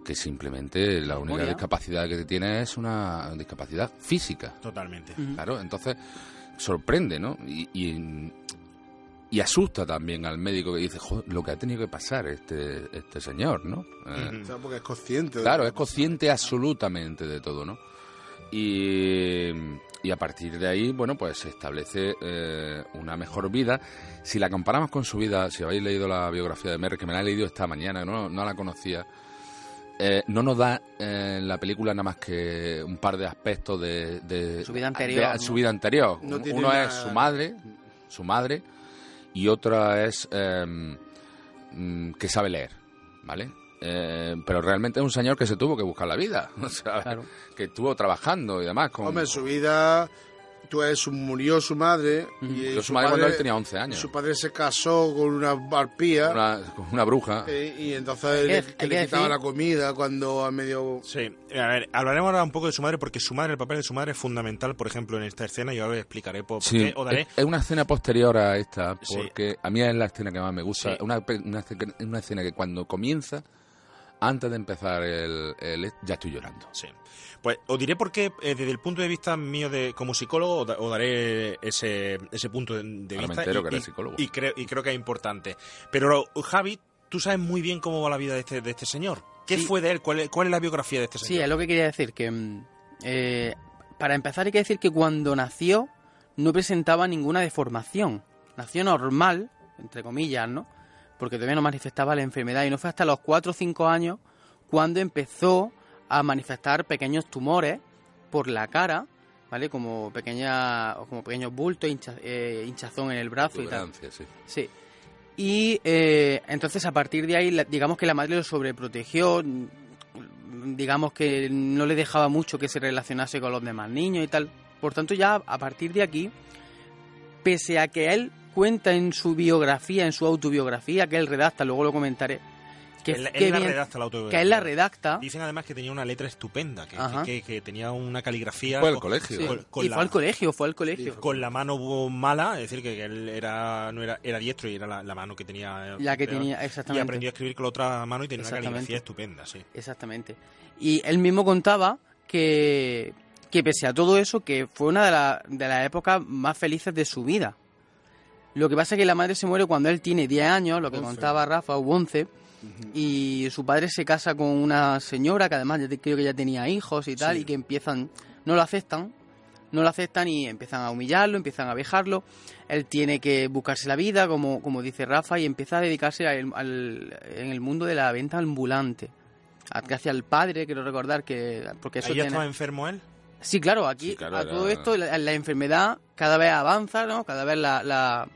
que simplemente la única Memoria. discapacidad que tiene es una discapacidad física. Totalmente. Claro, entonces sorprende, ¿no? Y, y, y asusta también al médico que dice, "Joder, lo que ha tenido que pasar este, este señor, ¿no? Eh, O sea, porque es consciente. de Claro, es consciente absolutamente de todo, ¿no? Y, y a partir de ahí, bueno, pues se establece eh, una mejor vida. Si la comparamos con su vida, si habéis leído la biografía de Merck, que me la he leído esta mañana, no, no la conocía, eh, no nos da eh, en la película nada más que un par de aspectos de, de- Su vida anterior, de ¿no? su vida anterior. No Uno es su madre, su madre, y otra es eh, que sabe leer, ¿vale? Eh, pero realmente es un señor que se tuvo que buscar la vida, o sea, Claro. que estuvo trabajando y demás. Con, Hombre, su vida, tú murió su madre. y Murió su madre cuando él tenía 11 años. Su padre se casó con una arpía. una, con una bruja. eh, y entonces le, que le quitaba decir- la comida cuando a medio... Sí, a ver, hablaremos ahora un poco de su madre, porque su madre, el papel de su madre es fundamental, por ejemplo, en esta escena, y ahora explicaré por, por Sí, qué, o daré... es, es una escena posterior a esta, Sí. porque a mí es la escena que más me gusta. Sí. Una, una, una escena que cuando comienza, antes de empezar el, el- ya estoy llorando. Sí. Pues os diré por qué, eh, desde el punto de vista mío de como psicólogo, os da- os daré ese, ese punto de, de Ahora me vista. entero y, que eres psicólogo. Y creo, y creo que es importante. Pero, Javi, tú sabes muy bien cómo va la vida de este, de este señor. ¿Qué Sí. fue de él? ¿Cuál es, cuál es la biografía de este Sí, señor? es lo que quería decir, que eh, para empezar hay que decir que cuando nació no presentaba ninguna deformación. Nació normal, entre comillas, ¿no? Porque todavía no manifestaba la enfermedad y no fue hasta los 4 o 5 años cuando empezó a manifestar pequeños tumores por la cara, ¿vale? Como, pequeña, como pequeños bultos, hincha- eh, hinchazón en el brazo y tal. Sí. Sí. Y eh, entonces a partir de ahí, digamos que la madre lo sobreprotegió, digamos que no le dejaba mucho que se relacionase con los demás niños y tal. Por tanto, ya a partir de aquí, pese a que él cuenta en su biografía, en su autobiografía, que él redacta, luego lo comentaré, que, él, la redacta la autobiografía. que él la redacta, Dicen además que tenía una letra estupenda, que, Ajá. que, que tenía una caligrafía... Fue al con- colegio. Sí. con- con y la- fue al colegio, fue al colegio. con la mano mala, es decir, que, él era no era, era diestro y era la, la mano que tenía... La que tenía, Y exactamente. aprendió a escribir con la otra mano y tenía una caligrafía estupenda, sí. Exactamente. Y él mismo contaba que, que pese a todo eso, que fue una de, la- de las épocas más felices de su vida. Lo que pasa es que la madre se muere cuando él tiene 10 años, lo que 11. contaba Rafa, o 11, y su padre se casa con una señora que además creo que ya tenía hijos y tal, Sí. y que empiezan, no lo aceptan, no lo aceptan y empiezan a humillarlo, empiezan a vejarlo. Él tiene que buscarse la vida, como, como dice Rafa, y empieza a dedicarse al, al- en el mundo de la venta ambulante. A- Gracias al padre, quiero recordar que... Porque eso ¿Ahí ya tiene- estaba enfermo él? Sí, claro, aquí Sí, claro, a era- todo esto la, la enfermedad cada vez avanza, ¿no? Cada vez la, la-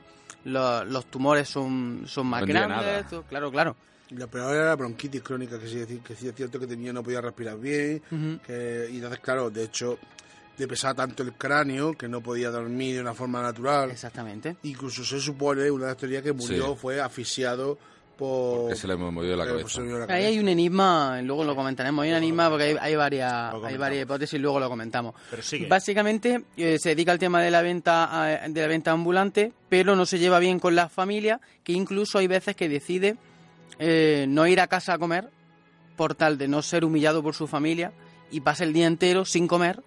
lo- los tumores son, son más grandes. todo- claro, claro. La peor era la bronquitis crónica, que sí, decir- que sí es cierto que tenía, no podía respirar bien. Que, y entonces, claro, de hecho, le pesaba tanto el cráneo que no podía dormir de una forma natural. Exactamente. Incluso se supone, una de las teorías, que murió Sí. fue asfixiado por... Que se le movió la eh, cabeza. la Ahí hay un enigma, luego lo comentaremos, hay un enigma porque hay, hay varias, hay varias hipótesis y luego lo comentamos. Pero sigue. Básicamente eh, se dedica al tema de la venta de la venta ambulante, pero no se lleva bien con la familia, que incluso hay veces que decide eh, no ir a casa a comer por tal de no ser humillado por su familia y pasa el día entero sin comer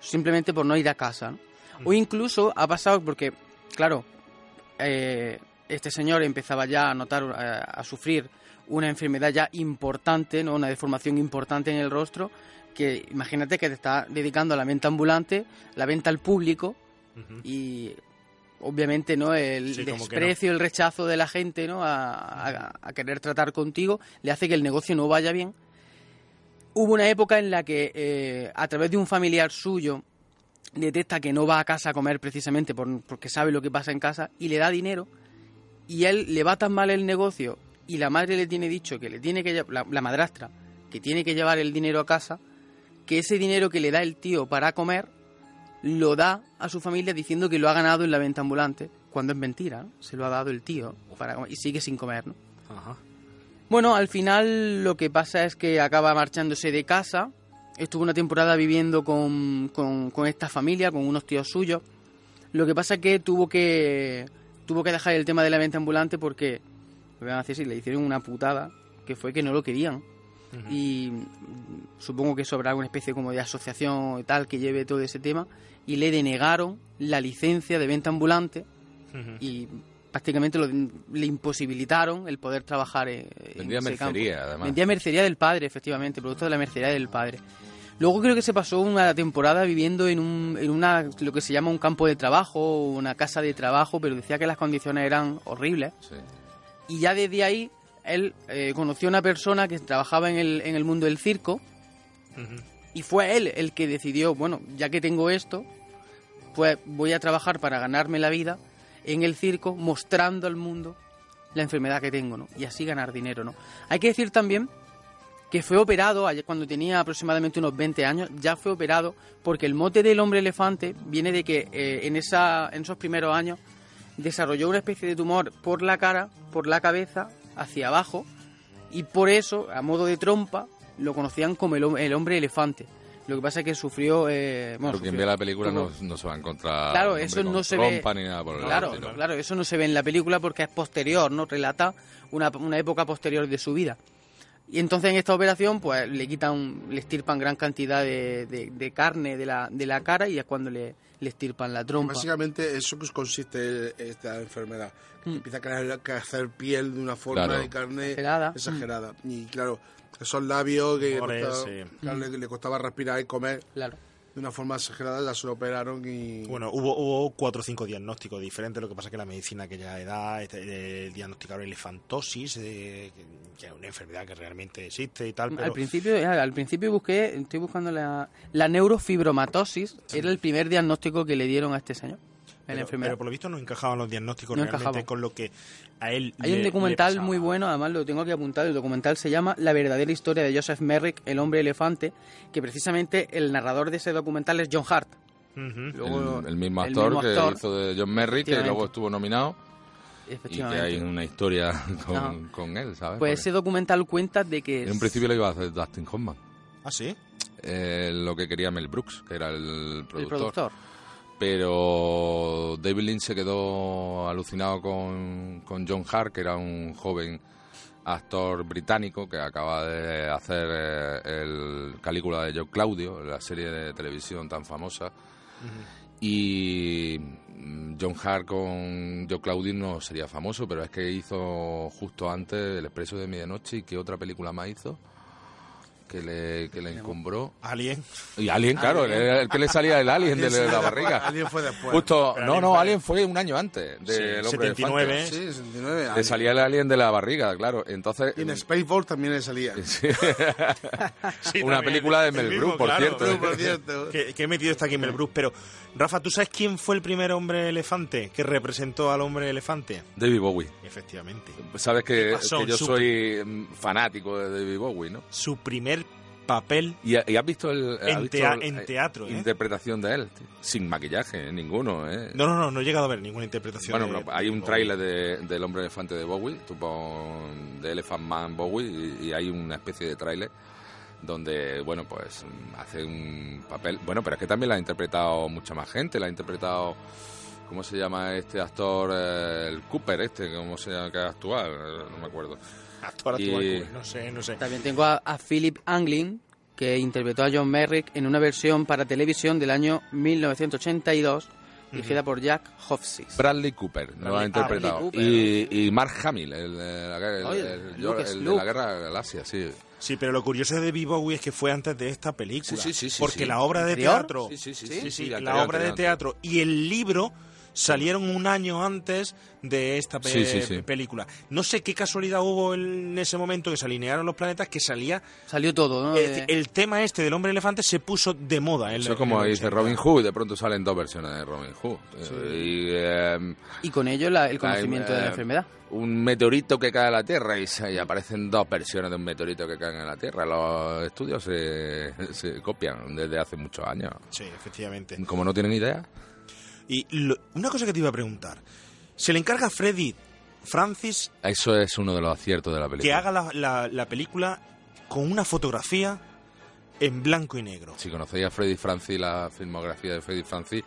simplemente por no ir a casa. ¿no? O incluso ha pasado porque, claro, eh, este señor empezaba ya a notar, eh, a sufrir una enfermedad ya importante, ¿no? una deformación importante en el rostro, que imagínate que te está dedicando a la venta ambulante, la venta al público y obviamente no el Sí, desprecio, el rechazo de la gente no a, a- a querer tratar contigo le hace que el negocio no vaya bien. Hubo una época en la que eh, a través de un familiar suyo detecta que no va a casa a comer precisamente por- porque sabe lo que pasa en casa y le da dinero y él le va tan mal el negocio y la madre le tiene dicho que le tiene que la, la madrastra que tiene que llevar el dinero a casa que ese dinero que le da el tío para comer lo da a su familia diciendo que lo ha ganado en la venta ambulante cuando es mentira ¿no? se lo ha dado el tío para comer, y sigue sin comer ¿no? Ajá. Bueno, al final lo que pasa es que acaba marchándose de casa. Estuvo una temporada viviendo con, con, con esta familia, con unos tíos suyos. Lo que pasa es que tuvo que tuvo que dejar el tema de la venta ambulante porque, lo van a decir, le hicieron una putada, que fue que no lo querían. Y supongo que eso habrá alguna especie como de asociación y tal que lleve todo ese tema. Y le denegaron la licencia de venta ambulante y prácticamente lo, le imposibilitaron el poder trabajar en, en Vendía ese mercería, campo. además. Vendía mercería del padre, efectivamente, producto de la mercería del padre. Luego creo que se pasó una temporada viviendo en, un, en una, lo que se llama un campo de trabajo, o una casa de trabajo, pero decía que las condiciones eran horribles. Sí. Y ya desde ahí él eh, conoció a una persona que trabajaba en el, en el mundo del circo y fue él el que decidió, bueno, ya que tengo esto, pues voy a trabajar para ganarme la vida en el circo mostrando al mundo la enfermedad que tengo, ¿no? Y así ganar dinero, ¿no? Hay que decir también que fue operado ayer cuando tenía aproximadamente unos 20 años, ya fue operado porque el mote del hombre elefante viene de que eh, en, esa, en esos primeros años desarrolló una especie de tumor por la cara, por la cabeza, hacia abajo, y por eso, a modo de trompa, lo conocían como el, el hombre elefante. Lo que pasa es que sufrió... Eh, bueno, Pero quien sufrió- ve la película no, no se va a encontrar. Claro, eso no se ve. ni nada por el claro, claro, eso no se ve en la película porque es posterior, ¿no? Relata una, una época posterior de su vida. Y entonces en esta operación, pues le quitan, le estirpan gran cantidad de, de- de carne de la, de la cara y es cuando le, le estirpan la trompa. Básicamente eso que consiste esta enfermedad. Que Mm. Empieza a crear- hacer piel de una forma Claro. de carne Exagerada. exagerada. Y claro, esos labios que Tumores, costaba- sí. claro, le, le costaba respirar y comer Claro. De una forma exagerada, ya se lo operaron y... Bueno, hubo, hubo cuatro o cinco diagnósticos diferentes, lo que pasa es que la medicina a aquella edad este, eh, diagnosticaron elefantosis, eh, que es una enfermedad que realmente existe y tal, pero Al principio, eh, al principio busqué, estoy buscando la, la neurofibromatosis, era el primer diagnóstico que le dieron a este señor, pero, la enfermedad. pero por lo visto no encajaban los diagnósticos No realmente con lo que a él Hay le- un documental muy bueno, además lo tengo aquí apuntado. El documental se llama La verdadera historia de Joseph Merrick, el hombre elefante, que precisamente el narrador de ese documental es John Hart. Luego, el, el mismo el actor que hizo de John Merrick, que luego estuvo nominado y que hay una historia con, él, ¿sabes? Pues Porque ese documental cuenta de que... en un principio lo iba a hacer Dustin Hoffman, ¿Ah, sí? eh, lo que quería Mel Brooks, que era el el productor. Pero David Lynch se quedó alucinado con, con John Hart, que era un joven actor británico que acaba de hacer eh, el Calígula de Joe Claudio, la serie de televisión tan famosa. Y mm, John Hart con Joe Claudio no sería famoso, pero es que hizo justo antes El Expreso de Medianoche y qué otra película más hizo que le, que le encumbró. Alien. Y Alien, claro, el, el que le salía el Alien de, Alien la barriga. Alien fue después. Justo, Pero no, Alien no, Alien fue un año antes Sí, del hombre 79. elefante. Sí, 69. Le Alien. salía el Alien de la barriga, claro. Entonces, Y en Spaceballs también le salía. sí. Sí, una también, película de el Mel Brooks, por claro. por cierto. Que, que he metido está aquí Mel Brooks, pero Rafa, ¿tú sabes quién fue el primer hombre elefante que representó al hombre elefante? David Bowie. Efectivamente. Sabes que, pasó? que yo Su- soy mm, fanático de David Bowie, ¿no? Su primer papel Y, y has visto el has En visto tea- el- en teatro, ¿eh? interpretación de él, tío? sin maquillaje, ninguno, ¿eh? No, no, no, no he llegado a ver ninguna interpretación. Bueno, de- pero hay un tráiler de- del hombre elefante de Bowie, tú pon de Elephant Man Bowie, y, y hay una especie de tráiler donde, bueno, pues mm, hace un papel... Bueno, pero es que también la ha interpretado mucha más gente, la ha interpretado... ¿Cómo se llama este actor? Eh, el Cooper, este, ¿cómo se llama? Que es actual, Eh, no me acuerdo. Actor y- actual, no sé, no sé. También tengo a, a Philip Anglin, que interpretó a John Merrick en una versión para televisión del año 1982, dirigida por Jack Hofsys. Bradley Cooper lo ha Bradley- interpretado. Ah, Bradley Cooper. y, y Mark Hamill, el, de la, el- Oye, el- Luke el es de Luke. la Guerra de la Galaxia, sí. Sí, pero lo curioso de David Bowie es que fue antes de esta película. Sí, sí, sí, sí, porque sí. la obra de teatro. Sí, sí, sí, sí, sí, sí, la obra de teatro y el libro salieron un año antes de esta pe- Sí, sí, sí. película. No sé qué casualidad hubo en ese momento que se alinearon los planetas que salía. Salió todo, ¿no? El tema este del hombre elefante se puso de moda. en Eso como dice 80. Robin Hood, de pronto salen dos versiones de Robin Hood. Eh, Y, eh, y con ello la- el conocimiento hay, de la eh, enfermedad. Un meteorito que cae a la Tierra y, se- y aparecen dos versiones de un meteorito que cae en la Tierra. Los estudios se, se copian desde hace muchos años. Sí, efectivamente. Como no tienen idea, Y lo- una cosa que te iba a preguntar. Se le encarga a Freddy Francis eso es uno de los aciertos de la película. que haga la, la- la película con una fotografía en blanco y negro. Si conocéis a Freddy Francis, la filmografía de Freddy Francis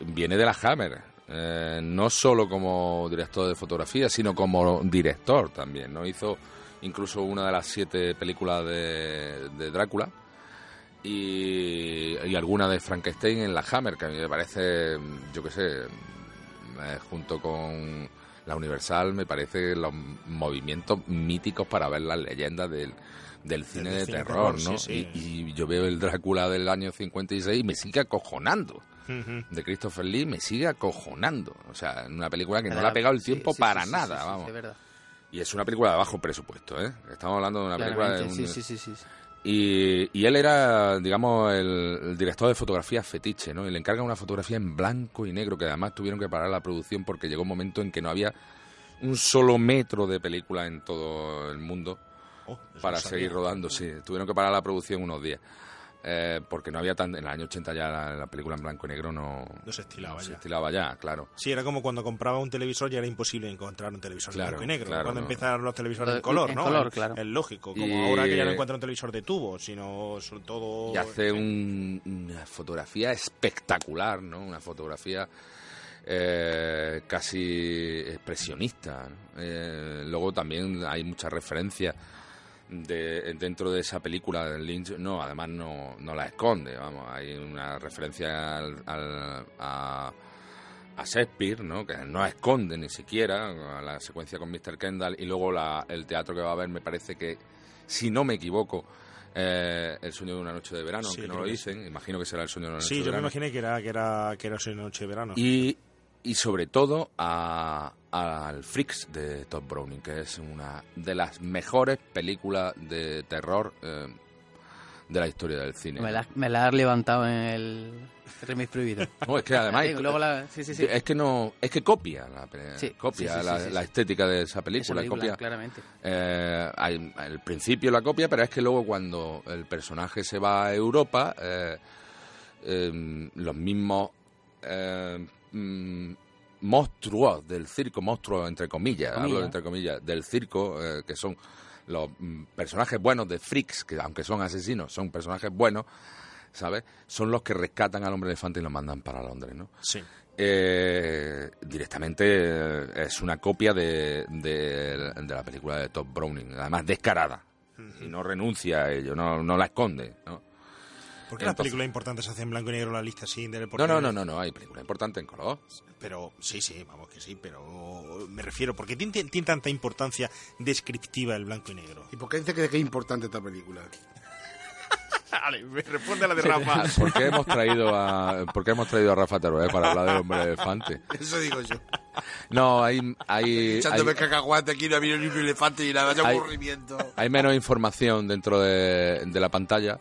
viene de la Hammer. Eh, no solo como director de fotografía, sino como director también. ¿no? Hizo incluso una de las siete películas de, de Drácula y, y alguna de Frankenstein en la Hammer, que a mí me parece, yo qué sé, eh, junto con la Universal, me parece los movimientos míticos para ver las leyendas del, del cine de cine terror, terror, ¿no? sí, sí. Y, y yo veo el Drácula del año 56 y me sigue acojonando. De Christopher Lee me sigue acojonando. O sea, en una película que no le ha pegado el tiempo sí, para nada, vamos. de verdad. Y es una película de bajo presupuesto, ¿eh? Estamos hablando de una película de un- sí, sí, sí. Y, y él era, digamos, el, el director de fotografía fetiche, ¿no? Y le encargan una fotografía en blanco y negro, que además tuvieron que parar la producción porque llegó un momento en que no había un solo metro de película en todo el mundo Oh, para seguir rodando, sí. Tuvieron que parar la producción unos días. Eh, porque no había tan... En el año 80 ya la, la película en blanco y negro no, No se estilaba no se ya. estilaba ya, claro. Sí, era como cuando compraba un televisor y era imposible encontrar un televisor Claro, en blanco y negro. claro, cuando no. empezaron los televisores en color, en ¿no? color, Es- claro. Es lógico, como Y- ahora que ya no encuentran un televisor de tubo, sino sobre todo... y hace un- una fotografía espectacular, ¿no? Una fotografía eh, casi expresionista. ¿no? Eh, luego también hay muchas referencias de, dentro de esa película de Lynch. No, además no, no la esconde, vamos. Hay una referencia al- al- a, a Shakespeare, ¿no? Que no esconde ni siquiera a la secuencia con Mr. Kendall y luego la- el teatro que va a ver me parece que, si no me equivoco, eh, El sueño de una noche de verano, Sí, aunque no lo sí. dicen, imagino que será El sueño de una noche Sí, de yo me verano. imaginé que era que era que era Soy noche de verano. Y, y sobre todo a- al Freaks de Todd Browning, que es una de las mejores películas de terror eh, de la historia del cine. Me la, me la has levantado en el remix prohibido. No, es que además Sí, luego la- sí, sí, sí. es que no es que copia la copia la, estética de esa Esa película, película, copia claramente. eh, al, al principio la copia, pero es que luego cuando el personaje se va a Europa, eh, eh, los mismos mm, monstruos del circo, monstruos entre comillas, hablo entre comillas, del circo, eh, que son los mm, personajes buenos de Freaks, que aunque son asesinos, son personajes buenos, ¿sabes? Son los que rescatan al hombre elefante y lo mandan para Londres, ¿no? Sí. Eh, directamente eh, es una copia de, de- de la película de Todd Browning, además descarada. Y no renuncia a ello, no, no la esconde. ¿no? ¿Por qué las películas importantes se hacen en blanco y negro la lista del No, no, no, no, no, hay películas importantes en color. Pero sí, sí, vamos que sí, pero me refiero, ¿por qué tiene, tiene tanta importancia descriptiva el blanco y negro? ¿Y por qué dice que que es importante esta película? Vale, me responde la de Rafa. ¿Por qué hemos traído a, por qué hemos traído a Rafa Teruel para hablar del hombre elefante? Eso digo yo. No, hay, hay, Echándome hay, cacahuate aquí, no había ni un elefante ni nada, vaya Hay- aburrimiento. hay menos información dentro de, de la pantalla,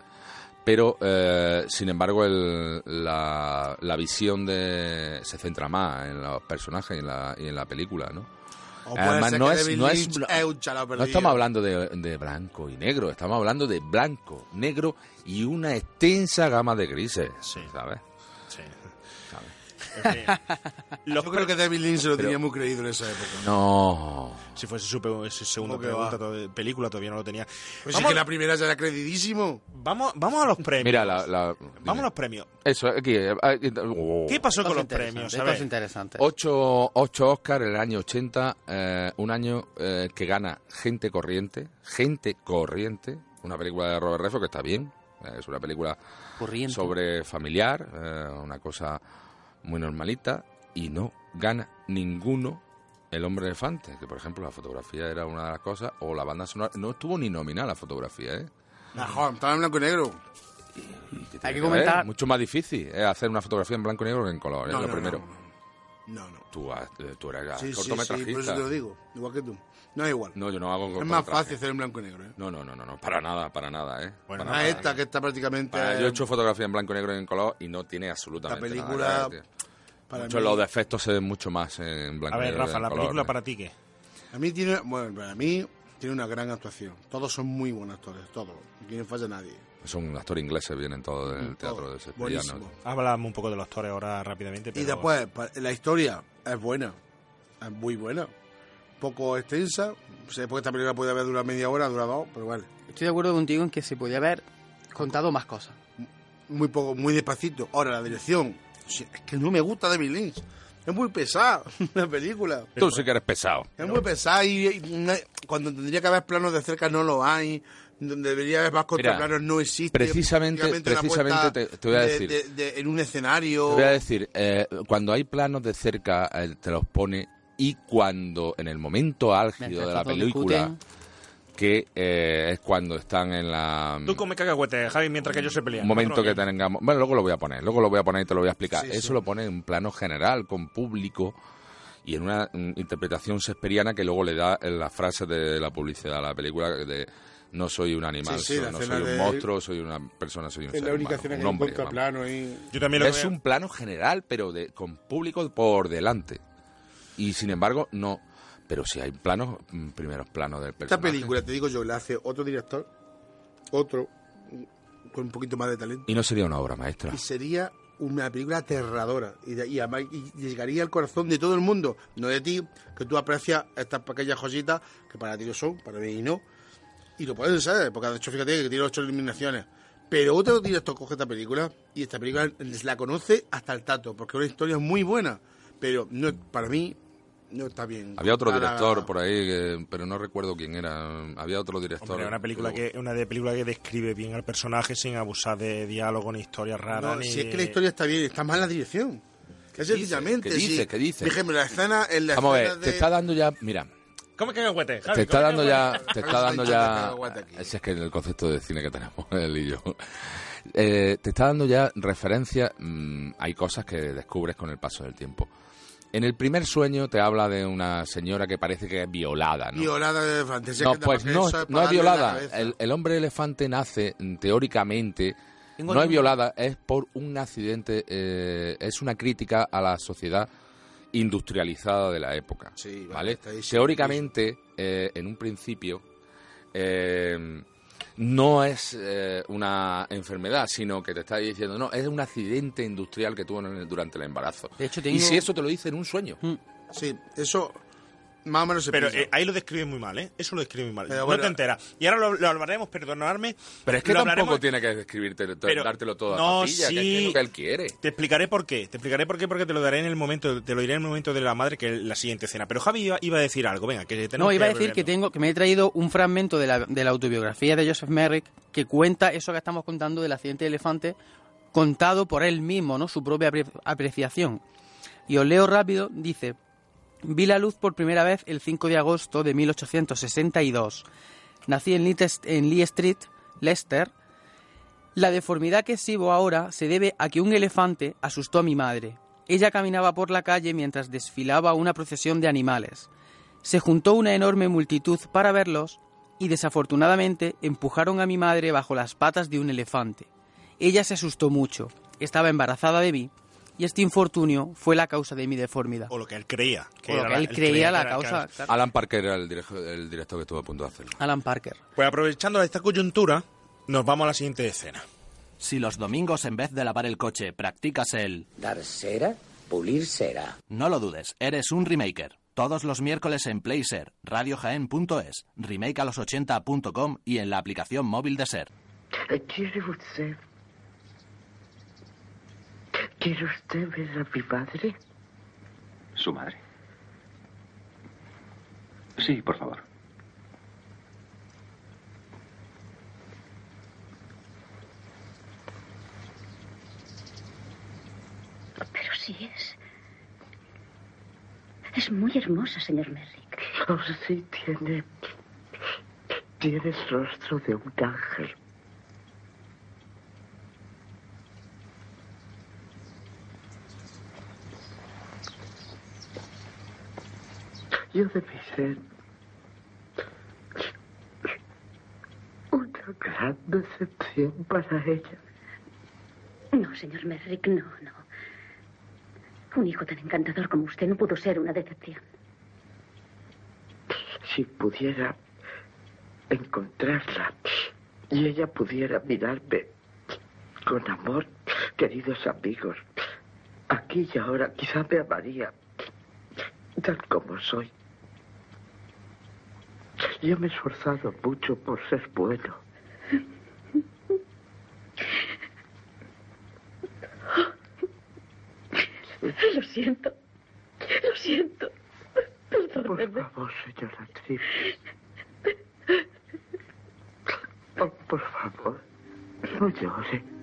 pero eh, sin embargo el- la, la visión de se centra más en los personajes y en la, y en la película, ¿no? Además, no es, no, es, no estamos hablando de, de blanco y negro, estamos hablando de blanco, negro y una extensa gama de grises, Sí. ¿sabes? Los Yo creo que David Lynch se lo Pero- tenía muy creído en esa época. No. Si fuese su, pe- su segunda ¿Cómo que pregunta, va? to- película todavía no lo tenía. Pues sí vamos, que la primera ya era creidísimo. vamos, vamos a los premios. Mira, la, la- Vamos a los premios. Eso, aquí. eh, aquí, oh. ¿Qué pasó con los premios? A ver, interesantes. Ocho, ocho Oscar en el año 80, eh, un año eh, que gana Gente Corriente, Gente Corriente, una película de Robert Redford que está bien, Eh, Es una película Corriente. sobre familiar, eh, una cosa muy normalita, y no gana ninguno el hombre elefante, que por ejemplo la fotografía era una de las cosas, o la banda sonora, no estuvo ni nominada la fotografía, ¿eh? Mejor, estaba en blanco y negro. ¿Qué tiene Hay que comentar- Mucho más difícil es hacer una fotografía en blanco y negro que en color, es No, lo no, primero. No, no. Tú, has- eh, tú eres Sí, sí, sí, cortometrajista. por eso te lo digo. Igual que tú. No es igual. No, yo no hago es más fácil hacer en blanco y negro, ¿eh? No, no, no, no, no, para nada, para nada, ¿eh? Bueno, Para Ah, nada. esta que está prácticamente... Para- yo he hecho fotografía en blanco y negro y en color y no tiene absolutamente La nada película, que ver, tío. para mí- los defectos se ven mucho más en blanco A y ver, negro. que Rafa, en la color, película ¿eh? para ti, ¿qué? A mí tiene... Bueno, para mí tiene una gran actuación. Todos son muy buenos actores, todos. Aquí no falla nadie. Son actores ingleses, vienen todos del Mm, teatro todo. de. Buenísimo. Hablamos un poco de los actores ahora rápidamente. Y pero- después, pa- la historia es buena. Es muy buena. Poco extensa. Sé porque esta película puede haber durado media hora, dura dos, pero vale. Estoy de acuerdo contigo en que se podía haber contado más cosas. Muy poco, muy despacito. Ahora, la dirección. Es que no me gusta David Lynch. Es muy pesada la película. Tú sí que eres pesado. Es muy pesada y, y cuando tendría que haber planos de cerca no lo hay. Donde debería haber más contraplanos no existe. precisamente- precisamente te- te voy a de- decir. de- de- en un escenario. Te voy a decir, eh, cuando hay planos de cerca, eh, te los pone y cuando, en el momento álgido de la película, discuten. que eh, es cuando están en la... Tú come cacahuete, Javi, mientras que ellos se pelean. Un momento que tengamos... Bueno, luego lo voy a poner, luego lo voy a poner y te lo voy a explicar. Sí, Eso sí. lo pone en un plano general, con público y en una mm, interpretación shakespeariana que luego le da en la frase de la publicidad a la película de no soy un animal, Sí, sí, soy- no soy un monstruo, soy una persona, soy un ser la única humano, un hombre. contraplano y... Yo también lo Es un plano general, pero de, con público por delante. Y sin embargo, no. Pero si hay planos, mm, primeros planos del Esta personaje. película, te digo yo, la hace otro director, otro, con un poquito más de talento. Y no sería una obra maestra. y sería una película aterradora y, de- y además- y llegaría al corazón de todo el mundo, no de ti, que tú aprecias estas pequeñas joyitas que para ti lo son, para mí no, y lo pueden ser, porque de hecho fíjate que tiene ocho eliminaciones. Pero otro director coge esta película y esta película la conoce hasta el tato, porque es una historia muy buena, pero no para mí no está bien. Había otro director por ahí, que- pero no recuerdo quién era. Había otro director. Hombre, una película que una de película que describe bien al personaje sin abusar de diálogo ni historias raras No, ni si es que la historia está bien, está mal la dirección. Que dice? sencillamente, ¿Qué dice? sí. ¿Qué? Por ejemplo, la escena en la Vamos a ver, de... te está dando ya. Mira, ¿Cómo que cacahuete? Javi? te está ¿Cómo dando ya. Te está dando ya. Ese es que el concepto de cine que tenemos él y yo. Eh, te está dando ya referencia. mm, hay cosas que descubres con el paso del tiempo. En el primer sueño te habla de una señora que parece que es violada, ¿no? Violada de fantasía. No, pues no, es violada. El, el hombre elefante nace, mm, teóricamente, Tengo no es violada, es por un accidente, eh, es una crítica a la sociedad industrializada de la época. Sí, vale, ¿vale? está ahí, sí, Teóricamente, eh, en un principio, eh, no es eh, una enfermedad, sino que te está diciendo, no, es un accidente industrial que tuvo en el- durante el embarazo. De hecho, Y si eso te lo dice en un sueño. Mm. Sí, eso más o menos se Pero eh, ahí lo describe muy mal, ¿eh? Eso lo describe muy mal. Pero no bueno- te enteras. Y ahora lo, lo hablaremos, perdonadme. Pero es que lo tampoco hablaremos- tiene que describirte, Pero- dártelo todo a no, papilla, que es sí. que es lo que él quiere. Te explicaré por qué. Te explicaré por qué, porque te lo daré en el momento, te lo diré en el momento de la madre, que es la siguiente escena. Pero Javi iba, iba a decir algo, venga, que tenemos No, iba a decir que tengo que me he traído un fragmento de la, de la autobiografía de Joseph Merrick que cuenta eso que estamos contando del accidente de elefante contado por él mismo, ¿no? Su propia apre- apreciación. Y os leo rápido, dice, vi la luz por primera vez el 5 de agosto de 1862. Nací en, Lee Street, Leicester. La deformidad que exhibo ahora se debe a que un elefante asustó a mi madre. Ella caminaba por la calle mientras desfilaba una procesión de animales. Se juntó una enorme multitud para verlos y desafortunadamente empujaron a mi madre bajo las patas de un elefante. Ella se asustó mucho, estaba embarazada de mí y este infortunio fue la causa de mi deformidad. O lo que él creía. Que O lo era que la- él creía la causa. claro. Alan Parker era el, director, el director que estuvo a punto de hacerlo. Alan Parker. Pues aprovechando esta coyuntura, nos vamos a la siguiente escena. Si los domingos en vez de lavar el coche practicas el... Dar cera, pulir cera. No lo dudes, eres un remaker. Todos los miércoles en Playser, radiojaen.es, remakealos80.com y en la aplicación móvil de Ser. ¿Quiere usted ver a mi padre? ¿Su madre? Sí, por favor. Pero sí es. Es muy hermosa, señor Merrick. Oh, sí, tiene. Tiene el rostro de un ángel. Yo debí ser una gran decepción para ella. No, señor Merrick, no, no. Un hijo tan encantador como usted no pudo ser una decepción. Si pudiera encontrarla y ella pudiera mirarme con amor, queridos amigos, aquí y ahora quizá me amaría tal como soy. Yo me he esforzado mucho por ser bueno. Lo siento. Lo siento. Perdóneme. Por favor, señora Tripp. Oh, por favor, no llore.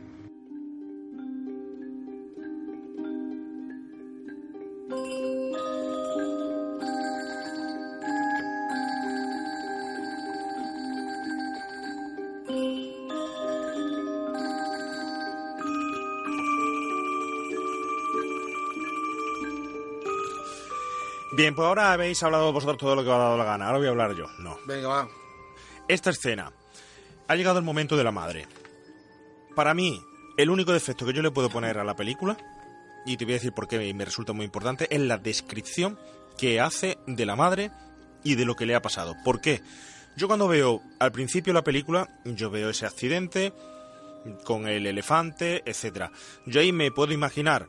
Bien, pues ahora habéis hablado vosotros todo lo que os ha dado la gana. Ahora voy a hablar yo. No. Venga, va. Esta escena. Ha llegado el momento de la madre. Para mí, el único defecto que yo le puedo poner a la película, y te voy a decir por qué me resulta muy importante, es la descripción que hace de la madre y de lo que le ha pasado. ¿Por qué? Yo cuando veo al principio la película, yo veo ese accidente con el elefante, etcétera. Yo ahí me puedo imaginar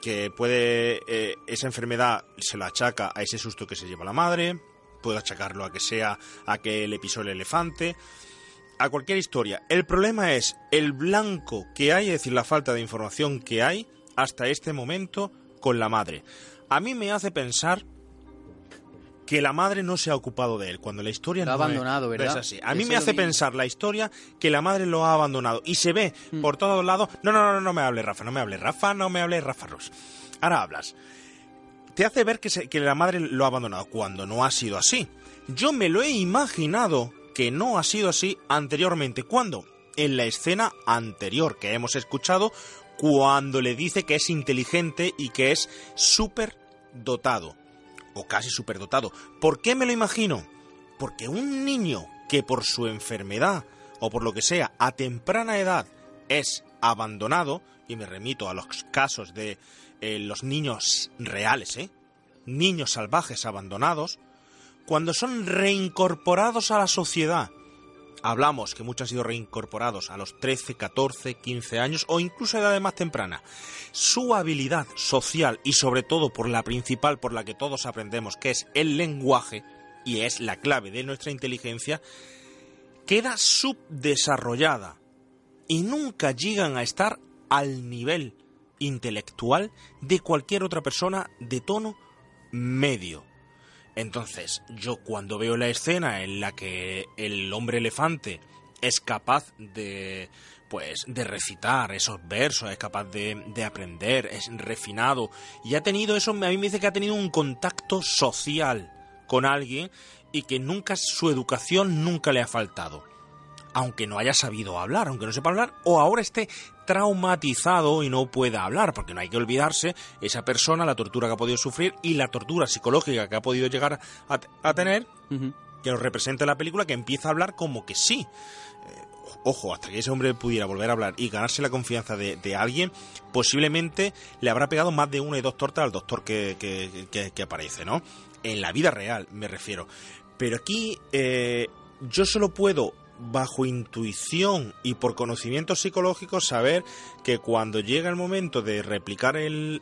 que puede eh, esa enfermedad se lo achaca a ese susto que se lleva la madre, puede achacarlo a que sea a que le pisó el elefante, a cualquier historia. El problema es el blanco que hay, es decir, la falta de información que hay hasta este momento con la madre. A mí me hace pensar que la madre no se ha ocupado de él, cuando la historia Lo ha no es- abandonado, no ¿verdad? es así. A mí me hace pensar la historia que la madre lo ha abandonado y se ve Hmm. por todos lados. No, no, no, no me hables, Rafa, no me hables, Rafa, no me hables, Rafa Rus. Ahora hablas. Te hace ver que, se- que la madre lo ha abandonado cuando no ha sido así. Yo me lo he imaginado que no ha sido así anteriormente. ¿Cuándo? En la escena anterior que hemos escuchado, cuando le dice que es inteligente y que es súper dotado. Casi superdotado. ¿Por qué me lo imagino? Porque un niño que por su enfermedad o por lo que sea a temprana edad es abandonado, y me remito a los casos de eh, los niños reales, ¿eh? niños salvajes abandonados, cuando son reincorporados a la sociedad, hablamos que muchos han sido reincorporados a los 13, 14, 15 años o incluso a edades más tempranas, su habilidad social y sobre todo por la principal por la que todos aprendemos, que es el lenguaje, y es la clave de nuestra inteligencia, queda subdesarrollada y nunca llegan a estar al nivel intelectual de cualquier otra persona de tono medio. Entonces, yo cuando veo la escena en la que el hombre elefante es capaz de pues de recitar esos versos, es capaz de, de aprender, es refinado y ha tenido eso, a mí me dice que ha tenido un contacto social con alguien y que nunca su educación nunca le ha faltado aunque no haya sabido hablar, aunque no sepa hablar, o ahora esté traumatizado y no pueda hablar, porque no hay que olvidarse esa persona, la tortura que ha podido sufrir y la tortura psicológica que ha podido llegar a, a tener, que nos representa en la película, que empieza a hablar como que sí. Eh, Ojo, hasta que ese hombre pudiera volver a hablar y ganarse la confianza de, de alguien, posiblemente le habrá pegado más de una y dos tortas al doctor que, que- que- que aparece, ¿no? En la vida real, me refiero. Pero aquí eh, yo solo puedo, bajo intuición y por conocimientos psicológicos, saber que cuando llega el momento de replicar el,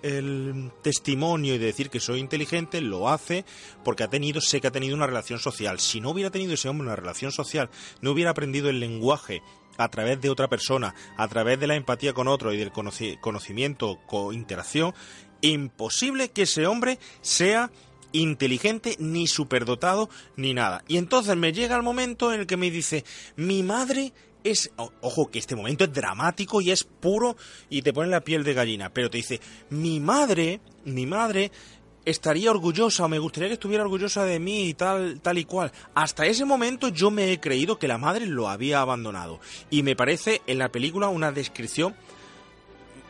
testimonio y de decir que soy inteligente, lo hace porque ha tenido, sé que ha tenido una relación social. Si no hubiera tenido ese hombre una relación social, no hubiera aprendido el lenguaje a través de otra persona, a través de la empatía con otro y del conoci- conocimiento, co interacción, imposible que ese hombre sea inteligente, ni superdotado, ni nada. Y entonces me llega el momento en el que me dice, mi madre es... Ojo, que este momento es dramático y es puro y te pone la piel de gallina, pero te dice, mi madre, mi madre estaría orgullosa o me gustaría que estuviera orgullosa de mí y tal, tal y cual. Hasta ese momento yo me he creído que la madre lo había abandonado. Y me parece en la película una descripción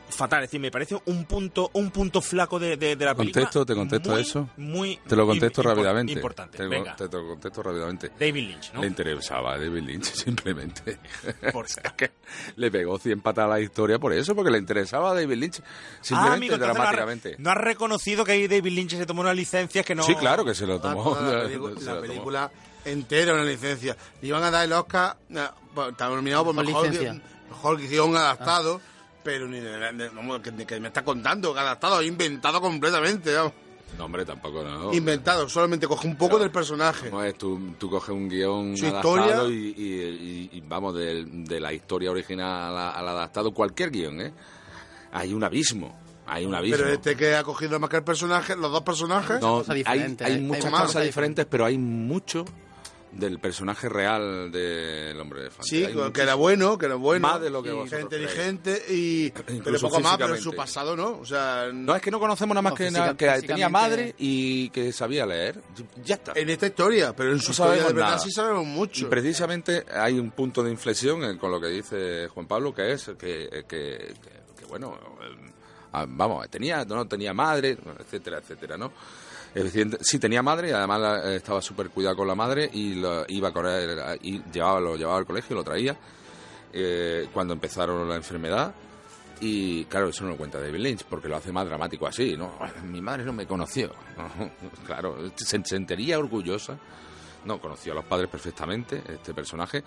fatal, es decir, me parece un punto, un punto flaco de, de, de la película. ¿Contesto? ¿Te contesto muy, eso? Muy Te lo contesto rápidamente. Importante, Te, venga. te lo contesto rápidamente. David Lynch, ¿no? Le interesaba a David Lynch, simplemente. Por- O sea, que le pegó 100 patas a la historia por eso, porque le interesaba a David Lynch, Ah, simplemente amigo, entonces no has- dramáticamente. No has reconocido que ahí David Lynch se tomó una licencia que no... Sí, claro que se lo Ah, tomó. la, se la película entera una licencia. Le iban a dar el Oscar, eh, nominado por mejor, mejor guion adaptado, pero ni de- de- vamos, que, que me está contando, que adaptado, inventado completamente, vamos. No, hombre, tampoco, no. Inventado, solamente coge un poco del personaje. No es, tú, tú coges un guion Su adaptado historia. y, y- y- y vamos, de, de la historia original al adaptado, cualquier guion, ¿eh? Hay un abismo, hay un abismo. Pero este que ha cogido más que el personaje, los dos personajes. No, cosas hay, diferentes, hay hay muchas más. cosas diferentes, pero hay mucho del personaje real del hombre elefante. Sí, Hay que era bueno, que era bueno. Más de lo que y vosotros inteligente y pero poco más, pero en su pasado no, o sea, No, es que no conocemos nada más No, que, física- nada, que tenía madre y que sabía leer. Ya está. en esta historia, pero en su No historia de verdad nada. sí sabemos Y mucho. precisamente hay un punto de inflexión con lo que dice Juan Pablo, que es que, que- que- que, bueno, eh, ah, vamos, tenía, no tenía madre, etcétera, etcétera, ¿no? Evidente- sí tenía madre y además la- eh, estaba súper cuidado con la madre y lo, iba con él, y llevaba, lo llevaba al colegio, lo traía eh, cuando empezaron la enfermedad. Y claro, eso no lo cuenta David Lynch, porque lo hace más dramático así, ¿no? Mi madre no me conoció. claro, se sentiría orgullosa. No, conoció a los padres perfectamente, este personaje,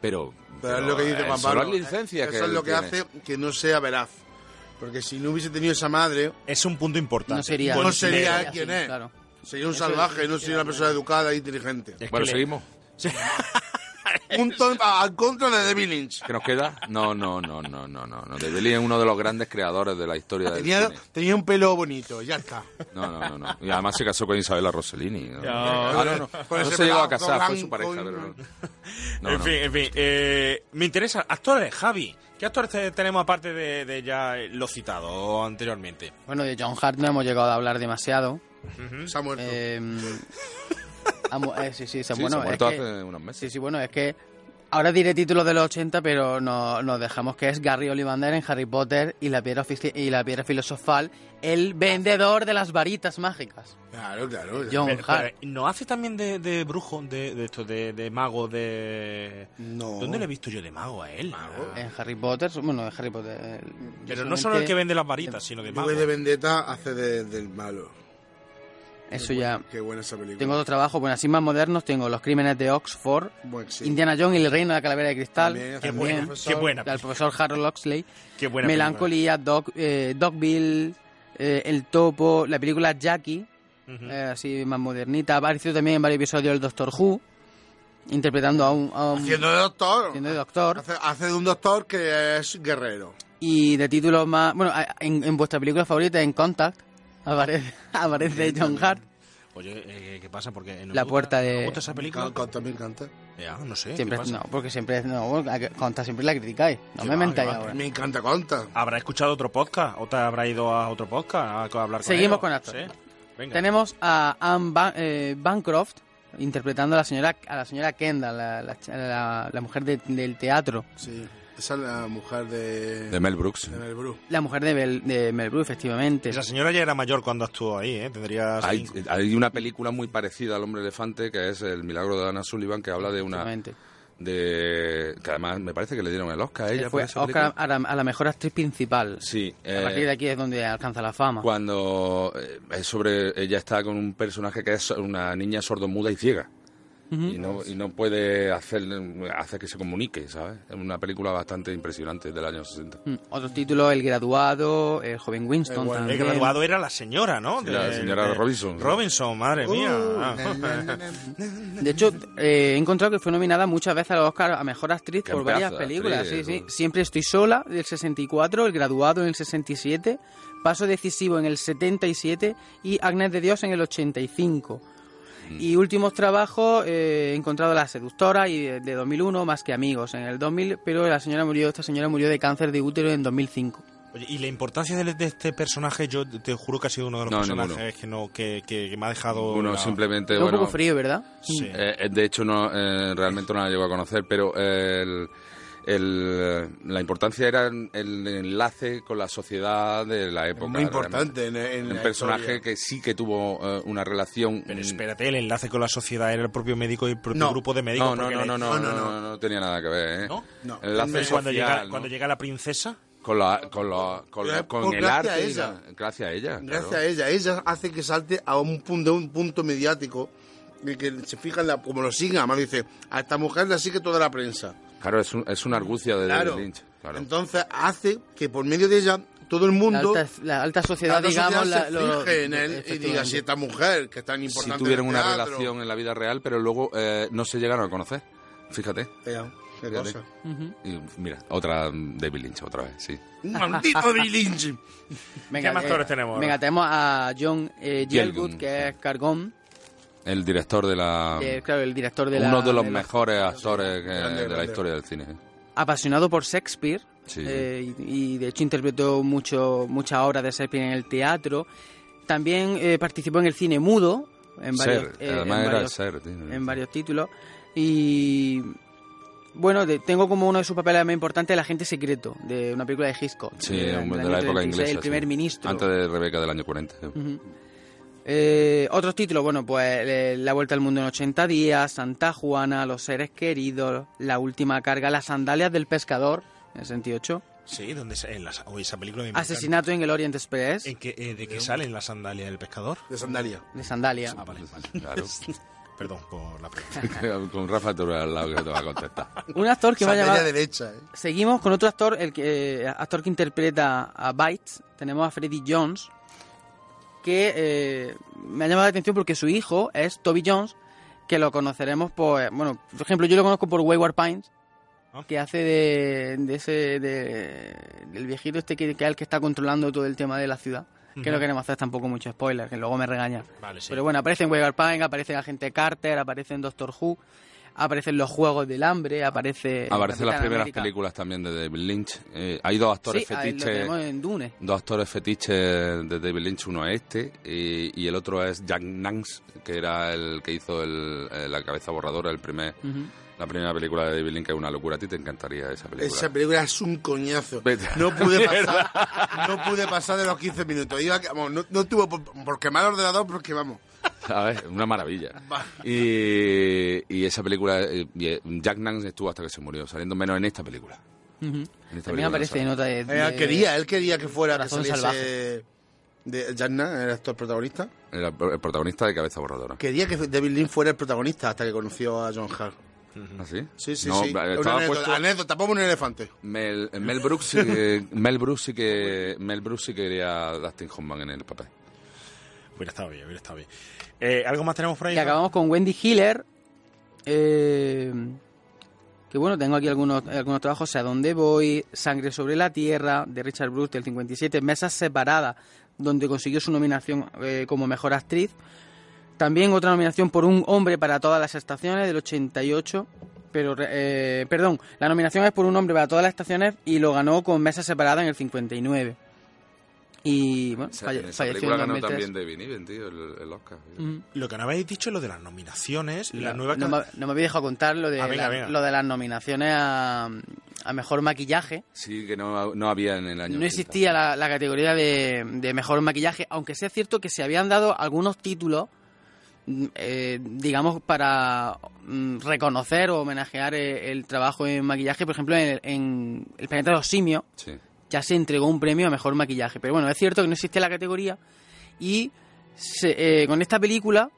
pero... Pero es lo que dice Juan son Pablo. las licencias eso que es lo que tiene. hace que no sea veraz. Porque si no hubiese tenido esa madre, Es un punto importante. No sería, No sería así, quien es. Claro. sería un Eso salvaje, es- no sería una persona educada e inteligente. Es Bueno, que le- seguimos. Punto al contra de David Lynch. ¿Qué nos queda? No, no, no, no, no, no. no. David Lynch es uno de los grandes creadores de la historia del Tenía, cine. tenía un pelo bonito, ya está. No, no, no, no. Y además se casó con Isabella Rossellini. ¿no? Ah, no, no. Con No ese se llegó a casar, fue su pareja, pero no. No, en no. fin, en fin. eh, me interesa. Actores, Javi. ¿Qué actores te- tenemos aparte de, de ya lo citado anteriormente? Bueno, de John Hart no hemos llegado a hablar demasiado. Se ha muerto. Eh, ha mu- eh, sí, sí, se, Sí, bueno, se ha es muerto que- hace unos meses. Sí, sí, bueno, es que ahora diré títulos de los 80, pero no, nos dejamos que es Gary Ollivander en Harry Potter y la piedra, y la piedra filosofal, el vendedor de las varitas mágicas. Claro, claro. John Pero- Hart. pero, ¿No hace también de, de brujo, de, de esto, de, de mago, de... No. ¿Dónde le he visto yo de mago a él? En Harry Potter, bueno, en Harry Potter. Pero no solo el que vende las varitas, sino de mago. De Vendetta hace de- del malo. Eso ya. Qué buena esa película. Tengo otro trabajo, bueno, así más modernos, tengo Los Crímenes de Oxford, Bueno, sí. Indiana Jones y el Reino de la Calavera de Cristal, También Qué buena, profesor. qué buena. del profesor Harold Oxley, Qué buena Melancolía, Doc, eh, Dogville, eh, El Topo, la película Jackie, eh, así más modernita, ha aparecido también en varios episodios del Doctor Who, interpretando a un, a un- Haciendo de doctor. haciendo de doctor, Hace, hace de un doctor que es guerrero. y de títulos más, bueno, en, en vuestra película favorita, en Contact, aparece, aparece John Hart, Oye, eh, ¿qué pasa? Porque no La puerta gusta- de- ¿no me gusta esa película? Me encanta. Ya, no sé. siempre, ¿qué pasa? no, porque siempre, no, a- Contact siempre la criticáis, no me va, mentáis ahora. Me encanta Conta. ¿Habrá escuchado otro podcast? ¿O te habrá ido a otro podcast a hablar con Seguimos él? con actores. Sí. Venga. Tenemos a Anne Ban- eh, Bancroft interpretando a la señora a la señora Kendall, la, la, la- la mujer de- del teatro, Sí. Esa es la mujer de... De Mel Brooks. de Mel Brooks. la mujer de, Bel- de Mel Brooks, efectivamente. Esa señora ya era mayor cuando actuó ahí, ¿eh? Tendría... Hay, hay una película muy parecida al Hombre Elefante que es El Milagro de Anna Sullivan que habla de una de que además me parece que le dieron el Oscar a ella por fue Oscar a la, a la mejor actriz principal. Sí, a eh, partir de aquí es donde alcanza la fama. cuando eh, es sobre ella está con un personaje que es una niña sordomuda y ciega. Y no, y no puede hacer, hacer que se comunique, ¿sabes? Es una película bastante impresionante del año 60. Mm, Otro título, El graduado, El joven Winston El bueno. también. El graduado era la señora, ¿no? Sí, la señora Robinson. Robinson, madre mía. Uh, na, na, na, na. De hecho, eh, he encontrado que fue nominada muchas veces al Oscar a Mejor Actriz Qué por varias películas. actriz, sí, sí. Siempre estoy sola, del 64, El graduado en el 67, Paso decisivo en el 77 y Agnes de Dios en el 85. Y últimos trabajos, eh, he encontrado La Seductora y de, de 2001, Más que Amigos en el 2000, pero la señora murió, esta señora murió de cáncer de útero en 2005. Oye, y la importancia de, de este personaje, yo te juro que ha sido uno de los No, personajes ninguno. que, no, que, que- que me ha dejado... Uno la- simplemente, un poco frío, ¿verdad? Sí. Eh, eh, de hecho, no, eh, realmente no la llego a conocer, pero el, el- la importancia era el enlace con la sociedad de la época. Muy importante en, en Un la personaje historia. que sí que tuvo eh, una relación... Pero espérate, el enlace con la sociedad era el propio médico y el propio No. grupo de médicos. No, no, no, no, no, No, no, no, tenía nada que ver, ¿eh? ¿No? Enlace cuando, llega, ¿no? cuando llega la princesa... Con, la, con, la- con, la- con el a arte. y ella. la- gracias a ella. Gracias claro. a ella. Ella hace que salte a un punto, un punto mediático y que se fija en la, como lo siguen, además dice, a esta mujer la sigue toda la prensa. Claro, es, un- es una argucia de Claro. David Lynch. Claro. Entonces hace que por medio de ella todo el La mundo, alta, la alta sociedad, la alta digamos, sociedad la- se lo- fije en él y diga si esta mujer que es tan si importante tuvieron en el una teatro, relación en la vida real, pero luego eh, no se llegaron a conocer. Fíjate. Vea, qué Fíjate. cosa. Y mira, otra mm, David Lynch, otra vez, sí. Maldito David Lynch. Venga, ¿Qué más eh, actores tenemos ahora? Venga, tenemos a John eh, Gielgud, que es Cargón, El director de la... eh, claro, el director de la... uno de los mejores actores de la historia del cine. apasionado por Shakespeare Sí. eh, y, y de hecho interpretó mucho muchas obras de Shakespeare en el teatro. También eh, participó en el cine mudo en varios, Ser, eh, además en era varios- Ser. tío. en varios títulos y bueno, de- tengo como uno de sus papeles más importantes El agente secreto de una película de Hitchcock. Sí, de, la época 36, inglesa. El primer sí. ministro. Antes de Rebeca del año 40. Ujú. Eh, otros títulos, bueno, pues eh, La Vuelta al Mundo en 80 días, Santa Juana, Los Seres Queridos, La Última Carga, Las Sandalias del Pescador, en el 68, Sí, donde en la, esa película me. Asesinato en el Orient Express, ¿En qué, eh, ¿De qué sale en la sandalia del pescador? De sandalia. de Sandalia. Ah, vale, vale. Claro. Perdón por la pregunta. Con Rafa Torre al lado que te va a contestar. Un actor que ha Sandalia llamado... derecha, ¿eh? Seguimos con otro actor, el que, eh, actor que interpreta a Bites. Tenemos a Freddie Jones, que eh, me ha llamado la atención porque su hijo es Toby Jones, que lo conoceremos por, eh, bueno, por ejemplo, yo lo conozco por Wayward Pines, Ah. que hace de, de ese, de, del viejito este que, que es el que está controlando todo el tema de la ciudad. Que no queremos hacer tampoco mucho spoiler, que luego me regaña. Vale, sí. Pero bueno, aparece en Wayward Pines, aparece el agente Carter, aparece en Doctor Who, aparecen los Juegos del Hambre, aparece... en Aparecen las primeras América. películas también de David Lynch. Eh, hay dos actores Sí, ahí lo fetiches. tenemos en Dune. Dos actores fetiches de David Lynch, uno es este y, y el otro es Jack Nance, que era el que hizo el- eh, la cabeza borradora, el primer, la primera película de David Lynch, que es una locura. A ti te encantaría esa película. Esa película es un coñazo. No pude pasar, no pude pasar de los 15 minutos. Iba, vamos, no, no tuvo por, por quemar el ordenador porque vamos. ¿Sabes? Una maravilla. Y, y esa película, eh, y, eh, Jack Nance estuvo hasta que se murió, saliendo menos en esta película. En esta También película aparece no en otra de... Él de- quería, él quería que fuera que Corazón saliese salvaje. de Janna, el actor protagonista. Era el protagonista de Cabeza Borradora. Quería que David Lynch fuera el protagonista hasta que conoció a John Hart. ¿Ah, sí? Sí, sí, No, sí. Estaba Una anécdota, puesto- anécdota, ponme un elefante. Mel, Mel Brooks sí que, Mel Brooks sí que Mel Brooks sí que quería a Dustin Hoffman en el papel. Hubiera estado bien, hubiera estado bien. Eh, ¿Algo más tenemos por ahí? Que acabamos con Wendy Hiller. eh, que bueno, tengo aquí algunos, algunos trabajos. A dónde voy, Sangre sobre la Tierra, de Richard Bruce del 57. Mesas separadas, donde consiguió su nominación eh, como mejor actriz. También otra nominación por Un hombre para todas las estaciones del 88. Pero, eh, perdón, la nominación es por Un hombre para todas las estaciones y lo ganó con Mesas separadas en el 59. Y bueno, O sea, falle- en esa falleció película ganó 2003. también David Niven, tío, el, el Oscar. Ujú. Lo que no habéis dicho es lo de las nominaciones. la nueva no, me, no me había dejado contar lo de, Ah, venga, la- venga. lo de las nominaciones a, a mejor maquillaje. Sí, que no, no había en el año No 80. existía la, la categoría de, de mejor maquillaje, aunque sea cierto que se habían dado algunos títulos, mm, eh, digamos, para mm, reconocer o homenajear eh, el trabajo en maquillaje. Por ejemplo, en, en El planeta de los simios Sí. Ya se entregó un premio a mejor maquillaje. Pero bueno, es cierto que no existía la categoría y se- eh, con esta película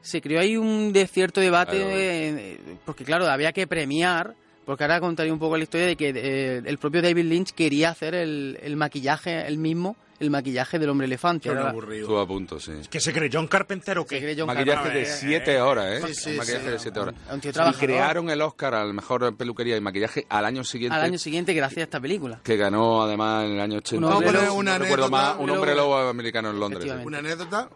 se creó ahí un de cierto debate, eh, porque claro, había que premiar, porque ahora contaré un poco la historia de que eh, el propio David Lynch quería hacer el, el maquillaje, el mismo, el maquillaje del hombre elefante. Ahora- aburrido. Estuvo a punto, sí. ¿Que se cree John Carpenter o se qué? cree John Maquillaje Carpenter. de 7 horas, ¿eh? Sí, sí, maquillaje sí. de 7 horas. Un tío Y crearon el Oscar al mejor peluquería y maquillaje al año siguiente. al año siguiente gracias a esta película. Que ganó además en el año 80. Un hombre no lobo, una recuerdo anécdota, más, un hombre lobo. americano en Londres. Una anécdota.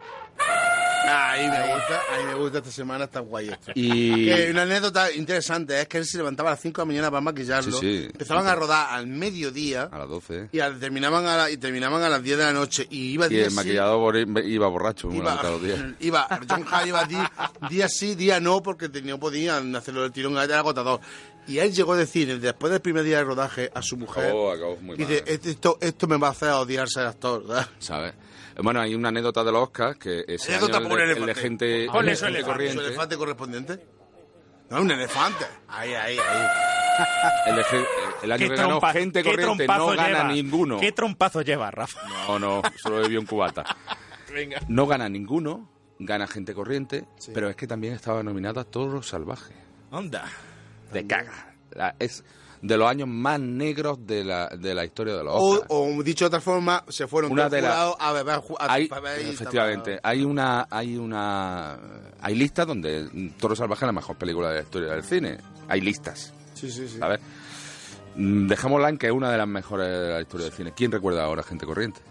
Ahí me gusta, ahí me gusta esta semana, está guay esto. Y- Que una anécdota interesante es que él se levantaba a las 5 de la mañana para maquillarlo. Sí, sí. Empezaban a rodar al mediodía A las 12. y terminaban, a la- y terminaban a las 10 de la noche. Y iba Y día el sí, maquillador iba borracho Iba, día. iba, John Hart iba día, día sí, día no, porque no podían hacerlo del tirón, era agotador. Y él llegó a decir, después del primer día de rodaje, a su mujer, Oh, acabó muy dice, mal. esto, esto me va a hacer odiarse al actor, ¿verdad? ¿Sabes? Bueno, hay una anécdota de los Oscars que ese año el de, el de gente, Ponle su elefante. corriente. ¿Su elefante correspondiente? No, un elefante. Ahí, ahí, ahí. El, de ge- el año ¿Qué que ganó trompa- gente corriente no gana lleva? ninguno. ¿Qué trompazo lleva, Rafa? No, no, solo bebió un cubata. Venga. No gana ninguno, gana gente corriente, pero es que también estaba nominada Toro Salvaje. Onda. De caga. La- es de los años más negros de la, de la historia de los Oscars. o, dicho de otra forma, se fueron Una de jurados a beber, a hay, beber efectivamente, hay una, hay una, hay listas donde Toro Salvaje es la mejor película de la historia del cine. Hay listas, Sí, sí, sí. ¿sabes? Mm, Dejémosla en que es una de las mejores de la historia del cine. ¿Quién recuerda ahora Gente Corriente?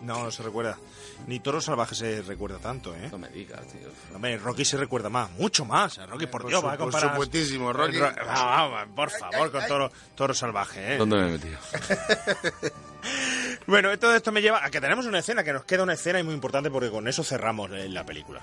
No, no se recuerda. Ni Toro Salvaje se recuerda tanto, ¿eh? No me digas, tío. Hombre, Rocky se recuerda más, mucho más. Rocky, por Dios, su- va a por comparar. supuestísimo, Rocky. Ro- Ah, vamos, por favor, con Toro, Toro Salvaje, ¿eh? ¿Dónde me he metido? Bueno, todo esto me lleva a que tenemos una escena, que nos queda una escena y muy importante porque con eso cerramos eh, la película.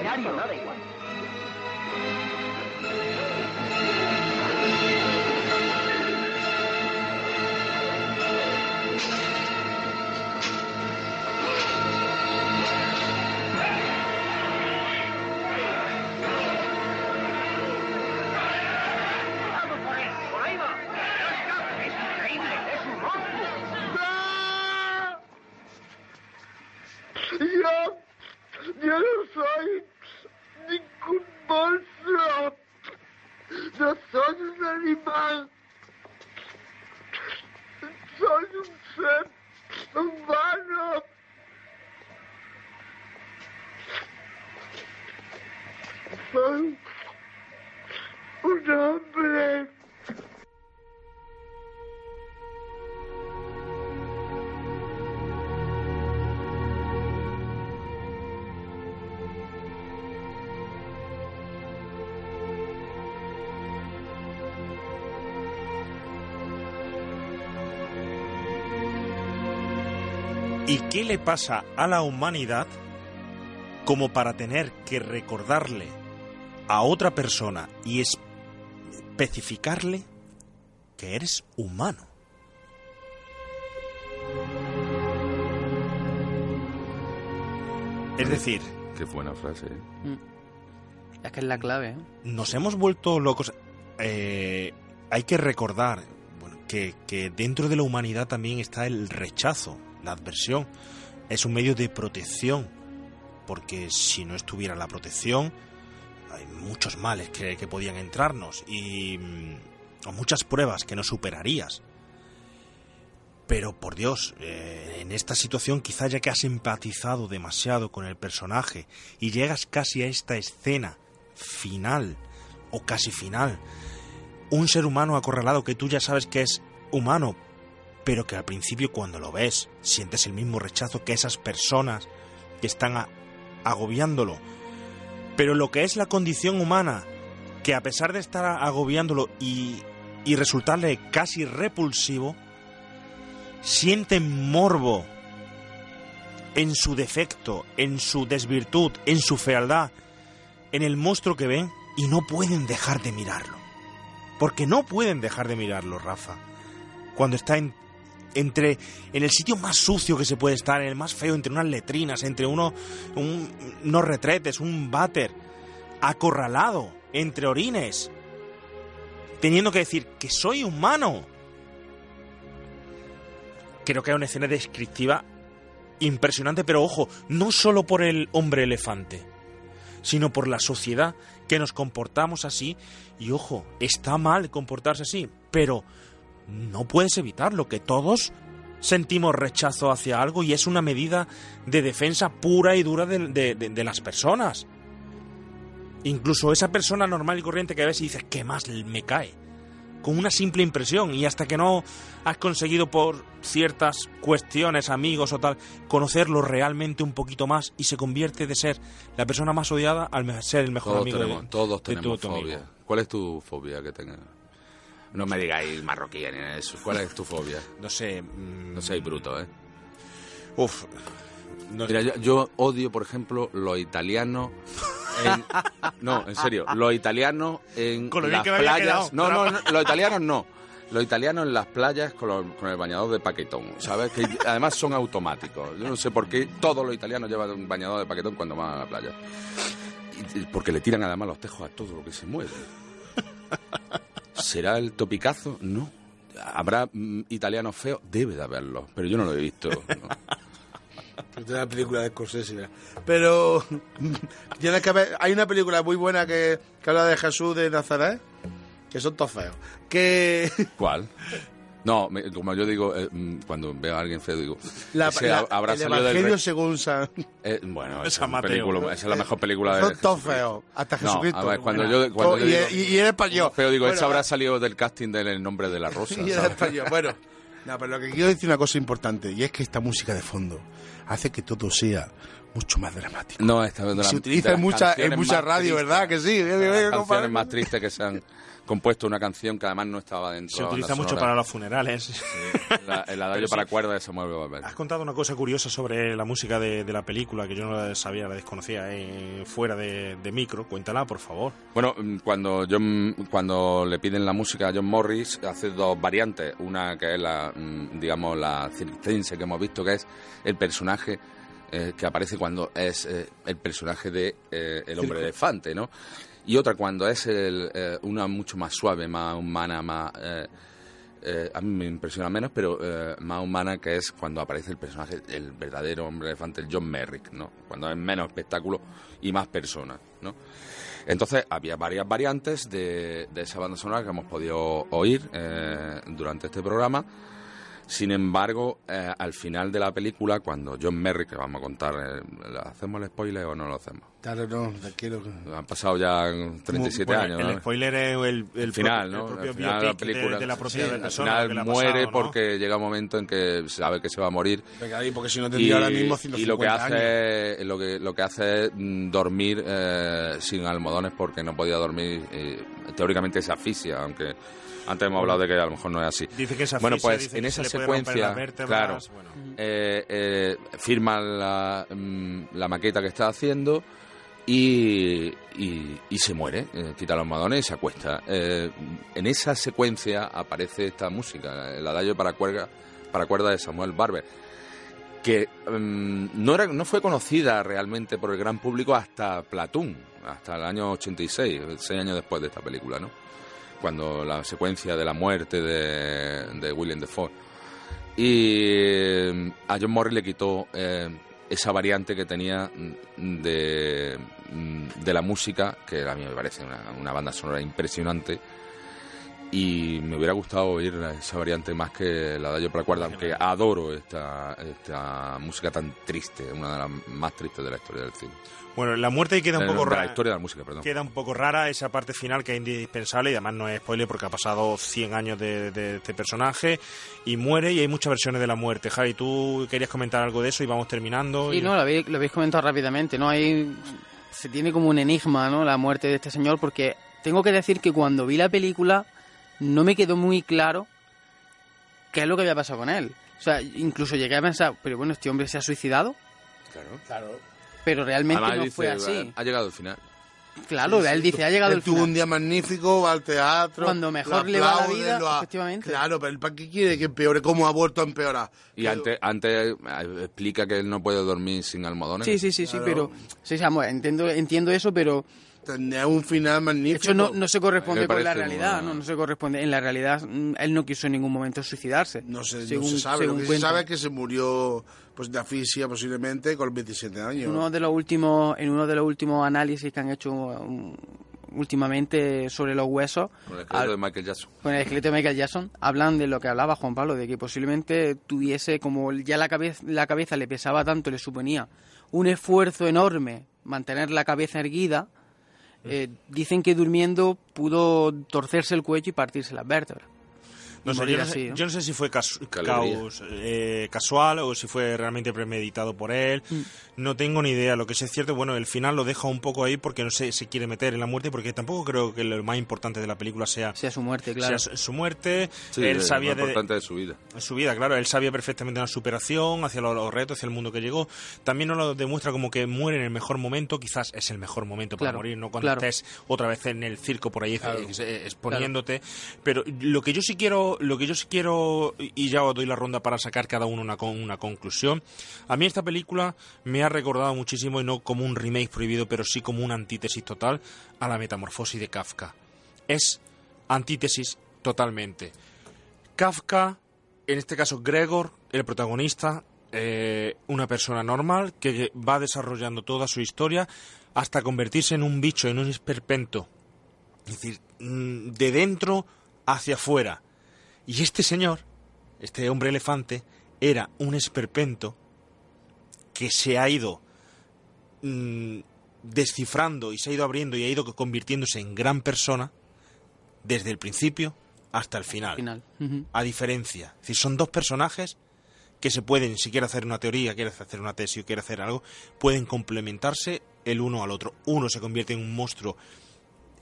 Hacia los seminarios. Nada igual. Qué le pasa a la humanidad como para tener que recordarle a otra persona y especificarle que eres humano? Es decir, Qué buena frase. ¿eh? Mm. Es que es la clave, ¿eh? nos hemos vuelto locos. Eh, hay que recordar bueno, que, que dentro de la humanidad también está el rechazo, adversión. Es un medio de protección, porque si no estuviera la protección, hay muchos males que, que podían entrarnos y mm, o muchas pruebas que no superarías. Pero por Dios, eh, en esta situación quizá ya que has empatizado demasiado con el personaje y llegas casi a esta escena final o casi final, un ser humano acorralado que tú ya sabes que es humano, pero que al principio cuando lo ves sientes el mismo rechazo que esas personas que están agobiándolo. Pero lo que es la condición humana, que a pesar de estar agobiándolo y, y resultarle casi repulsivo, siente morbo en su defecto, en su desvirtud, en su fealdad, en el monstruo que ven y no pueden dejar de mirarlo. Porque no pueden dejar de mirarlo, Rafa. Cuando está en, entre en el sitio más sucio que se puede estar, en el más feo, entre unas letrinas, entre uno, un- unos retretes, un váter, acorralado, entre orines, teniendo que decir que soy humano. Creo que es una escena descriptiva impresionante, pero ojo, no solo por el hombre elefante, sino por la sociedad que nos comportamos así. Y ojo, está mal comportarse así, pero no puedes evitarlo, que todos sentimos rechazo hacia algo y es una medida de defensa pura y dura de, de- de- de las personas. Incluso esa persona normal y corriente que ves y dices, ¿qué más me cae? Con una simple impresión y hasta que no has conseguido por ciertas cuestiones, amigos o tal, conocerlo realmente un poquito más y se convierte de ser la persona más odiada al ser el mejor Todos amigo de- tenemos, todos de tenemos tu- fobia. ¿Cuál es tu fobia que tengas? No me digáis marroquí. ¿Cuál es tu fobia? No sé. mm, No seáis bruto, ¿eh? Uf. Mira, yo, yo odio, por ejemplo, los italianos. en- no, en serio, los italianos en Con lo bien las que me había playas. No, no, no, los italianos no. Los italianos en las playas con, los- con el bañador de paquetón, ¿sabes? Que además son automáticos. Yo no sé por qué todos los italianos llevan un bañador de paquetón cuando van a la playa. Y porque le tiran además los tejos a todo lo que se mueve. ¿Será el topicazo? No. ¿Habrá mm, italianos feos? Debe de haberlos, pero yo no lo he visto. es la película de Scorsese, mira. Pero tienes que ver, hay una película muy buena que, que habla de Jesús de Nazaret, que son todos feos. Que ¿Cuál? No, me- como yo digo, eh, mm, cuando veo a alguien feo, digo, la, ese la- ha- habrá el salido del Evangelio según San... Eh, bueno, esa, San Mateo. película- esa es la mejor película de Son todos feos, hasta No, Jesucristo. a ver, cuando Bueno, yo, cuando y, yo digo, y- y en español. feo, digo, Bueno, esa habrá salido del casting del El nombre de la rosa. Y en ¿sabes? español. Bueno, no, pero lo que quiero decir una cosa importante, y es que esta música de fondo hace que todo sea mucho más dramático. No, esta la- se utiliza en mucha, en mucha radio. ¿verdad? Que sí. Las canciones más tristes que se han compuesto una canción que además no estaba dentro Se de la utiliza mucho para los funerales. La- el adagio sí. para cuerda de Samuel Weber. Has contado una cosa curiosa sobre la música de, de la película que yo no la sabía, la desconocía eh, fuera de, de micro. Cuéntala, por favor. Bueno, mm, cuando John, cuando le piden la música a John Morris, hace dos variantes. Una que es la, mm, digamos, la circense que hemos visto, que es el personaje eh, que aparece cuando es eh, el personaje de eh, el hombre elefante, ¿no? Y otra cuando es el, eh, una mucho más suave, más humana, más... eh, eh, a mí me impresiona menos, pero más humana que es cuando aparece el personaje, el verdadero hombre elefante, el John Merrick, ¿no? Cuando es menos espectáculo y más persona, ¿no? Entonces había varias variantes de, de esa banda sonora que hemos podido oír durante este programa. Sin embargo, eh, al final de la película, cuando John Merrick, que vamos a contar, eh, ¿le ¿hacemos el spoiler o no lo hacemos? Claro, no, tranquilo. Han pasado ya 37 Bueno, años. El ¿no? spoiler es el, el El final, ¿no? el propio Al final de la biopic de- película. de, la propia sí, al persona. final que le ha muere pasado, ¿no? porque llega un momento en que sabe que se va a morir. Venga, ahí, porque si no tendría ahora mismo y lo que 150 años. hace lo que lo que hace es mm, dormir eh, sin almohadones porque no podía dormir teóricamente se asfixia aunque antes hemos hablado de que a lo mejor no es así Dice que se bueno asfixia, pues dice en que esa se secuencia claro bueno. eh, eh, firma la, mm, la maqueta que está haciendo y, y, y se muere, eh, quita los almohadones y se acuesta. Eh, en esa secuencia aparece esta música, el adagio para cuerda, para cuerda de Samuel Barber, que mm, no, era, no fue conocida realmente por el gran público hasta Platoon, hasta el año 86, seis años después de esta película, ¿no? Cuando la secuencia de la muerte de, de William Defoe. Y eh, a John Morris le quitó eh, esa variante que tenía mm, de, mm, de la música, que a mí me parece una, una banda sonora impresionante. Y me hubiera gustado oír esa variante más que la de Yo para cuerda, aunque adoro esta, esta música tan triste, una de las más tristes de la historia del cine. Bueno, la muerte queda un De- poco de la rara. historia de la música, perdón. Queda un poco rara esa parte final que es indispensable y además no es spoiler porque ha pasado 100 años de, de este personaje y muere y hay muchas versiones de la muerte. Javi, tú querías comentar algo de eso y vamos terminando. Sí, y- no, lo habéis, lo habéis comentado rápidamente, ¿no? Hay, se tiene como un enigma, ¿no? La muerte de este señor, porque tengo que decir que cuando vi la película no me quedó muy claro qué es lo que había pasado con él. O sea, incluso llegué a pensar, pero bueno, este hombre se ha suicidado, Claro. Claro. pero realmente Además no dice, fue así. Ha llegado al final. Claro, él dice, ha llegado Él el tuvo final. un día magnífico, va al teatro. Cuando mejor le va la vida, a- efectivamente. Claro, pero ¿el ¿para qué quiere que empeore? ¿Cómo ha vuelto a empeorar? Y antes, antes eh, explica que él no puede dormir sin almohadones. Sí, sí, sí, sí, pero sí, sí, vamos, entiendo, entiendo eso, pero Tendría un final De magnífico. hecho, no, no se corresponde con la realidad, ¿no? No se corresponde. En la realidad, mm, él no quiso en ningún momento suicidarse. No se, no según- se sabe. Lo que se sabe es que se murió pues, de asfixia posiblemente con 27 años. Uno de los últimos, en uno de los últimos análisis que han hecho um, últimamente sobre los huesos, Con el esqueleto al- de Michael Jackson. con el esqueleto de Michael Jackson, hablan de lo que hablaba Juan Pablo, de que posiblemente tuviese, como ya la cabeza, la cabeza le pesaba tanto, le suponía un esfuerzo enorme mantener la cabeza erguida, eh, dicen que durmiendo pudo torcerse el cuello y partirse las vértebras. No sé, morir yo, no sé, yo no sé si fue alegría. caos, eh, casual o si fue realmente premeditado por él. Mm. No tengo ni idea. Lo que sí es cierto, bueno, el final lo deja un poco ahí porque no sé, se quiere meter en la muerte, porque tampoco creo que lo más importante de la película sea, Sea su muerte, claro. sea su, muerte. Sí, él es sabía lo de, importante de su vida. su vida, claro, él sabía perfectamente una superación hacia los, los retos, hacia el mundo que llegó. También nos lo demuestra como que muere en el mejor momento, quizás es el mejor momento para Claro, morir, no cuando claro. estés otra vez en el circo por ahí Claro. ex- eh, exponiéndote. Pero lo que yo sí quiero, lo que yo sí quiero, y ya os doy la ronda para sacar cada uno una, una conclusión. A mí esta película me ha recordado muchísimo, y no como un remake prohibido, pero sí como una antítesis total a la metamorfosis de Kafka. Es antítesis totalmente. Kafka, en este caso Gregor, el protagonista, eh, una persona normal que va desarrollando toda su historia hasta convertirse en un bicho, en un esperpento. Es decir, mm, de dentro hacia afuera. Y este señor, este hombre elefante, era un esperpento que se ha ido mm, descifrando y se ha ido abriendo y ha ido convirtiéndose en gran persona desde el principio hasta el final. A diferencia. Es decir, son dos personajes que se pueden, si quiere hacer una teoría, quiere hacer una tesis o quiere hacer algo, pueden complementarse el uno al otro. Uno se convierte en un monstruo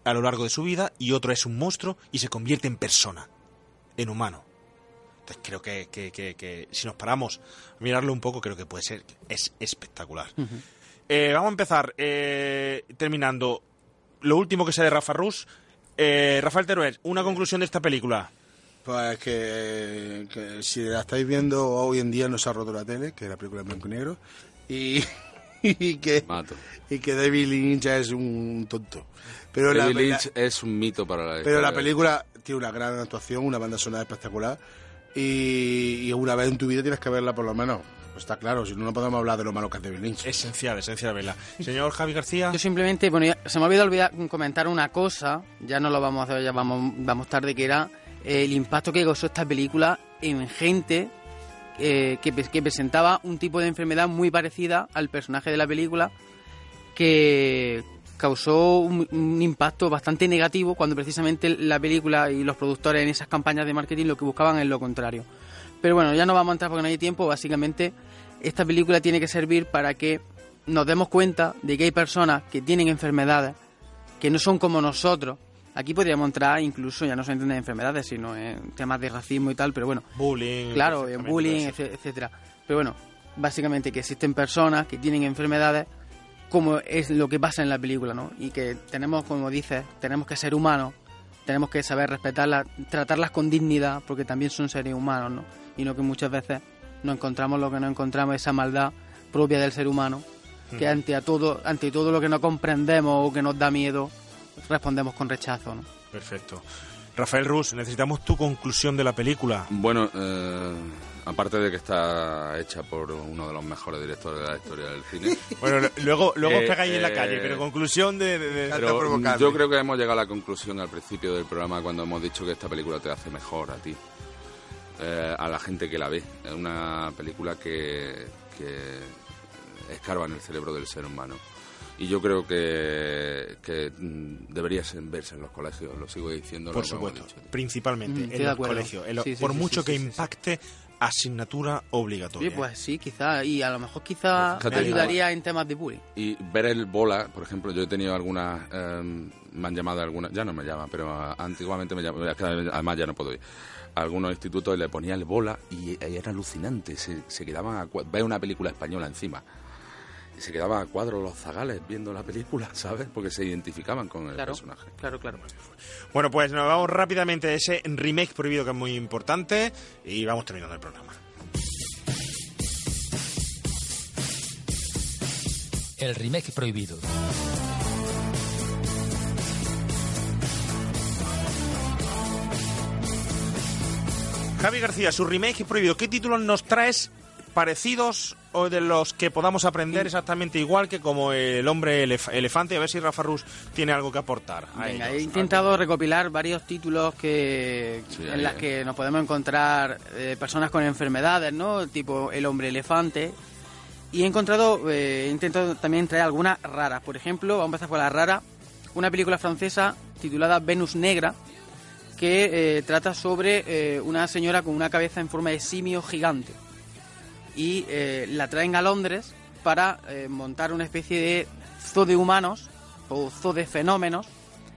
a lo largo de su vida y otro es un monstruo y se convierte en persona, en humano. Entonces creo que, que- que- que si nos paramos a mirarlo un poco, creo que puede ser, es espectacular. Eh, vamos a empezar eh, terminando. Lo último que sé de Rafa Rus. Eh, Rafael Teruel, una conclusión de esta película. Pues que, que si la estáis viendo hoy en día no se ha roto la tele, que la película es blanco y negro, y, y que Mato. y que David Lynch es un tonto. Pero la, David la- Lynch es un mito para la pero la película tiene una gran actuación, una banda sonora espectacular y, y una vez en tu vida tienes que verla por lo menos. Pues está claro, si no, no podemos hablar de lo malo que es David Lynch. Esencial, esencial verla. Señor Javi García. Yo simplemente, bueno, ya- se me olvidó olvidar comentar una cosa, ya no lo vamos a hacer, ya vamos, vamos tarde, que era eh, el impacto que causó esta película en gente eh, que, que presentaba un tipo de enfermedad muy parecida al personaje de la película, que causó un, un impacto bastante negativo cuando precisamente la película y los productores en esas campañas de marketing lo que buscaban es lo contrario. Pero bueno, ya no vamos a entrar porque no hay tiempo. Básicamente, esta película tiene que servir para que nos demos cuenta de que hay personas que tienen enfermedades que no son como nosotros. Aquí podríamos entrar incluso, ya no se entiende de enfermedades, sino en temas de racismo y tal, pero bueno, Bullying. claro, en bullying, etcétera. Pero bueno, básicamente que existen personas que tienen enfermedades como es lo que pasa en la película, ¿no? Y que tenemos, como dices, tenemos que ser humanos, tenemos que saber respetarlas, tratarlas con dignidad, porque también son seres humanos, ¿no? Y no que muchas veces nos encontramos lo que no encontramos, esa maldad propia del ser humano, que ante a todo, ante todo lo que no comprendemos o que nos da miedo, respondemos con rechazo, ¿no? Perfecto. Rafael Rus, necesitamos tu conclusión de la película. Bueno, eh, aparte de que está hecha por uno de los mejores directores de la historia del cine. Bueno, luego, luego os Eh, pegáis en la eh, calle, pero conclusión de... de- de- Pero yo creo que hemos llegado a la conclusión al principio del programa cuando hemos dicho que esta película te hace mejor a ti, eh, a la gente que la ve. Es una película que, que escarba en el cerebro del ser humano. Y yo creo que, que mm, debería verse en los colegios, lo sigo diciendo. Por lo hemos supuesto, dicho. principalmente Mm, en los colegios. en lo- Sí, sí, por sí, mucho sí, que sí, sí. impacte, asignatura obligatoria. Oye, pues sí, quizá, y a lo mejor quizá Fíjate, ayudaría en temas de bullying. Y ver el bola, por ejemplo, yo he tenido algunas, eh, me han llamado algunas, ya no me llaman, pero ah, antiguamente me llamaban, es que además ya no puedo ir. A algunos institutos le ponía el bola y, y era alucinante, se, se quedaban a ver una película española encima y se quedaba a cuadros los zagales viendo la película, ¿sabes? Porque se identificaban con el personaje. Claro, claro. Bueno, pues nos vamos rápidamente a ese remake prohibido que es muy importante y vamos terminando el programa. El remake prohibido. Javi García, su remake prohibido. ¿Qué títulos nos traes parecidos o de los que podamos aprender exactamente igual que como el hombre elef- elefante? A ver si Rafa Rus tiene algo que aportar. a Venga, he intentado recopilar varios títulos que Sí, en las que nos podemos encontrar eh, personas con enfermedades, ¿no? Tipo el hombre elefante. Y he encontrado, eh, he intentado también traer algunas raras. Por ejemplo, vamos a empezar por la rara. Una película francesa titulada Venus Negra, que eh, trata sobre eh, una señora con una cabeza en forma de simio gigante. Y eh, la traen a Londres para eh, montar una especie de zoo de humanos o zoo de fenómenos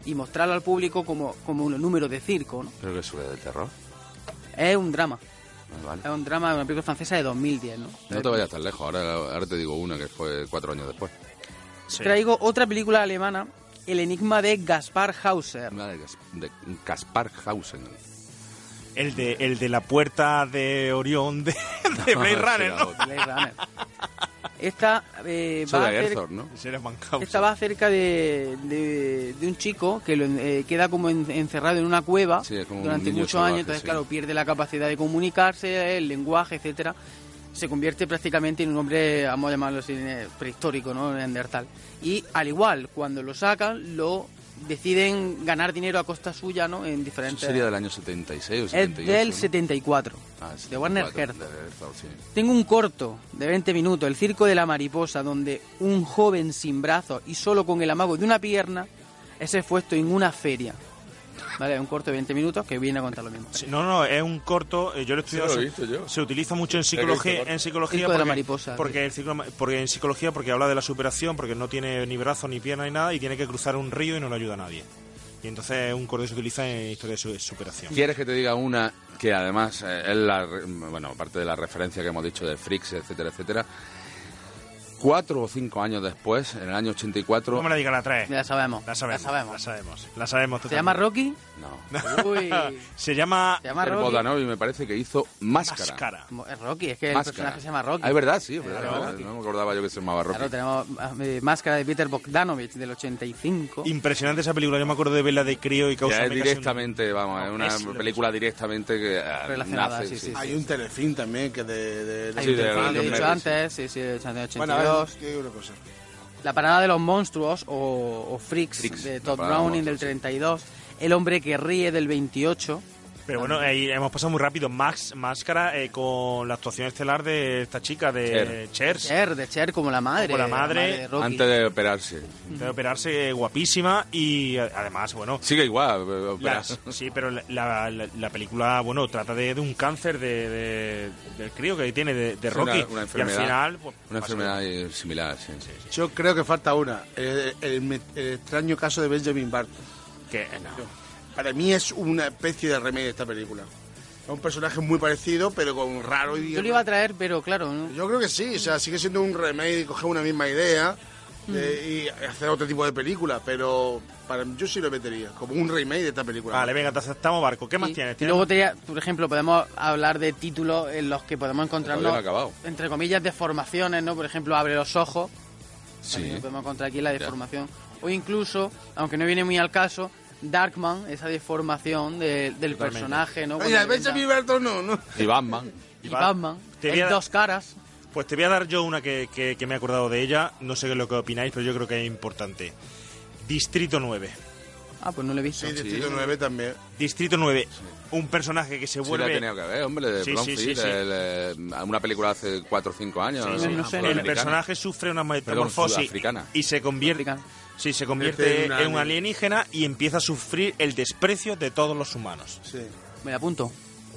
y mostrarlo al público como, como un número de circo. ¿no? Creo que es de terror. Es un drama. Vale. Es un drama de una película francesa de 2010. ¿no? No te vayas tan lejos, ahora, ahora te digo una que fue cuatro años después. Traigo otra película alemana, El enigma de Gaspar Hauser. Una de, de Gaspar Hausen. El de, el de la puerta de Orión de, de Blade No, Runner, ¿no? otro. Blade Runner. Esta eh, va a ¿no? Esta va acerca de, de, de un chico que lo, en- eh, queda como en- encerrado en una cueva Sí, durante muchos salvaje, años, entonces sí. claro, pierde la capacidad de comunicarse, el lenguaje, etcétera. Se convierte prácticamente en un hombre, vamos a llamarlo así, eh, prehistórico, ¿no? Neandertal. Y al igual, cuando lo sacan, lo deciden ganar dinero a costa suya, ¿no? En Eso diferentes... sería del año 76 o es 78. del ¿no? 74, Ah, de Warner 74, Herzog. de Herzog, sí. Tengo un corto de 20 minutos, El Circo de la Mariposa, donde un joven sin brazos y solo con el amago de una pierna es expuesto en una feria. ¿Vale? Un corto de 20 minutos que viene a contar lo mismo. Sí, no, no, es un corto. eh, Yo lo he estudiado. Sí, lo he se- visto yo. Se utiliza mucho en psicología, en psicología Circo de la porque, mariposa, porque, el ciclo- porque en psicología porque habla de la superación, porque no tiene ni brazo ni pierna ni nada y tiene que cruzar un río y no le ayuda a nadie. Y entonces es un corto que se utiliza en historia de su- superación. ¿Quieres que te diga una que además eh, es la, re- bueno, aparte de la referencia que hemos dicho de Freaks, etcétera, etcétera, cuatro o cinco años después, en el año 84... No me la diga la trae. Ya sabemos. La sabemos. La sabemos. La sabemos. La sabemos ¿Se llama. Rocky? No. Uy. Se llama. Se llama El Rocky. Bodanovi me parece que hizo Máscara. Máscara. Es Rocky, es que el Máscara. personaje se llama Rocky. Ah, es verdad, sí, es verdad, Claro. es verdad. No me acordaba yo que se llamaba Rocky. Claro, tenemos eh, Máscara de Peter Bogdanovich del 85. Impresionante esa película. Yo me acuerdo de verla de crío y Ya causa es directamente, vamos, es una película directamente que eh, Relacionada, nace, sí, sí, Hay un telefilm también que de... de, de- Hay Sí, un de dicho medios, antes, sí, sí, del 82. Bueno, ver, ¿qué hay una cosa? La parada de los monstruos o, o Freaks, Freaks, de Todd Browning del monstruos, 32. El hombre que ríe del 28. Pero bueno, hemos pasado muy rápido. Max Máscara eh, con la actuación estelar de esta chica de Cher. Cher, de Cher como la madre. Como la madre, de. Antes de operarse. De operarse guapísima y eh, además, bueno. Sigue igual, eh, la- sí, pero la, la- la película, bueno, trata de, de un cáncer de, de- del crío que tiene de, Rocky. una- una y al enfermedad. final. pues, Una pasa enfermedad similar, sí. Yo creo que falta una. El, el me- el extraño caso de Benjamin Button. Que, eh, no. Para mí es una especie de remake de esta película. Es un personaje muy parecido, pero con raro y... Yo lo iba a traer, pero claro, ¿no? Yo creo que sí, o sea, sigue siendo un remake, coger una misma idea Mm. de- y hacer otro tipo de película, pero para yo sí lo metería, como un remake de esta película. Vale, venga, te aceptamos barco. ¿Qué más Y- tienes? Y ¿Tienes luego, te- por ejemplo, podemos hablar de títulos en los que podemos encontrarnos, no ha acabado. entre comillas, deformaciones, ¿no? Por ejemplo, Abre los ojos. Sí. También podemos encontrar aquí la Ya. deformación. O incluso, aunque no viene muy al caso, Darkman, esa deformación de- del Totalmente. personaje, ¿no? Oye, Cuando Benjamin Button no, no. Y Batman. Y Batman, Te el voy a- dos caras. Pues te voy a dar yo una que, que- que me he acordado de ella. No sé qué es lo que opináis, pero yo creo que es importante. Distrito 9. Ah, pues no lo he visto. Sí, Distrito 9 también. Distrito 9. Un personaje que se Sí, la he vuelve... tenido que ver, hombre, de Sí, sí, sí, sí. el, eh, una película hace 4 o 5 años. Sí, sí. no sé, el personaje sufre una metamorfosis sudafricana. y se convierte Africano. Sí, se Convierte en un en un alien. alienígena y empieza a sufrir el desprecio de todos los humanos. Sí. Me la apunto.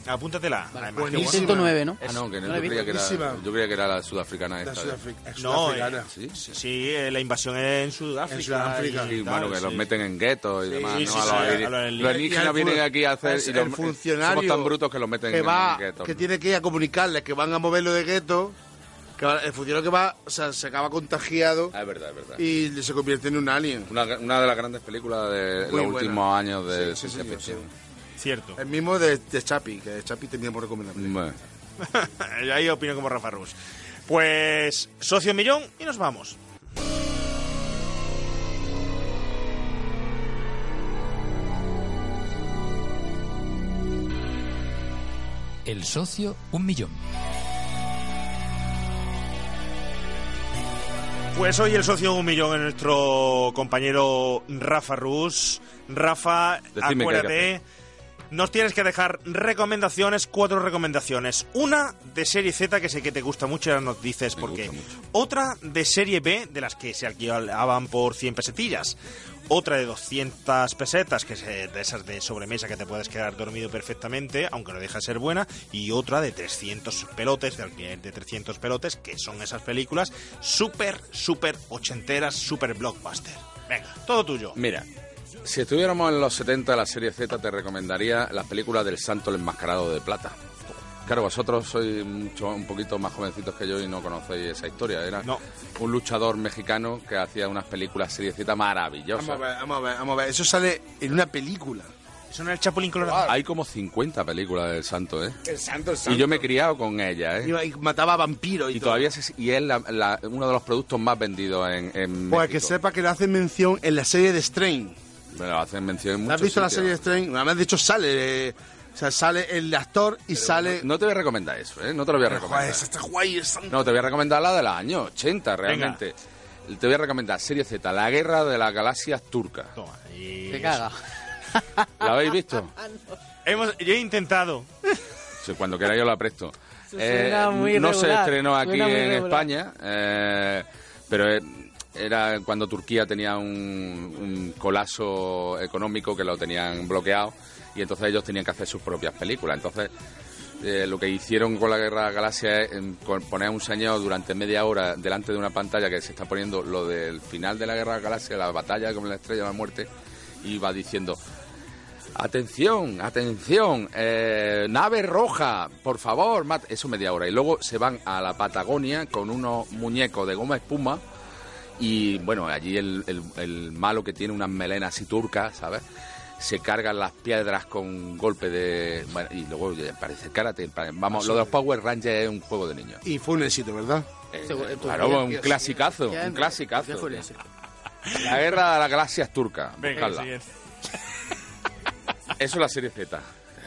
Apúntatela. Vale, Además, buenísimo. qué Distrito 9, ¿no? Ah, no, que no, No la yo, creía que era, yo creía que era la sudafricana La esta. Sudafric- es No, sudafricana. eh, ¿Sí? Sí, sí, eh, la invasión es en Sudáfrica. En Sudáfrica. y Sí, tal, bueno, que los sí. meten en guetos y demás. sí, ¿no? sí, A los, alienígenas. los los Y el vienen aquí a hacer. es y el los- funcionario somos tan brutos que los meten que en, va, en guetos. que tiene que ir a comunicarles que van a moverlo de gueto, que el funcionario que va, o sea, se acaba contagiado Ah, es verdad, es verdad. y se convierte en un alien. Una, una de las grandes películas de Muy los buena. últimos años de Sí, sí. Cierto. El mismo de, de Chapi, que Chapi teníamos recomendar. Bueno. Ahí opino como Rafa Rus. Pues, socio millón y nos vamos. El socio, un millón. Pues hoy el socio un millón es nuestro compañero Rafa Rus. Rafa, que acuérdate, nos tienes que dejar recomendaciones, cuatro recomendaciones. Una de serie Z que sé que te gusta mucho y ahora nos dices por qué. Otra de serie B, de las que se alquilaban por 100 pesetillas. Otra de 200 pesetas, que es eh, de esas de sobremesa que te puedes quedar dormido perfectamente, aunque no deja de ser buena. Y otra de 300 pelotes, de alquiler de 300 pelotes, que son esas películas súper, súper ochenteras, súper blockbuster. Venga, todo tuyo. Mira, si estuviéramos en los 70 de la serie Z, te recomendaría las películas del Santo el Enmascarado de Plata. Claro, vosotros sois mucho, un poquito más jovencitos que yo y no conocéis esa historia. Era un luchador mexicano que hacía unas películas serie Z maravillosas. Vamos a ver, vamos a ver, vamos a ver. Eso sale en una película. Eso no es el Chapulín Colorado. Hay como 50 películas del Santo, ¿eh? El santo, el santo. Y yo me he criado con ella, ¿eh? Y mataba vampiros y, Y todo. todavía se- y es la- la- uno de los productos más vendidos en, en Pues que sepa que le hacen mención en la serie de Strain. Me lo hacen mención en ¿Has visto la serie de Strain? Además, de hecho, sale. eh, o sea, sale el actor y sale. No te voy a recomendar eso, ¿eh? No te lo voy a recomendar. joder, No, te voy a recomendar la de los años 80, realmente. Te voy a recomendar Serie Z, La Guerra de las Galaxias Turcas. Te caga. ¿La habéis visto? Hemos, yo he intentado. Sí, cuando quiera yo la presto. muy no se estrenó aquí en. España, eh, pero eh, era cuando Turquía tenía un, un colapso económico que lo tenían bloqueado y entonces ellos tenían que hacer sus propias películas. Entonces eh, lo que hicieron con la Guerra de las Galaxias es em, poner un señor durante media hora delante de una pantalla que se está poniendo lo del final de la Guerra de las Galaxias, la batalla con la Estrella de la Muerte, y va diciendo... Atención, atención, eh, nave roja, por favor, mat-". eso media hora. Y luego se van a la Patagonia con unos muñecos de goma espuma y bueno, allí el, el- el malo que tiene unas melenas así turcas, ¿sabes? Se cargan las piedras con golpe de... bueno, y luego parece karate. Vamos, lo de los Power Rangers es un juego de niños. Y fue un éxito, ¿verdad? Eh, claro, un ¿qué- clasicazo, un clasicazo. fue? La guerra de las galaxias turcas. Venga. Eso es la serie Z.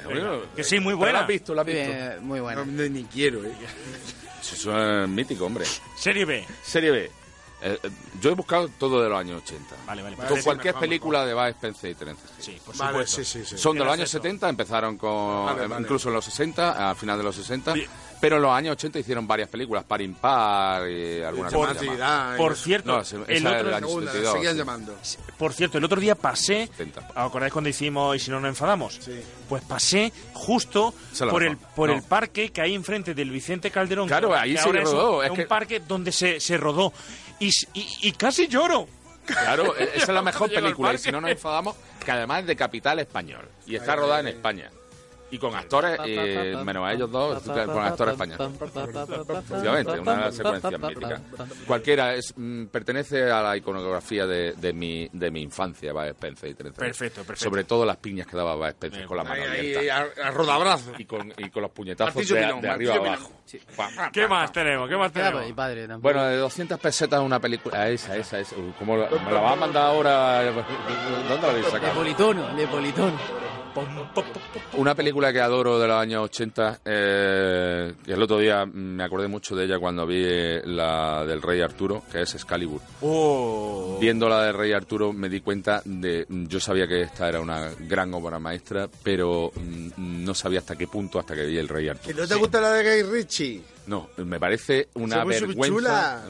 Bueno, Que sí, muy ¿pero buena. ¿La has visto? ¿La has visto? Eh, muy bueno. No, ni quiero, ¿eh? Eso es mítico, hombre. Serie B. Serie B. Eh, eh, yo he buscado todo de los años 80. Vale, vale. Con Vale, sí, cualquier mejor, película de Bud Spencer y Terence. Sí, por Vale, supuesto. sí, sí, sí. Son de los años eso. 70, empezaron con Vale, eh, vale. incluso en los 60, a finales de los 60, Sí. pero en los años 80 hicieron varias películas, par impar y alguna Por cosa más. actividad. Por cierto, No, esa el otro, Segunda, 72. seguían sí. llamando. por cierto, el otro día pasé, 70. ¿acordáis cuando hicimos y si no nos enfadamos? Sí. Pues pasé justo por el por No. el parque que hay enfrente del Vicente Calderón. Claro, que ahí que se ahora es un- rodó, es un que- parque donde se, se rodó. Y, y, y casi lloro. Claro, esa es la mejor película. Y si no nos enfadamos, que además es de capital español. Y está rodada en España. Y con actores, eh, menos a ellos dos, con actores españoles. Efectivamente, una secuencia mítica. Cualquiera es, mm, pertenece a la iconografía de, de mi, de mi infancia, Bud Spencer y Terence Hill. Perfecto, perfecto. Sobre todo las piñas que daba Bud Spencer con la mano Ahí, ahí, abierta. a, a rodabrazo. Y con, y con los puñetazos Martillo de, pilón, de arriba martillo abajo. ¿Qué más tenemos? ¿Qué más Claro, tenemos? mi padre tampoco. Bueno, de 200 pesetas una película. ah, Esa, esa, esa. Uy, ¿Cómo la, me la vas a mandar ahora? ¿Dónde la habéis de sacado? politono, de politono. Una película que adoro de los años 80, eh, que el otro día me acordé mucho de ella cuando vi eh, la del Rey Arturo, que es Excalibur. Oh. Viendo la del Rey Arturo me di cuenta de... Yo sabía que esta era una gran obra maestra, pero mm, no sabía hasta qué punto hasta que vi el Rey ¿Que Arturo. no te gusta la de Gay Ritchie? No, me parece una vergüenza... chula.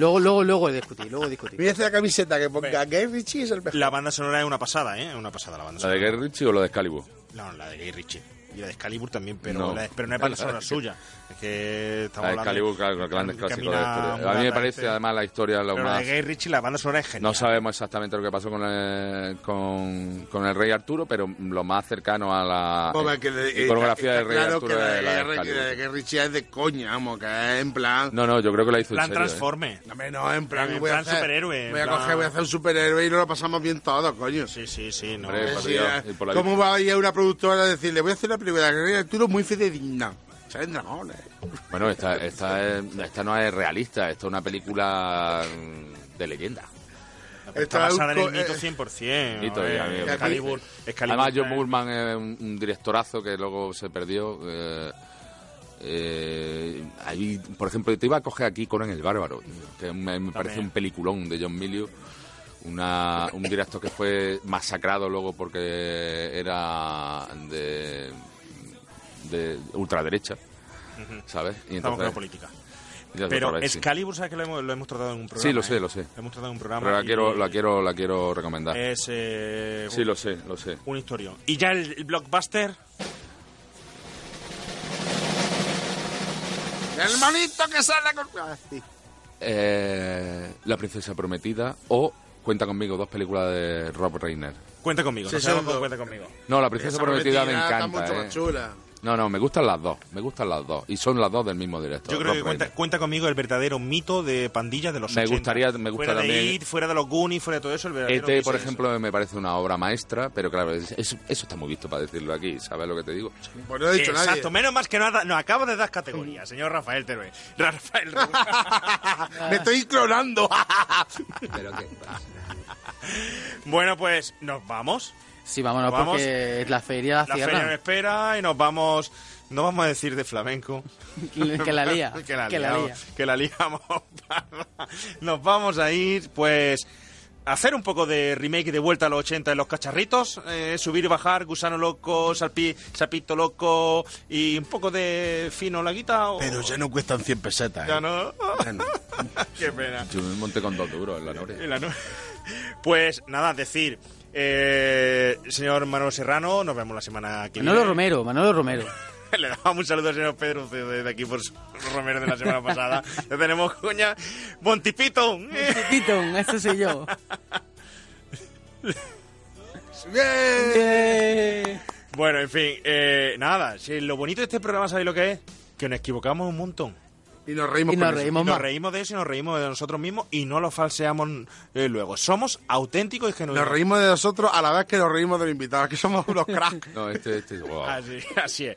Luego, luego, luego discutir, luego discutir. Voy a hacer la camiseta que ponga Gay Ritchie es el mejor. La banda sonora es una pasada, ¿eh? Una pasada la banda ¿La de. Gay Ritchie o la de Excalibur? No, la de Gay Ritchie. Y la de Excalibur también, pero, No. la de- pero no es banda sonora suya. Es que estamos La de hablando Excalibur, claro, grandes Camina clásicos de la historia. A mí me parece este. además la historia lo Pero la más... de Gay Ritchie, la banda sonora es genial. No sabemos exactamente lo que pasó con el, con, con el rey Arturo, pero lo más cercano a la que de- iconografía del rey claro Arturo que la es de la de Gay- Excalibur. la de Gay Ritchie es de coña, vamos, que es en plan... No, no, yo creo que la hizo en Plan serio. ¿eh? transforme. No, hombre, no, en plan, En voy plan a hacer, superhéroe, en Voy a plan- coger, voy a hacer un superhéroe y nos lo pasamos bien todos, coño. Sí, sí, sí. No. Hombre, Eh, sí, eh, la ¿Cómo va a ir a una productora a decirle, voy a hacer una película de Gay Arturo muy fidedigna? Salen dragones. Bueno, esta, esta, es- esta no es realista, esta es una película mm, de leyenda. Está Está basada en el mito eh, 100%. Mito, eh, Excalibur. Excalibur Además, John Bullman es un, un directorazo que luego se perdió. eh, eh, ahí, por ejemplo, te iba a coger aquí Conan el Bárbaro, que me, me parece un peliculón de John Milius. Una, un director que fue masacrado luego porque era de, de ultraderecha, ¿sabes? Y Estamos con la entonces- política. Pero. Excalibur, ¿sabes que lo hemos, lo hemos tratado en un programa? Sí, lo sé, eh? lo sé. Lo hemos tratado en un programa. Pero la y quiero, la quiero, la quiero recomendar. Es. eh, Sí, lo sé, lo sé. Un historia. Y ya el, el blockbuster. El manito que sale con... Ah, sí. Eh, la princesa prometida o Cuenta conmigo, dos películas de Rob Reiner. Cuenta conmigo, Sí, no sí. Cuenta conmigo. No, la princesa Esa prometida me prometida está encanta. mucho eh. más chula. No, no, me gustan las dos, me gustan las dos. Y son las dos del mismo director. Yo creo que cuenta, cuenta conmigo el verdadero mito de pandillas de los Me 80. gustaría- me gusta fuera también- de It, fuera de los Goonies, fuera de todo eso, el verdadero ET, mito por ejemplo, me parece una obra maestra, pero claro, es- es- eso está muy visto para decirlo aquí, ¿sabes lo que te digo? Pues no ha dicho Exacto, nadie. menos más que nada, nos acaba de dar categoría, señor Rafael Teruel. Rafael Me estoy clonando. ¿Pero qué? Bueno, pues nos vamos. Sí, vámonos, Vamos. porque la feria la La feria me espera y nos vamos. No vamos a decir de flamenco. Que la lía, que la que la lía. que la liamos. Nos vamos a ir, pues. a hacer un poco de remake de vuelta a los 80 en los cacharritos, eh, subir y bajar, gusano loco, salpi, sapito loco y un poco de fino la guita. o- Pero ya no cuestan 100 pesetas. Ya ¿eh? no. Ya no. Qué pena. Yo me monté con dos duros en la noria. En la no- Pues nada, decir, eh, señor Manolo Serrano, nos vemos la semana que Manolo viene. Romero, Manolo Romero. Le damos un saludo al señor Pedro de, de aquí por su Romero de la semana pasada. Ya tenemos coña. Montipito. Tito, ese soy yo. ¡Bien! Bueno, en fin, eh, nada. Si lo bonito de este programa, ¿sabéis lo que es? Que nos equivocamos un montón. Y nos reímos Y nos reímos Y nos reímos de eso y nos reímos de nosotros mismos y no lo falseamos eh, luego. Somos auténticos y genuinos. Nos reímos de nosotros a la vez que nos reímos del invitado. Que somos unos cracks. No, este, este, wow. Así, así es.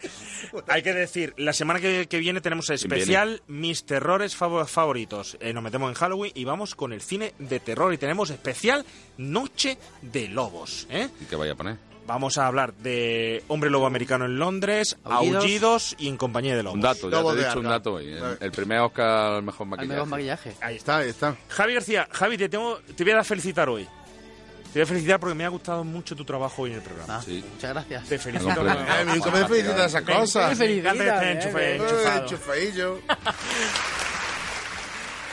Hay que decir, la semana que, que viene tenemos especial Mis terrores favo- favoritos. Eh, nos metemos en Halloween y vamos con el cine de terror y tenemos especial Noche de Lobos. ¿eh? ¿Y qué vaya a poner? Vamos a hablar de Hombre Lobo Americano en Londres, Aullidos. Aullidos, y En Compañía de Lobos. Un dato, ya Lobo te he dicho un dato hoy. El, el primer Oscar al mejor Al maquillaje. mejor maquillaje. Ahí está. Ahí está. Javi García, Javi, te, tengo, te voy a felicitar hoy. Te voy a felicitar porque me ha gustado mucho tu trabajo hoy en el programa. Ah, Sí. Muchas gracias. Te felicito. por- Ay, me felicitas de esas cosas. Me encanta que estés Felicita, enchufe- eh, enchufado. enchufadillo.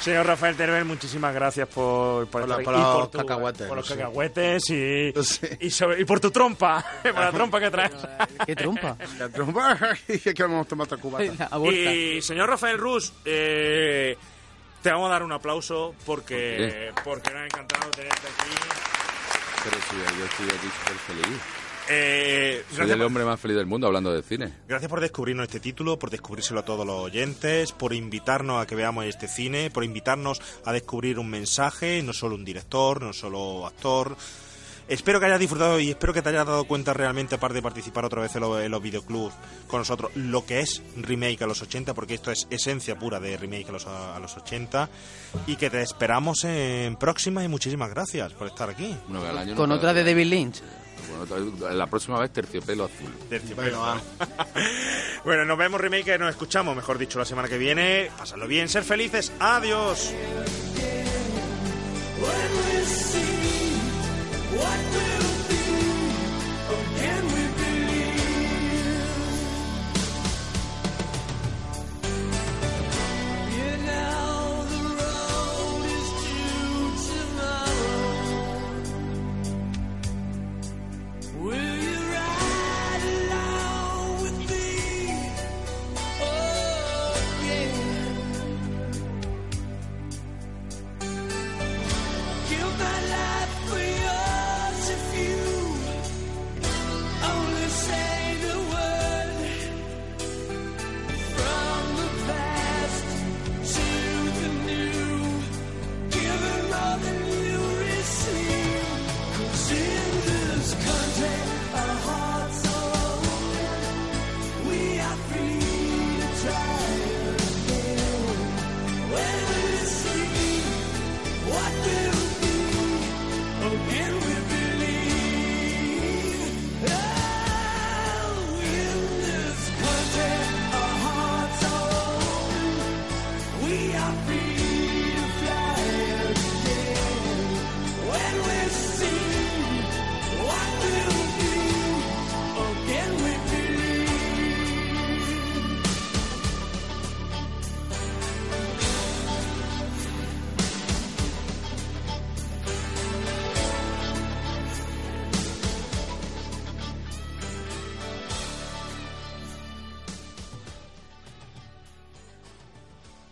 Señor Rafael Teruel, muchísimas gracias por, por, Por la- estar por aquí, los tu- cacahuetes, por los cacahuetes y, sé. y, sobre- y por tu trompa, por la trompa que traes. Qué trompa. La trompa. Que vamos a tomar otra cubata. Y señor Rafael Rus, eh, te vamos a dar un aplauso porque, ¿Por porque nos ha encantado tenerte aquí. Pero sí, yo estoy aquí súper feliz. Eh, Soy el hombre más feliz del mundo hablando de cine. gracias por descubrirnos este título, por descubrírselo a todos los oyentes, por invitarnos a que veamos este cine, por invitarnos a descubrir un mensaje, no solo un director, no solo actor. Espero que hayas disfrutado y espero que te hayas dado cuenta realmente, aparte de participar otra vez en los, en los videoclubs con nosotros, lo que es remake a los 80, porque esto es esencia pura de remake a los, a los 80. Y que te esperamos en próximas y muchísimas gracias por estar aquí. Bueno, Con otra de David Lynch. Bueno, eh, la próxima vez terciopelo azul. Terciopelo bueno, bueno, nos vemos, remake, nos escuchamos, mejor dicho, la semana que viene. Pasadlo bien, ser felices. Adiós.